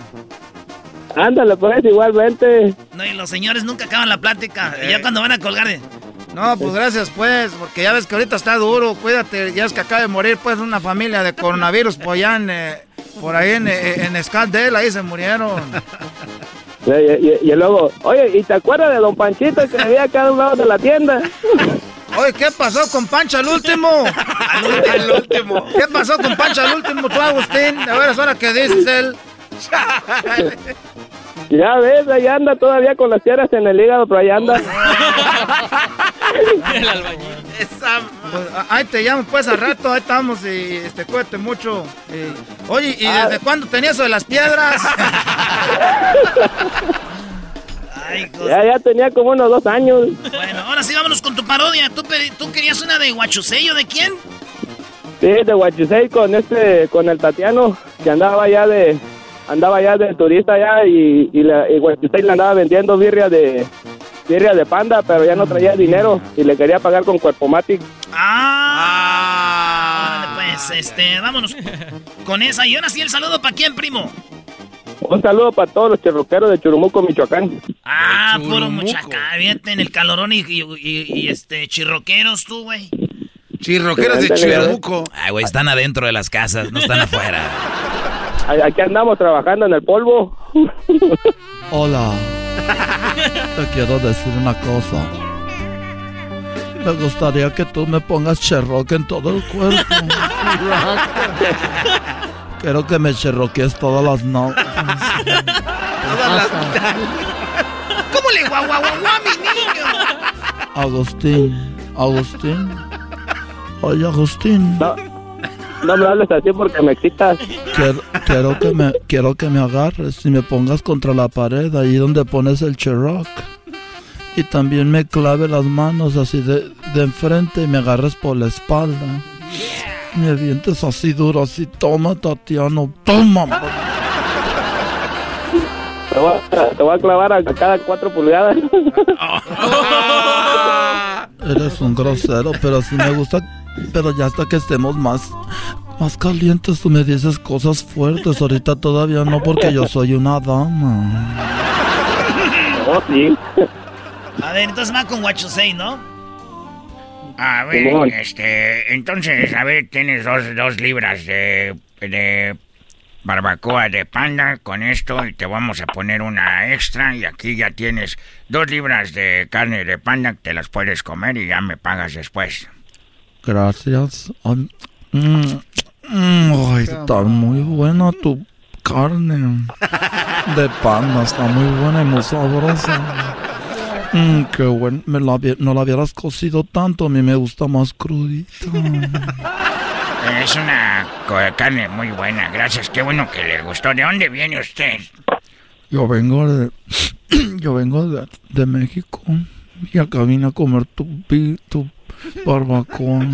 Ándale, pues, igualmente. No, y los señores nunca acaban la plática. Y ya cuando van a colgar de... No, pues, gracias, pues, porque ya ves que ahorita está duro, cuídate, ya es que acaba de morir, pues, una familia de coronavirus, pues, allá en, eh, por ahí en, eh, en ahí se murieron. Y, y- y luego, oye, ¿y te acuerdas de don Panchito que vivía acá a un lado de la tienda? Oye, ¿qué pasó con Pancho al último? Al último. ¿Qué pasó con Pancho al último, tú, Agustín? A ver, es hora que dices él. Ya ves, ahí anda todavía con las tierras en el hígado, pero ahí anda. El albañil. Esa... Pues, ahí te llamo, pues, al rato, ahí estamos y este, cuídate mucho. Oye, ¿y desde cuándo tenías eso de las piedras? Ya, ya tenía como unos dos años. Bueno, ahora sí vámonos con tu parodia. ¿Tú, querías una de Guachusello de quién? Sí, de Huachisei con este, con el Tatiano, que andaba ya de, andaba ya de turista ya y, y, la, y le andaba vendiendo birria de, birria de panda, pero ya no traía dinero y le quería pagar con Cuerpo Matic. Ah. Pues, este, vámonos con esa. Y ahora sí el saludo para quién, primo. Un saludo para todos los chirroqueros de Churumuco, Michoacán. Ah, puro Churumuco. muchaca. Fíjate en el calorón y, y- y- y, este, chirroqueros tú, güey. Chirroqueros de Chirumuco. Ay, güey, están adentro de las casas, no están afuera. Aquí andamos trabajando en el polvo. Hola. Te quiero decir una cosa. Me gustaría que tú me pongas cherroque en todo el cuerpo. Quiero que me cherroquees todas las noches. ¿Cómo le guau, guau, guau, guau, mi niño? Agustín, Agustín. Oye, Agustín. No, no me hables así porque me excitas. Quiero, quiero que me quiero que me agarres y me pongas contra la pared ahí donde pones el cherrock Y también me clave las manos así de, de enfrente y me agarres por la espalda. Me dientes así duro, así, toma, Tatiano, toma. Te voy, a, te voy a clavar a cada cuatro pulgadas. Eres un grosero, pero sí me gusta. Pero ya hasta que estemos más, más calientes, tú me dices cosas fuertes. Ahorita todavía no, porque yo soy una dama. Oh, sí. A ver, entonces va con say, ¿no? A ver, este, entonces, a ver, tienes dos, dos libras de, de barbacoa de panda con esto y te vamos a poner una extra y aquí ya tienes dos libras de carne de panda que te las puedes comer y ya me pagas después. Gracias. Ay, mm, mm, ay, está muy buena tu carne. De panda, está muy buena y muy sabrosa. Mm, qué bueno. Me la no la hubieras cocido tanto, a mí me gusta más crudita. Es una carne muy buena, gracias, qué bueno que le gustó. ¿De dónde viene usted? Yo vengo de, yo vengo de, de México y acá vine a comer tu, pi- tu barbacoa.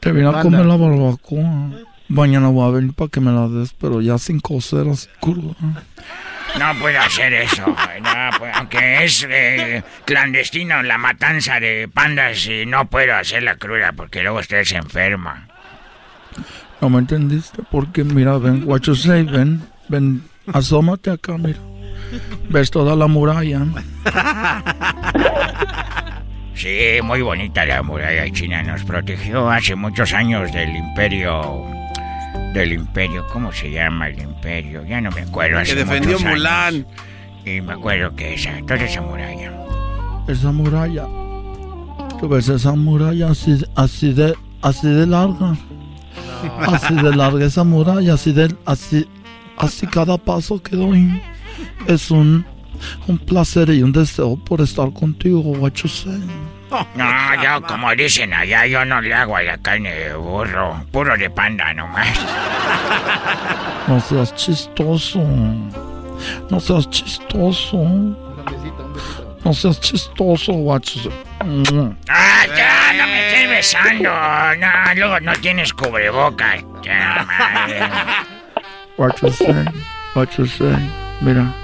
Te vine a comer la barbacoa. Mañana voy a venir para que me la des, pero ya sin cocer, así cruda. No puedo hacer eso, no, pues, aunque es eh, clandestino la matanza de pandas y no puedo hacerla cruda porque luego usted se enferma. No me entendiste, porque mira, ven, what you say, ven, ven, asómate acá, mira. Ves toda la muralla. Sí, muy bonita la muralla china. Nos protegió hace muchos años del imperio. Del imperio, ¿cómo se llama el imperio? Ya no me acuerdo. Que hace defendió muchos años. Mulan. Y me acuerdo que esa, toda esa muralla. Esa muralla. Tú ves esa muralla así, así de, así de larga. Así de larga esa muralla, así de, así, así cada paso que doy. Es un, un placer y un deseo por estar contigo, say. No, yo, como dicen allá, yo no le hago a la carne de burro. Puro de panda nomás. No seas chistoso. No seas chistoso. No seas chistoso. Mm. Ah, ya, no me estés besando. No, luego no tienes cubrebocas. Ya, madre. What you say, what you say. Mira,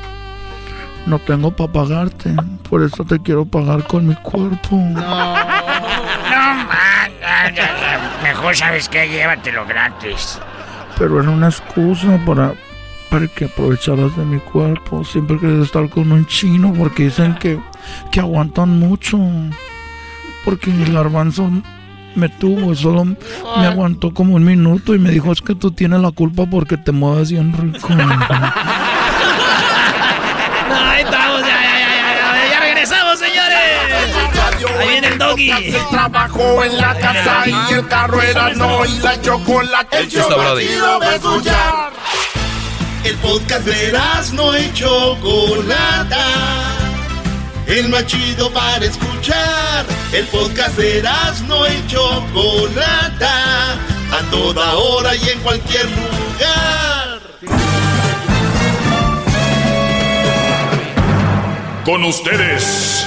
no tengo para pagarte, por eso te quiero pagar con mi cuerpo. No, man. ya, ya. Mejor sabes que llévatelo gratis. Pero era una excusa para, para que aprovecharas de mi cuerpo. Siempre quería estar con un chino porque dicen que, que aguantan mucho. Porque el garbanzo me tuvo solo me aguantó como un minuto y me dijo es que tú tienes la culpa porque te mueves bien rico. el doggy. El trabajo en la casa y el carro era no y la chocolate. El show chido escuchar. El podcast de no y Chocolata. El más chido para escuchar. El podcast de no y Chocolata. A toda hora y en cualquier lugar. Con ustedes.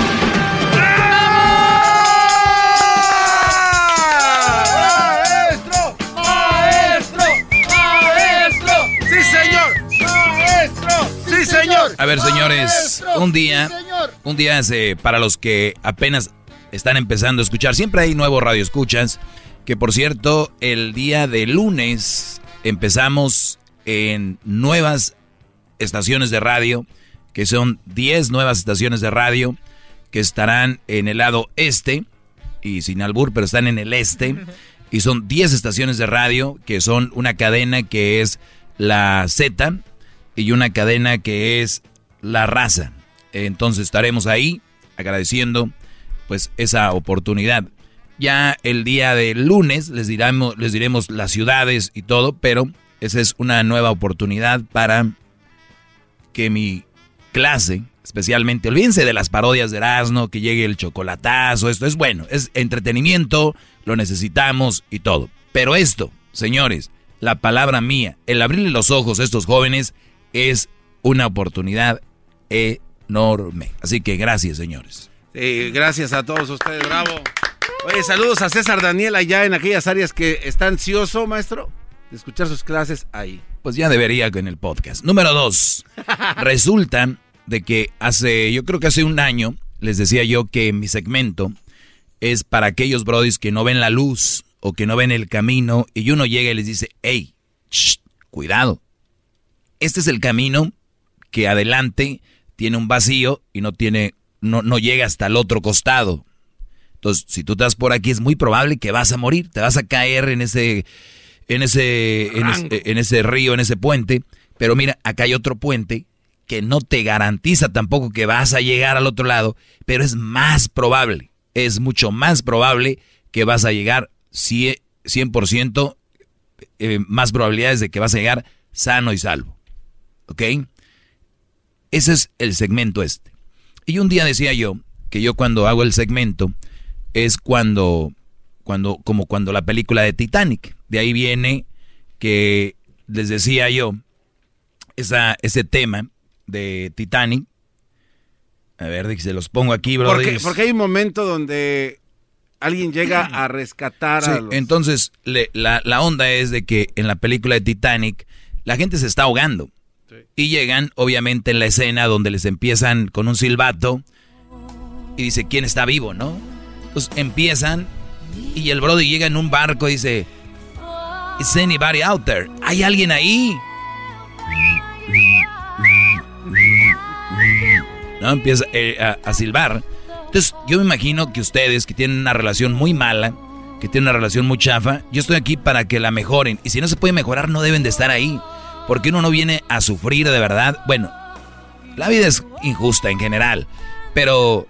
señor! A ver, señores, un día, un día para los que apenas están empezando a escuchar, siempre hay nuevos radioescuchas, que por cierto, el día de lunes empezamos en nuevas estaciones de radio, que son 10 nuevas estaciones de radio, que estarán en el lado este, y sin albur, pero están en el este, y son 10 estaciones de radio, que son una cadena que es la Z, y una cadena que es la raza. Entonces estaremos ahí agradeciendo pues esa oportunidad. Ya el día de lunes les diremos, les diremos las ciudades y todo, pero esa es una nueva oportunidad para que mi clase, especialmente. Olvídense de las parodias de Erasmo, que llegue el chocolatazo, esto es bueno, es entretenimiento, lo necesitamos y todo. Pero esto, señores, la palabra mía, el abrirle los ojos a estos jóvenes es una oportunidad enorme. Así que gracias, señores. gracias a todos ustedes, bravo. Oye, saludos a César Daniel allá en aquellas áreas que está ansioso, maestro, de escuchar sus clases ahí. Pues ya debería en el podcast. Número dos. Resulta de que hace, yo creo que hace un año, les decía yo que mi segmento es para aquellos brodis que no ven la luz o que no ven el camino y uno llega y les dice, hey, cuidado. Este es el camino que adelante tiene un vacío y no tiene, no, no llega hasta el otro costado. Entonces, si tú estás por aquí, es muy probable que vas a morir, te vas a caer en ese, en ese, en ese, río, en ese puente. Pero mira, acá hay otro puente que no te garantiza tampoco que vas a llegar al otro lado, pero es más probable, es mucho más probable que vas a llegar 100%, eh, más probabilidades de que vas a llegar sano y salvo. ¿Ok? Ese es el segmento este. Y un día decía yo que yo cuando hago el segmento es cuando, cuando, como cuando la película de Titanic. De ahí viene que les decía yo, esa, ese tema de Titanic. A ver, se los pongo aquí, bro. Porque, porque hay un momento donde alguien llega a rescatar a los... Entonces, la, la, onda es de que en la película de Titanic la gente se está ahogando. Y llegan, obviamente, en la escena donde les empiezan con un silbato y dice, ¿quién está vivo, no? Entonces empiezan y el brody llega en un barco y dice, ¿Is anybody out there? ¿Hay alguien ahí? ¿No? Empieza eh, a, a silbar. Entonces, yo me imagino que ustedes que tienen una relación muy mala, que tienen una relación muy chafa, yo estoy aquí para que la mejoren. Y si no se puede mejorar, no deben de estar ahí. Porque uno no viene a sufrir de verdad. Bueno, la vida es injusta en general, pero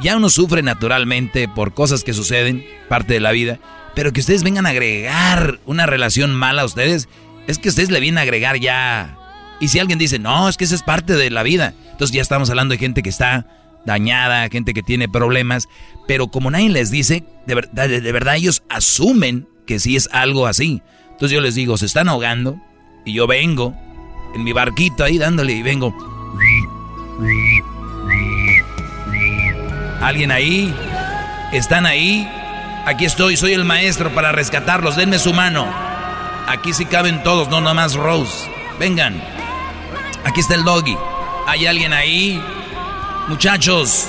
ya uno sufre naturalmente por cosas que suceden, parte de la vida, pero que ustedes vengan a agregar una relación mala a ustedes, es que ustedes le vienen a agregar ya. Y si alguien dice, no, es que esa es parte de la vida, entonces ya estamos hablando de gente que está dañada, gente que tiene problemas, pero como nadie les dice, de, verdad, de verdad ellos asumen que sí es algo así. Entonces yo les digo, se están ahogando y yo vengo en mi barquito ahí dándole y vengo. ¿Alguien ahí? ¿Están ahí? Aquí estoy, soy el maestro para rescatarlos. Denme su mano. Aquí sí caben todos, no nada más Rose. Vengan. Aquí está el doggy. ¿Hay alguien ahí? Muchachos,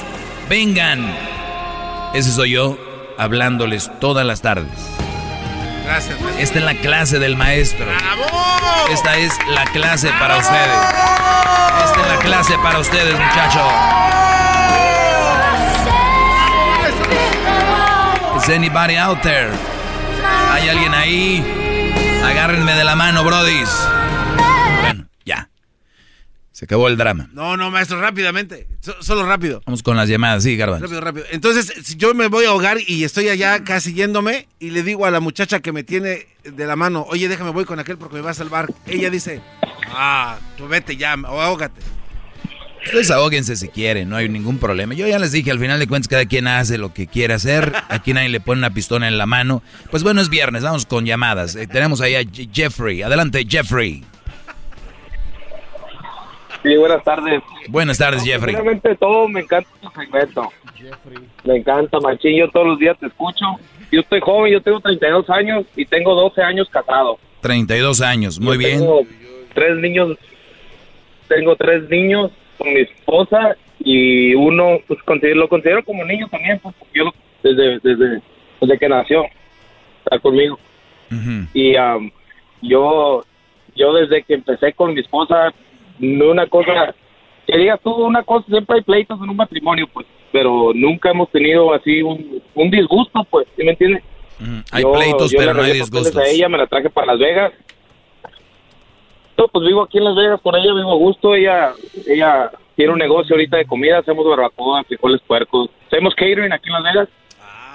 vengan. Ese soy yo hablándoles todas las tardes. Gracias, maestro. Esta es la clase del maestro. Esta es la clase para ustedes. Esta es la clase para ustedes, muchachos. Is anybody out there? ¿Hay alguien ahí? Agárrenme de la mano, brodis. Se acabó el drama. No, no, maestro, rápidamente. solo rápido. Vamos con las llamadas, sí, Garbanzo. Rápido, rápido. Entonces, si yo me voy a ahogar y estoy allá casi yéndome y le digo a la muchacha que me tiene de la mano, oye, déjame voy con aquel porque me va a salvar. Ella dice, ah, tú vete ya, o ahógate. Ustedes ahóguense si quieren, no hay ningún problema. Yo ya les dije, al final de cuentas, cada quien hace lo que quiere hacer. Aquí nadie le pone una pistola en la mano. Pues bueno, es viernes, vamos con llamadas. Eh, tenemos ahí a Jeffrey. Adelante, Jeffrey. Sí, buenas tardes. Buenas tardes, Jeffrey. Realmente todo me encanta tu segmento. Me encanta, machín. Yo todos los días te escucho. Yo estoy joven, yo tengo 32 años y tengo 12 años casado. 32 años, muy bien. Tengo tres niños. Tengo tres niños con mi esposa y uno pues lo considero como niño también, pues, yo desde, desde, desde que nació está conmigo. Y yo yo desde que empecé con mi esposa, una cosa, que digas tú una cosa, siempre hay pleitos en un matrimonio, pues, pero nunca hemos tenido así un, un disgusto, pues, ¿sí me entiendes? Hay pleitos, pero no hay disgustos. A ella me la traje para Las Vegas pues vivo aquí en Las Vegas con ella, vivo a gusto. Ella, ella tiene un negocio ahorita de comida, hacemos barbacoa, frijoles puercos. Hacemos catering aquí en Las Vegas.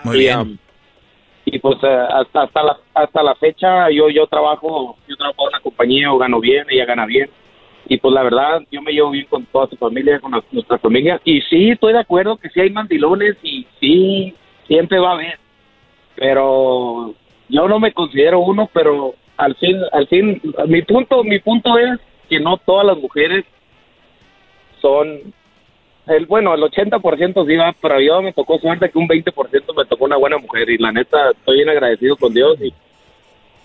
Muy bien. Um, y pues eh, hasta, hasta, la, hasta la fecha yo yo trabajo yo trabajo en una compañía o gano bien, ella gana bien. Y pues la verdad yo me llevo bien con toda su familia, con nuestra familia y sí estoy de acuerdo que sí hay mandilones y sí siempre va a haber, pero yo no me considero uno, pero al fin, al fin, mi punto, mi punto es que no todas las mujeres son el bueno, el 80% sí va, pero yo me tocó suerte que un 20% me tocó una buena mujer y la neta estoy bien agradecido con Dios y,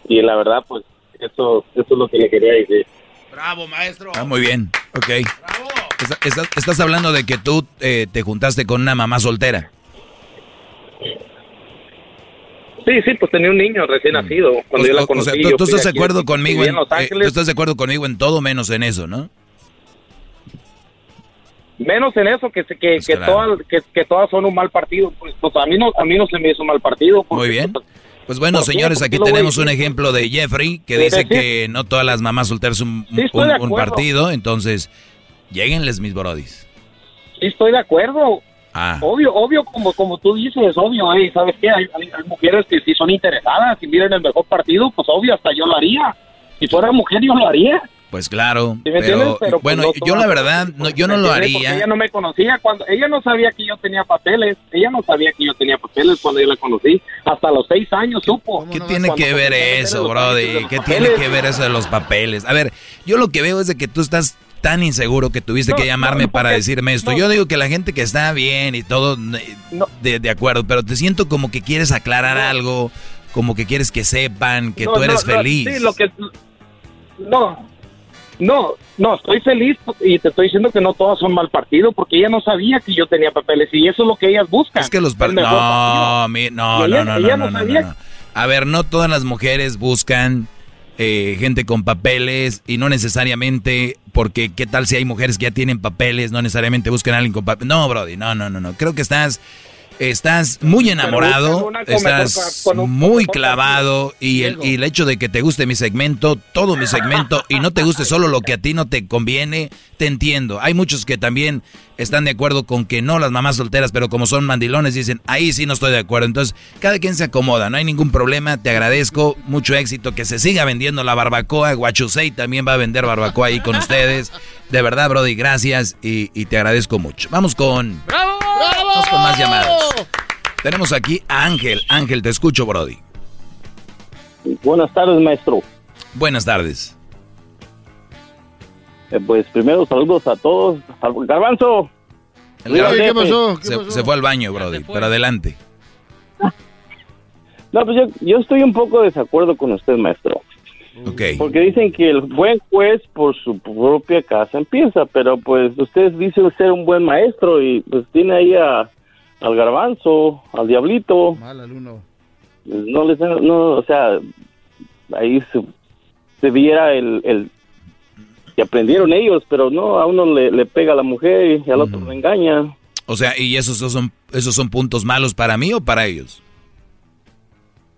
y la verdad pues eso, eso es lo que le quería decir. Bravo, maestro. Ah, muy bien, ok. Está- está- estás hablando de que tú eh, te juntaste con una mamá soltera. Sí, sí, pues tenía un niño recién nacido cuando yo la o conocí. sea, tú, yo tú fui estás de aquí, acuerdo conmigo en, en Los eh, Ángeles, tú estás de acuerdo conmigo en todo menos en eso, ¿no? menos en eso que claro. todas, que, que todas son un mal partido, pues, pues a mí no a mí no se me hizo un mal partido. Muy bien. Pues bueno, ¿Por qué? señores, ¿Por aquí tenemos un ejemplo de Jeffrey que dice que no todas las mamás solteras son un, Sí, un- partido, entonces lleguenles mis brodis. Sí, estoy de acuerdo. Ah. Obvio, obvio, como como tú dices, obvio, eh, ¿sabes qué? Hay, hay- hay mujeres que sí son interesadas y miren el mejor partido, pues obvio, hasta yo lo haría. Si fuera mujer, yo lo haría. Pues claro, pero, Pero, pues, bueno, no yo la verdad, no, yo no ¿Me lo haría. Ella no me conocía cuando ella no sabía que yo tenía papeles. Ella no sabía que yo tenía papeles cuando yo la conocí. Hasta los seis años supo. ¿Qué tiene que ver eso, Brody? ¿Qué tiene que ver eso de los papeles? A ver, yo lo que veo es de que tú estás tan inseguro que tuviste que llamarme para decirme esto. Yo digo que la gente que está bien y todo, de, de acuerdo, pero te siento como que quieres aclarar algo, como que quieres que sepan que tú eres feliz. sí, lo que no, no, no, estoy feliz y te estoy diciendo que no todas son mal partido porque ella no sabía que yo tenía papeles y eso es lo que ellas buscan. Es que los par- el mejor no, mi- no, Y no, ella- no, ella no, no no, no. A ver, no todas las mujeres buscan eh, gente con papeles y no necesariamente porque qué tal si hay mujeres que ya tienen papeles, no necesariamente buscan a alguien con papeles. No, Brody, no, no, no, no. Creo que estás estás muy enamorado, estás muy clavado y el, y el hecho de que te guste mi segmento, todo mi segmento y no te guste solo lo que a ti no te conviene, te entiendo. Hay muchos que también están de acuerdo con que no las mamás solteras, pero como son mandilones dicen, ahí sí no estoy de acuerdo. Entonces, cada quien se acomoda, no hay ningún problema, te agradezco, mucho éxito, que se siga vendiendo la barbacoa, Guachusei también va a vender barbacoa ahí con ustedes. De verdad, Brody, gracias y, y te agradezco mucho. Vamos con... ¡Bravo! Vamos con más llamadas. Tenemos aquí a Ángel. Ángel, te escucho, Brody. Buenas tardes, maestro. Buenas tardes. Eh, pues primero saludos a todos. Garbanzo. El el jefe. Se, se fue al baño, Brody, pero adelante. No, pues yo, yo estoy un poco de desacuerdo con usted, maestro. Porque dicen que el buen juez por su propia casa empieza, pero pues usted dice ser un buen maestro y pues tiene ahí a, al garbanzo, al diablito. Mal alumno. No les no, o sea, ahí se, se viera el, el que aprendieron ellos, pero no, a uno le, le pega a la mujer y al otro le engaña. O sea, ¿y esos son, esos son puntos malos para mí o para ellos?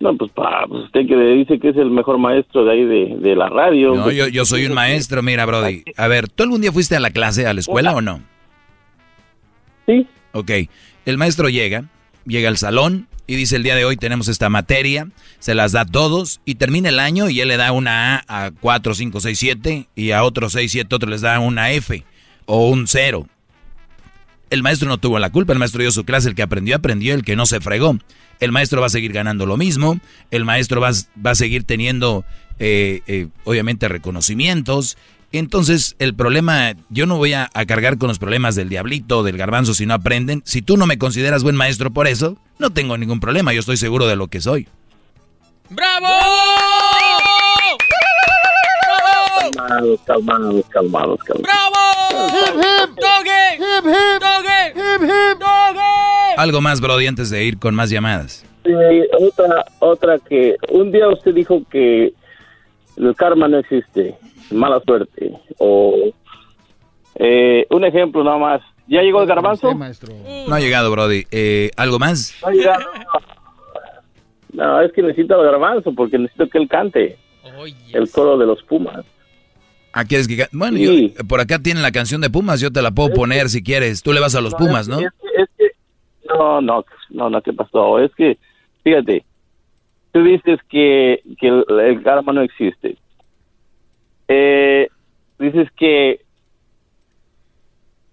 No, pues, pa, pues usted que dice que es el mejor maestro de ahí de, de la radio. No, yo, yo soy un maestro, mira, Brody. A ver, ¿tú algún día fuiste a la clase, a la escuela o no? Sí. Ok, el maestro llega, llega al salón y dice el día de hoy tenemos esta materia, se las da a todos y termina el año y él le da una A a 4, 5, 6, 7 y a otros 6, 7 otros les da una F o un 0. El maestro no tuvo la culpa, el maestro dio su clase, el que aprendió, aprendió, el que no se fregó. El maestro va a seguir ganando lo mismo, el maestro va, va a seguir teniendo, eh, eh, obviamente, reconocimientos. Entonces, el problema, yo no voy a, a cargar con los problemas del diablito, del garbanzo, si no aprenden. Si tú no me consideras buen maestro por eso, no tengo ningún problema, yo estoy seguro de lo que soy. ¡Bravo! Calmados, calmados, calmados, calmados. ¡Bravo! ¡Hip, hip! ¡Doggy! ¡Hip, hip! ¡Doggy! ¡Hip, hip! ¡Doggy! Algo más, Brody, antes de ir con más llamadas. Sí, otra, otra que un día usted dijo que el karma no existe, mala suerte. O eh, un ejemplo nada más. ¿Ya llegó el garbanzo? No ha llegado, Brody. Eh, ¿Algo más? No ha llegado. No, es que necesito el garbanzo porque necesito que él cante. El coro de los Pumas. Ah, ¿quieres que Bueno, yo- por acá tienen la canción de Pumas, yo te la puedo poner si quieres. Tú le vas a los Pumas, ¿no? Es que- es que- no, no, no, no, ¿qué pasó? Es que, fíjate, tú dices que, que el, el karma no existe. Eh, dices que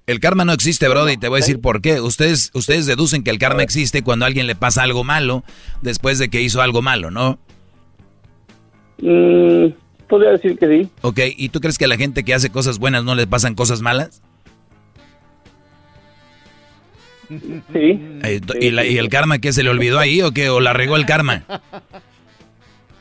El karma no existe, Brody, te voy a decir por qué. Ustedes, ustedes deducen que el karma existe cuando a alguien le pasa algo malo después de que hizo algo malo, ¿no? mm, podría decir que sí. Ok, ¿y tú crees que a la gente que hace cosas buenas no les pasan cosas malas? Sí. Eh, ¿Y, la- y el karma qué se le olvidó ahí o qué? ¿O la regó el karma?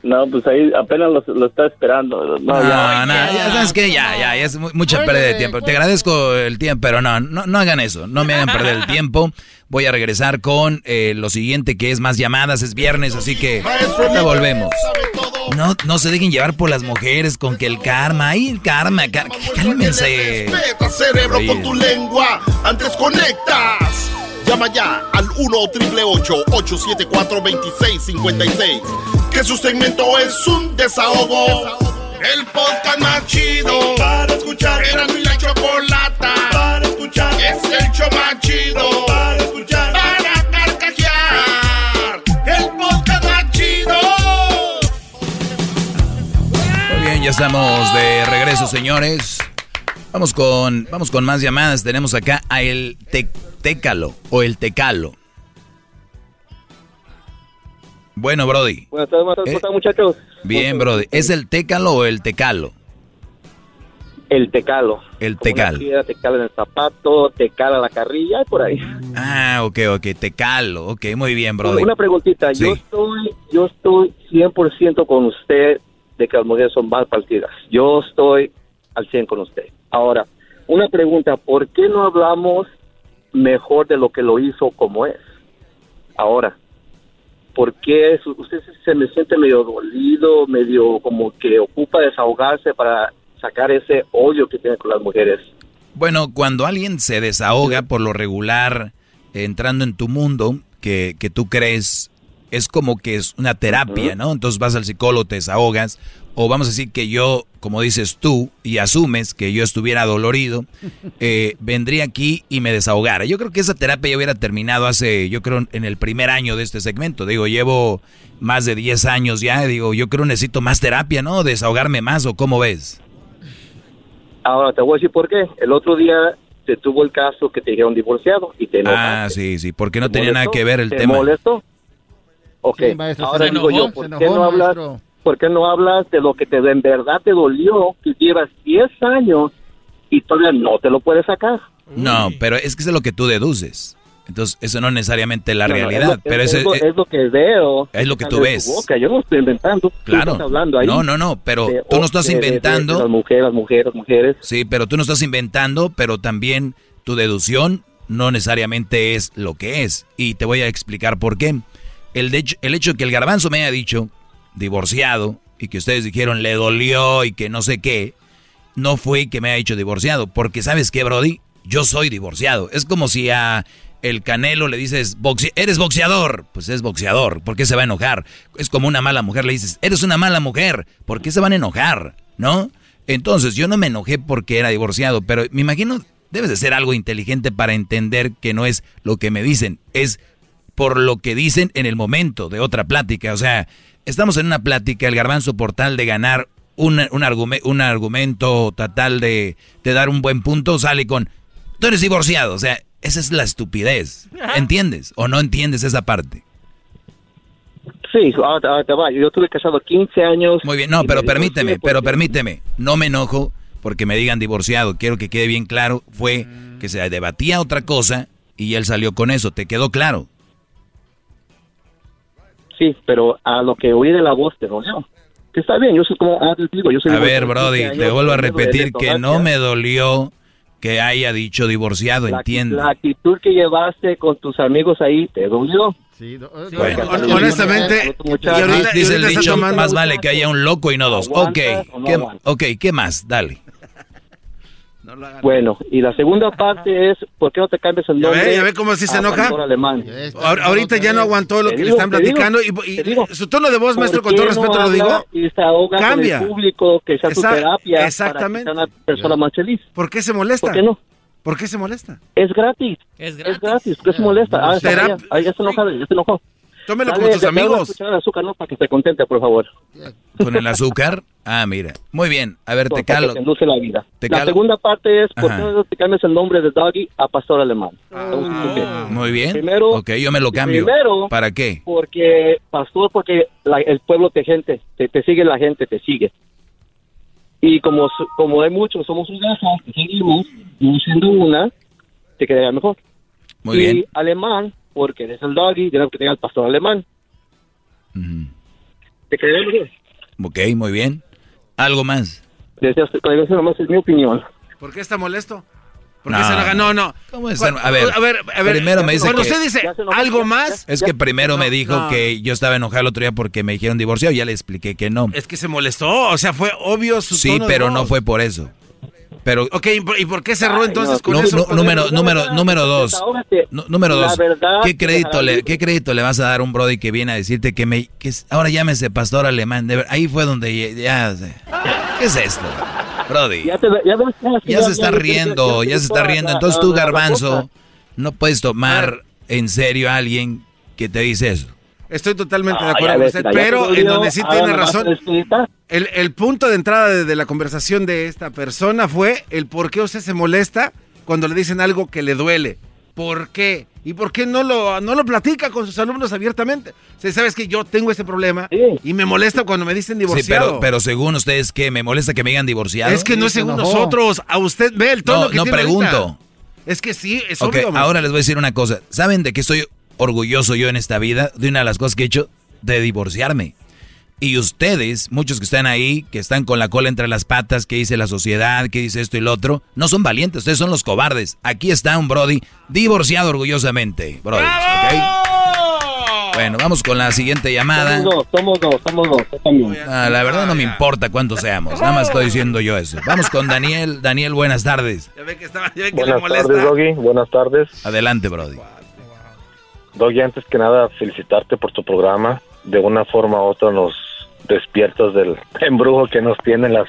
No, pues ahí apenas lo, lo está esperando. No, No, ya. no, ya sabes que ya, ya, ya es mu- mucha pérdida de tiempo. Te agradezco el tiempo, pero no, no, no hagan eso, no me hagan perder el tiempo. Voy a regresar con eh, lo siguiente que es más llamadas, es viernes, así que ya volvemos. No, no se dejen llevar por las mujeres con que el karma, ay, el karma, car- cálmense. Respeta, cerebro, con tu lengua. Antes conectas. Llama ya al 1 874 2656 Que su segmento es un desahogo. El podcast más chido. Para escuchar. Era mi la chocolata. Para escuchar. Es el show más chido. Para escuchar. Para carcajear. El podcast más chido. Muy bien, ya estamos de regreso, señores. Vamos con, vamos con más llamadas. Tenemos acá a el Te- Técalo o el Tecalo. Bueno, Brody. Buenas tardes, buenas tardes, ¿cómo están, muchachos? Bien, Brody. ¿Es el Técalo o el Tecalo? El tecalo. El Tecalo. piedra, te cala en el zapato, te cala la carrilla y por ahí. Ah, ok, ok. Tecalo. Ok, muy bien, Brody. Una preguntita. Sí. Yo estoy, yo estoy 100% con usted de que las mujeres son mal partidas. Yo estoy al 100 con usted. Ahora, una pregunta. ¿Por qué no hablamos mejor de lo que lo hizo como es? Ahora, ¿por qué usted se- se me siente medio dolido, medio como que ocupa desahogarse para sacar ese odio que tiene con las mujeres? Bueno, cuando alguien se desahoga por lo regular, eh, entrando en tu mundo, que, que tú crees, es como que es una terapia, ¿no? Entonces vas al psicólogo, te desahogas, o vamos a decir que yo, como dices tú, y asumes que yo estuviera dolorido, eh, vendría aquí y me desahogara. Yo creo que esa terapia ya hubiera terminado hace, yo creo, en el primer año de este segmento. Digo, llevo más de 10 años ya, digo, yo creo necesito más terapia, ¿no? Desahogarme más, ¿o cómo ves? Ahora te voy a decir por qué. El otro día se tuvo el caso que te dijeron divorciado y te enojaste. Ah, sí, sí, porque no ¿Te tenía nada que ver el ¿Te tema. molestó? Ok, Sí, maestro, ahora se digo enojó, yo, ¿por se qué enojó, no hablas? ¿Por qué no hablas de lo que te en verdad te dolió que llevas 10 años y todavía no te lo puedes sacar? No, pero es que eso es lo que tú deduces. Entonces, eso no es necesariamente la No, no, es realidad, lo- pero es, eso es lo, es, lo que veo. es lo que tú ves. boca. Yo no estoy inventando. Claro. estás hablando ahí No, no, no, pero de- tú no estás de- inventando. de las mujeres, las mujeres, mujeres. Sí, pero tú no estás inventando, pero también tu deducción no necesariamente es lo que es. Y te voy a explicar por qué. El, de hecho, el hecho de que el garbanzo me haya dicho divorciado y que ustedes dijeron le dolió y que no sé qué, no fue que me haya dicho divorciado. Porque sabes qué, Brody, yo soy divorciado. Es como si a el Canelo le dices, "Boxe- eres boxeador. Pues es boxeador. ¿Por qué se va a enojar? Es como una mala mujer le dices, eres una mala mujer. ¿Por qué se van a enojar? ¿No? Entonces, yo no me enojé porque era divorciado, pero me imagino, debes de ser algo inteligente para entender que no es lo que me dicen, es por lo que dicen en el momento de otra plática. O sea, estamos en una plática, el garbanzo por tal de ganar un, un, argume- un argumento, tal de, de dar un buen punto, sale con, tú eres divorciado. O sea, esa es la estupidez. ¿Entiendes? ¿O no entiendes esa parte? Sí, ahora, ahora te va. Yo estuve casado 15 años. Muy bien, no, pero me permíteme, pero permíteme, no me enojo porque me digan divorciado. Quiero que quede bien claro, fue que se debatía otra cosa y él salió con eso. ¿Te quedó claro? Sí, pero a lo que oí de la voz te dolió. Que está bien, yo soy como, ah, te digo, yo soy A ver, divorciado Brody, 15 te vuelvo a repetir que no me dolió que haya dicho divorciado, La, entiende. la actitud que llevaste con tus amigos ahí te dolió. Bueno. Hon- honestamente, y ahorita- Dice el dicho, más vale que haya un loco y no dos. Ok, ¿Aguantas o no ¿qué, ok, ¿qué más? Dale. Bueno, y la segunda parte es, ¿por qué no te cambias el Ya nombre? ve, ya ve cómo sí se enoja. Alemán. Ahor- ahorita ya no aguantó lo Te que le digo, están te digo, platicando y, y su tono de voz, maestro, ¿Por con todo qué no respeto lo digo, Y se ahoga cambia. con el público, que sea Esa- terapia exactamente. para que sea una persona más feliz. ¿Por qué se molesta? ¿Por qué no? ¿Por qué se molesta? Es gratis. Es gratis. ¿Por qué se molesta? Ah, ya ya se enojó. Tómelo Dale, como tus dale una amigos. de azúcar, ¿no? Para que se contente, por favor. ¿Con el azúcar? Ah, mira. Muy bien. A ver, te calo. que te la vida. Te la calo. segunda parte es, ¿por qué no te cambias el nombre de Doggy a Pastor Alemán? Muy bien. Primero- ok, yo me lo cambio. primero- ¿Para qué? Porque, pastor, porque la- el pueblo te gente, te, te sigue la gente, te sigue. Y como, como hay muchos, somos un te seguimos, y siendo una, te quedaría mejor. Muy y bien. alemán, porque eres el doggy, tienes que tener al pastor alemán. Te quedaría mejor. Ok, muy bien. ¿Algo más? Desde hace- eso nomás es mi opinión. ¿Por qué está molesto? ¿Por qué No, se enoja? No, no. ¿Cómo es? A ver, a ver, a ver, primero me dice Cuando que- usted dice algo más, Es que primero me dijo no. que yo estaba enojado el otro día porque me dijeron divorciado. Ya le expliqué que no. es que se molestó. O sea, fue obvio su Sí, tono de pero no voz. fue por eso. Pero Ok, ¿y por, qué cerró entonces con Nu- eso? número, número, número dos. Número dos. verdad, ¿Qué crédito, le. ¿Qué crédito le vas a dar a un brody que viene a decirte que me... Que ahora llámese pastor alemán? De ver- ahí fue donde ya... ¿Qué es esto? Brody. Ya, te, ya, ya, Ya se está riendo, ya se está riendo. Entonces tú, Garbanzo, no puedes tomar en serio a alguien que te dice eso. Estoy totalmente de Ah, acuerdo con usted, pero en donde sí ahora tiene razón. El, el punto de entrada de, de la conversación de esta persona fue el por qué usted se molesta cuando le dicen algo que le duele. ¿Por qué? ¿Y por qué no lo, no lo platica con sus alumnos abiertamente? O sea, sabes que yo tengo ese problema y me molesta cuando me dicen Sí, divorciado. pero, pero según ustedes, ¿qué? ¿Me molesta que me digan divorciado? es que no es según nosotros. A usted ve el tono No, que no tiene pregunto. ahorita. Es que sí, es Ok, obvio. maestro. ahora les voy a decir una cosa. ¿Saben de qué estoy orgulloso yo en esta vida? De una de las cosas que he hecho, de divorciarme. Y ustedes, muchos que están ahí, que están con la cola entre las patas, que dice la sociedad, que dice esto y lo otro, no son valientes, ustedes son los cobardes. Aquí está un Brody divorciado orgullosamente, Brody. Bueno, vamos con la siguiente llamada. Somos dos, somos dos, somos dos. Ah, la verdad no me importa cuántos seamos, nada más estoy diciendo yo eso. Vamos con Daniel. Daniel, buenas tardes. Ya ve que, estaba, ya ve que le Buenas molesta. tardes, Doggy. Buenas tardes. Adelante, Brody. Doggy, antes que nada, felicitarte por tu programa. De una forma u otra nos despiertas del embrujo que nos tienen las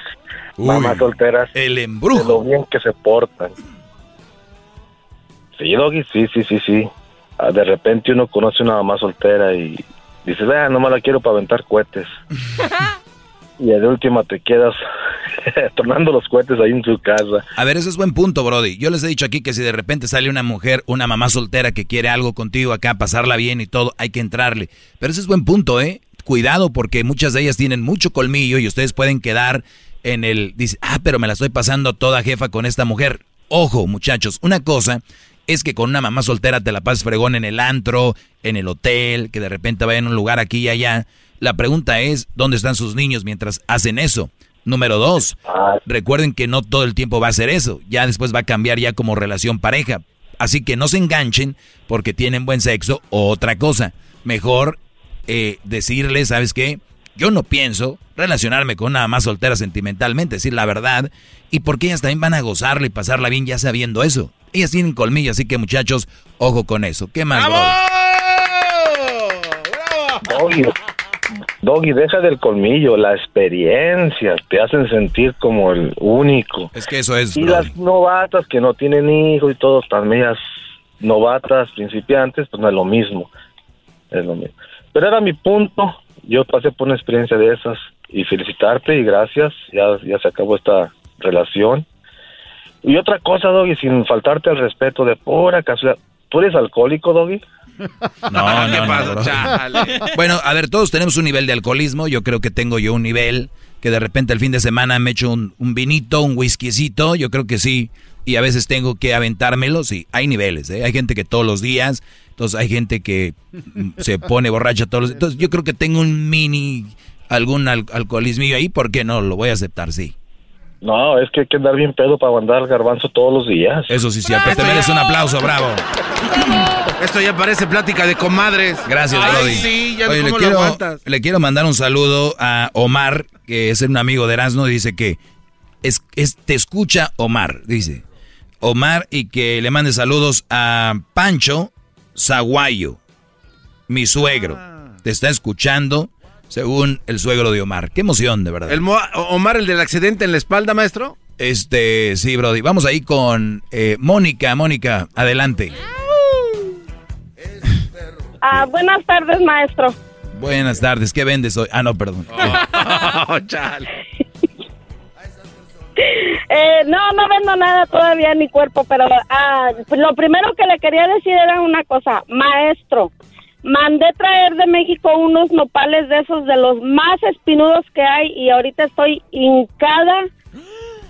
mamás solteras. El embrujo. De lo bien que se portan. Sí, Doggy, sí, sí, sí, sí. Ah, De repente uno conoce una mamá soltera y dices, ah, no me la quiero para aventar cohetes. y de última te quedas tornando los cohetes ahí en su casa. A ver, ese es buen punto, Brody. Yo les he dicho aquí que si de repente sale una mujer, una mamá soltera que quiere algo contigo acá, pasarla bien y todo, hay que entrarle. Pero ese es buen punto, ¿eh? Cuidado porque muchas de ellas tienen mucho colmillo y ustedes pueden quedar en el... Dice, ah, pero me la estoy pasando toda jefa con esta mujer. Ojo, muchachos, una cosa es que con una mamá soltera te la pases fregón en el antro, en el hotel, que de repente vayan a un lugar aquí y allá. La pregunta es, ¿dónde están sus niños mientras hacen eso? Número dos, recuerden que no todo el tiempo va a ser eso. Ya después va a cambiar ya como relación pareja. Así que no se enganchen porque tienen buen sexo o otra cosa. Mejor eh, decirles, ¿sabes qué? Yo no pienso relacionarme con una más soltera sentimentalmente, decir la verdad. Y porque ellas también van a gozarla y pasarla bien ya sabiendo eso. Ellas tienen colmillo, así que muchachos, ojo con eso. ¿Qué más, Brody? Doggy, Doggy, deja del colmillo, la experiencia, te hacen sentir como el único. Es que eso es, Y las novatas que no tienen hijos y todos están medias novatas, principiantes, pues no es lo mismo. Es lo mismo. Pero era mi punto, yo pasé por una experiencia de esas y felicitarte y gracias, ya, ya se acabó esta relación. Y otra cosa, Doggy, sin faltarte el respeto de pura casualidad, ¿tú eres alcohólico, Doggy? No, no. Bueno, a ver, todos tenemos un nivel de alcoholismo. Yo creo que tengo yo un nivel que de repente el fin de semana me echo un, un vinito, un whiskycito. Yo creo que sí. Y a veces tengo que aventármelo. Sí, hay niveles. ¿eh? Hay gente que todos los días. Entonces hay gente que se pone borracha todos los Entonces yo creo que tengo un mini, algún al- alcoholismo ahí. ¿Por qué no? Lo voy a aceptar, sí. No, es que hay que andar bien pedo para andar garbanzo todos los días. Eso sí, sí. Te mereces un aplauso, bravo. Esto ya parece plática de comadres. Gracias, Ay, Brody. sí, ya Oye, no le quiero, le quiero mandar un saludo a Omar, que es un amigo de Erasmo, dice que es, es- te escucha Omar, dice. Omar, y que le mande saludos a Pancho Zaguayo, mi suegro. Te está escuchando, según el suegro de Omar. Qué emoción, de verdad. El Mo- Omar, el del accidente en la espalda, maestro. Este, sí, Brody. Vamos ahí con eh, Mónica. Mónica, adelante. Ah, buenas tardes, maestro. Buenas tardes, ¿qué vendes hoy? Ah, no, perdón. Oh, chale. Eh, no, no vendo nada todavía en mi cuerpo, pero ah, lo primero que le quería decir era una cosa, maestro. Mandé traer de México unos nopales de esos de los más espinudos que hay y ahorita estoy hincada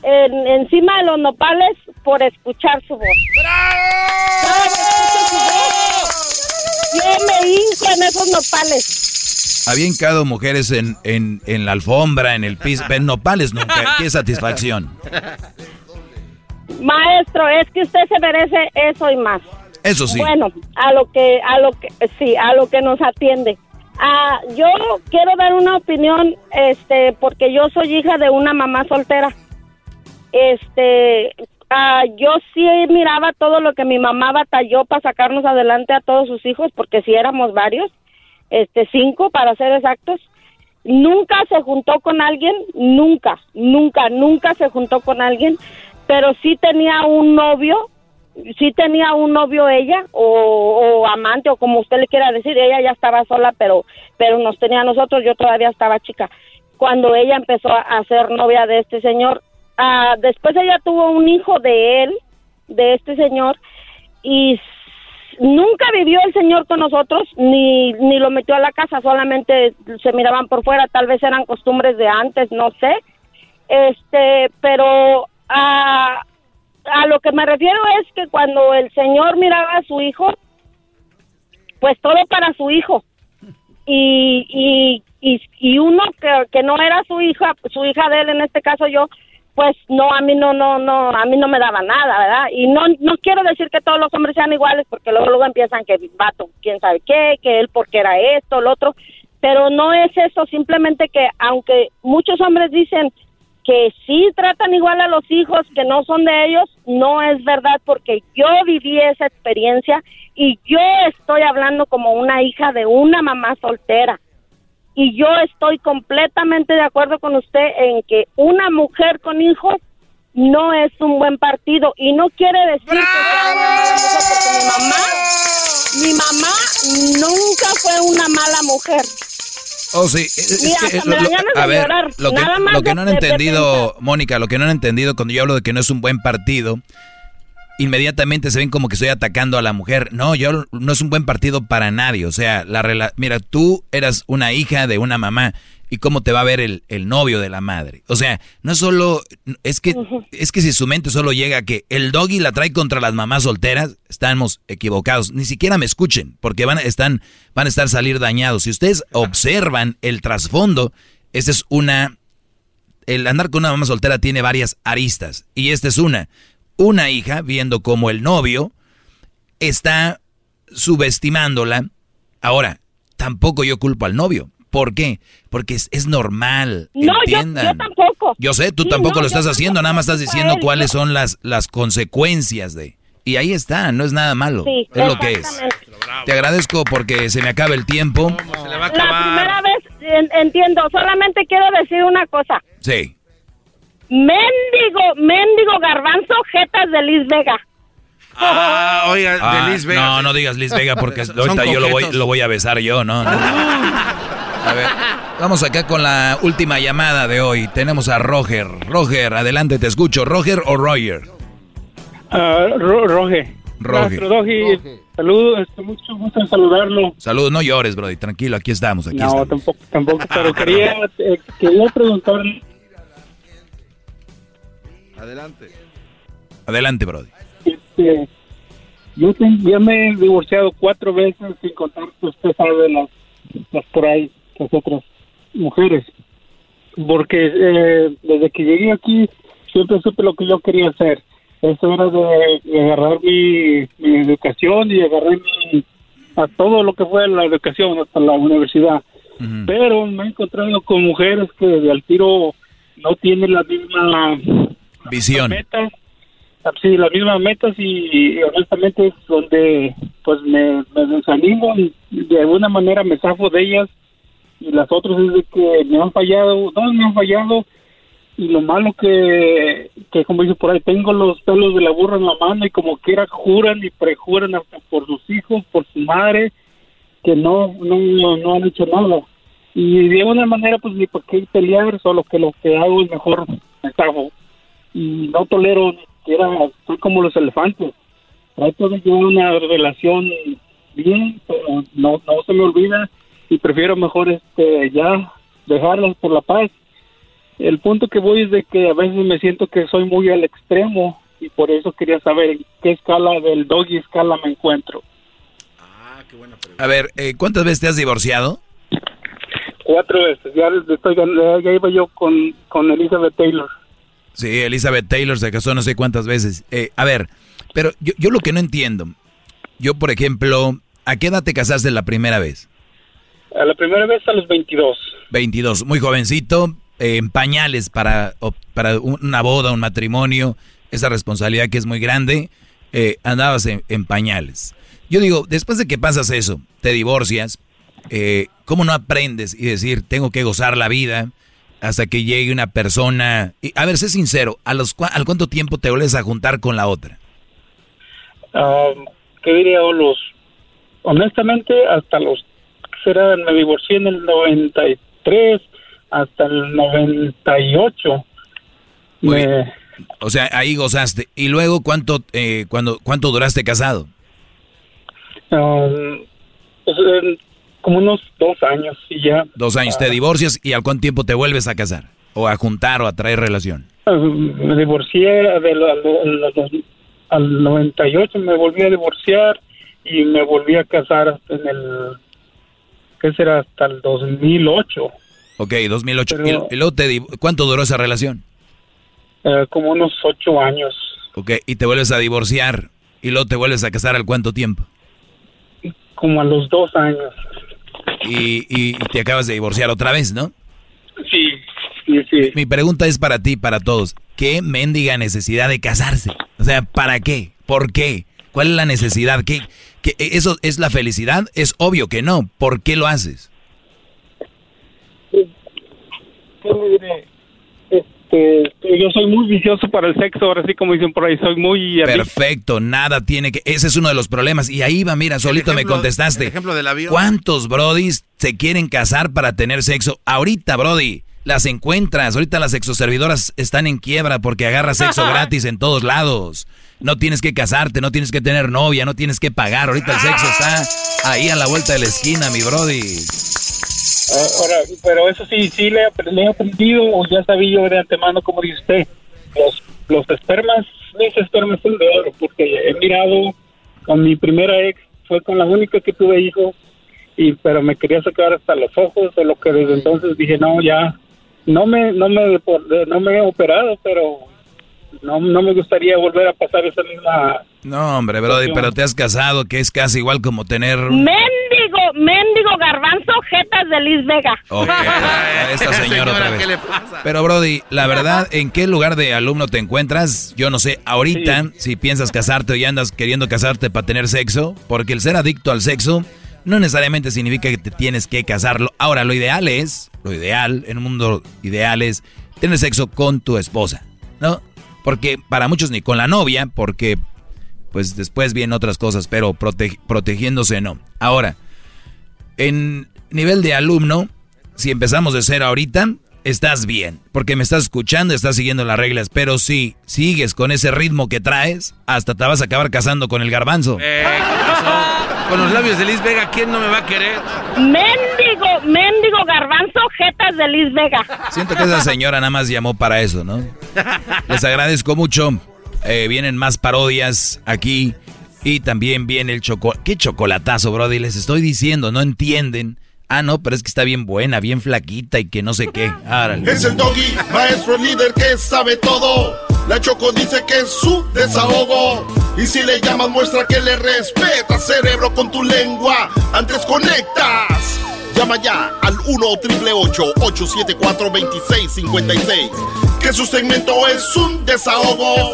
en- encima de los nopales por escuchar su voz. Cada que escucho su voz, Yo me hinco en esos nopales. Había hincado mujeres en, en, en la alfombra, en el piso, en nopales nunca. Qué satisfacción. Maestro, es que usted se merece eso y más. Eso sí. Bueno, a lo que, a lo que, sí, a lo que nos atiende. Ah, yo quiero dar una opinión, este, porque yo soy hija de una mamá soltera. Este, ah, yo sí miraba todo lo que mi mamá batalló para sacarnos adelante a todos sus hijos, porque si éramos varios, este, cinco para ser exactos. Nunca se juntó con alguien, nunca, nunca, nunca se juntó con alguien, pero sí tenía un novio sí tenía un novio ella o, amante o como usted le quiera decir ella ya estaba sola pero pero nos tenía a nosotros yo todavía estaba chica. Cuando ella empezó a, ser novia de este señor Ah, después ella tuvo un hijo de él de este señor y nunca vivió el señor con nosotros ni ni lo metió a la casa solamente se miraban por fuera tal vez eran costumbres de antes no sé. Este pero ah, a lo que me refiero es que cuando el señor miraba a su hijo, pues todo para su hijo. Y, y, y, y uno que, que no era su hija, su hija de él, en este caso yo, pues no, a mí no, no, no, a mí no me daba nada, ¿verdad? Y no, no quiero decir que todos los hombres sean iguales, porque luego, luego empiezan que vato, quién sabe qué, que él porque era esto, lo otro, pero no es eso, simplemente que aunque muchos hombres dicen que sí tratan igual a los hijos que no son de ellos, no es verdad porque yo viví esa experiencia y yo estoy hablando como una hija de una mamá soltera. Y yo estoy completamente de acuerdo con usted en que una mujer con hijos no es un buen partido y no quiere decir que sea una mala mujer porque mi mamá, mi mamá nunca fue una mala mujer. Oh, sí. Es- es Mira, que, hasta me lo- dan a ver, llorar. lo que, Nada más lo que no han entendido, Mónica, lo que no han entendido cuando yo hablo de que no es un buen partido, inmediatamente se ven como que estoy atacando a la mujer. No, yo no es un buen partido para nadie. O sea, la mira, tú eras una hija de una mamá y cómo te va a ver el, el novio de la madre. O sea, no solo, es que, es que si su mente solo llega a que el doggy la trae contra las mamás solteras, estamos equivocados. Ni siquiera me escuchen, porque van, a- están, van a estar salir dañados. Si ustedes observan el trasfondo, esta es una el andar con una mamá soltera tiene varias aristas. Y esta es una. Una hija viendo como el novio está subestimándola. Ahora, tampoco yo culpo al novio. ¿Por qué? Porque es, es normal. No, yo, entiendan. yo tampoco. Yo sé, tú Sí, tampoco no, lo yo estás haciendo, nada más estás a diciendo él, cuáles yo- son las, las consecuencias de... Y ahí está, no es nada malo. Sí, es lo que es. exactamente. Te agradezco porque se me acaba el tiempo. La primera vez en- entiendo, solamente quiero decir una cosa. Sí. Mendigo, mendigo garbanzo, jetas de Liz Vega. Ah, oiga, Ah, de Liz Vega. No, no digas Liz Vega porque ahorita yo lo voy, lo voy a besar yo, ¿no? no. A ver, vamos acá con la última llamada de hoy. Tenemos a Roger. Roger, adelante, te escucho. ¿Roger o Roger? Ah, Ro- Roge. Roge. Maestro Doggy, saludos, mucho gusto en saludarlo. Saludos, no llores, Brody. Tranquilo, aquí estamos, aquí No, estamos. tampoco, tampoco, pero quería, eh, quería preguntarle, Adelante. Adelante, Brody. este, yo ten- ya me he divorciado cuatro veces sin contar que usted sabe las, las por ahí, otras mujeres. Porque eh, desde que llegué aquí siempre supe lo que yo quería hacer. Eso era de, de agarrar mi, mi educación y agarrar mi, a todo lo que fue la educación hasta la universidad. Pero me he encontrado con mujeres que de al tiro no tienen la misma Visión. metas, sí, las mismas metas y, y honestamente es donde pues me, me desanimo y de alguna manera me zafo de ellas y las otras es de que me han fallado, no me han fallado y lo malo que, que como dice por ahí, tengo los pelos de la burra en la mano y como quiera juran y prejuran hasta por sus hijos, por su madre que no, no, no han hecho nada. Y de una manera, pues ni por qué pelear, solo que lo que hago es mejor me cago. Y no tolero ni siquiera, soy como los elefantes. Trato de llevar una relación bien, pero no, no se me olvida y prefiero mejor este ya dejarlas por la paz. El punto que voy es de que a veces me siento que soy muy al extremo y por eso quería saber en qué escala del doggy escala me encuentro. A ver, eh, ¿cuántas veces te has divorciado? Cuatro veces, ya, estoy, ya iba yo con, con Elizabeth Taylor. Sí, Elizabeth Taylor se casó no sé cuántas veces. Eh, a ver, pero yo, yo lo que no entiendo, yo por ejemplo, ¿a qué edad te casaste la primera vez? A la primera vez a los 22. 22, muy jovencito, eh, en pañales para, para una boda, un matrimonio, esa responsabilidad que es muy grande, eh, andabas en, pañales. Yo digo, después de que pasas eso, te divorcias, eh, ¿cómo no aprendes y decir, tengo que gozar la vida hasta que llegue una persona? Y, a ver, sé sincero, ¿a los, ¿al cuánto tiempo te vuelves a juntar con la otra? Um, ¿Qué diría? Los, honestamente, hasta los, será, me divorcié en el 93 hasta el 98. Me, o sea, ahí gozaste. ¿Y luego cuánto, eh, cuando, cuánto duraste casado? Um, pues, como unos dos años y ya. Dos años, te divorcias y al cuánto tiempo te vuelves a casar? ¿O a juntar o a traer relación? Uh, me divorcié al 98, me volví a divorciar y me volví a casar en el, ¿qué será? Hasta el 2008. Ok, 2008. ¿Y, cuánto duró esa relación? Eh, como unos ocho años. Ok, y te vuelves a divorciar y luego te vuelves a casar al cuánto tiempo? Como a los dos años. Y, y, te acabas de divorciar otra vez, ¿no? Sí, sí, sí. Mi pregunta es para ti, para todos. ¿Qué mendiga necesidad de casarse? O sea, ¿para qué? ¿Por qué? ¿Cuál es la necesidad? ¿Qué, qué, ¿Eso es la felicidad? Es obvio que no. ¿Por qué lo haces? ¿Qué me diré? Este, yo soy muy vicioso para el sexo, ahora sí como dicen por ahí, soy muy... Perfecto, nada tiene que... Ese es uno de los problemas. Y ahí va, mira, solito me contestaste. ejemplo del avión. ¿Cuántos brodis se quieren casar para tener sexo? Ahorita, brody, las encuentras. Ahorita las sexoservidoras están en quiebra porque agarras sexo gratis en todos lados. No tienes que casarte, no tienes que tener novia, no tienes que pagar. Ahorita el sexo está ahí a la vuelta de la esquina, mi brody. Ahora, pero eso sí, sí le, he aprendido, o ya sabía yo de antemano, como dice usted, los, los espermas, mis espermas son de oro, porque he mirado con mi primera ex, fue con la única que tuve hijos, y pero me quería sacar hasta los ojos, de lo que desde entonces dije, no, ya, no me, no me, no me he operado, pero no, no me gustaría volver a pasar esa misma... No, hombre, Brody, pero te has casado, que es casi igual como tener... Mendigo, mendigo garbanzo, jetas de Liz Vega. esta señora, otra vez. Pero Brody, la verdad, ¿en qué lugar de alumno te encuentras? Yo no sé, ahorita, si piensas casarte o ya andas queriendo casarte para tener sexo, porque el ser adicto al sexo no necesariamente significa que te tienes que casarlo. Ahora, lo ideal es, lo ideal, en un mundo ideal es tener sexo con tu esposa, ¿no? Porque para muchos ni con la novia, porque pues después vienen otras cosas, pero protegiéndose no. Ahora, en nivel de alumno, si empezamos de cero ahorita, estás bien, porque me estás escuchando, estás siguiendo las reglas, pero si sigues con ese ritmo que traes, hasta te vas a acabar casando con el garbanzo. Eh, con los labios de Liz Vega, ¿quién no me va a querer? Méndigo, méndigo garbanzo, jetas de Liz Vega. Siento que esa señora nada más llamó para eso, ¿no? Les agradezco mucho. Eh, vienen más parodias aquí. Y también viene el chocolate. ¿Qué chocolatazo, Brody? Les estoy diciendo, no entienden. Ah, no, pero es que está bien buena, bien flaquita y que no sé qué. Es el doggy, maestro líder que sabe todo. La Choco dice que es su desahogo. Y si le llamas, muestra que le respeta, cerebro, con tu lengua. Antes conectas. Llama ya al 1-888-874-2656. Que su segmento es un desahogo.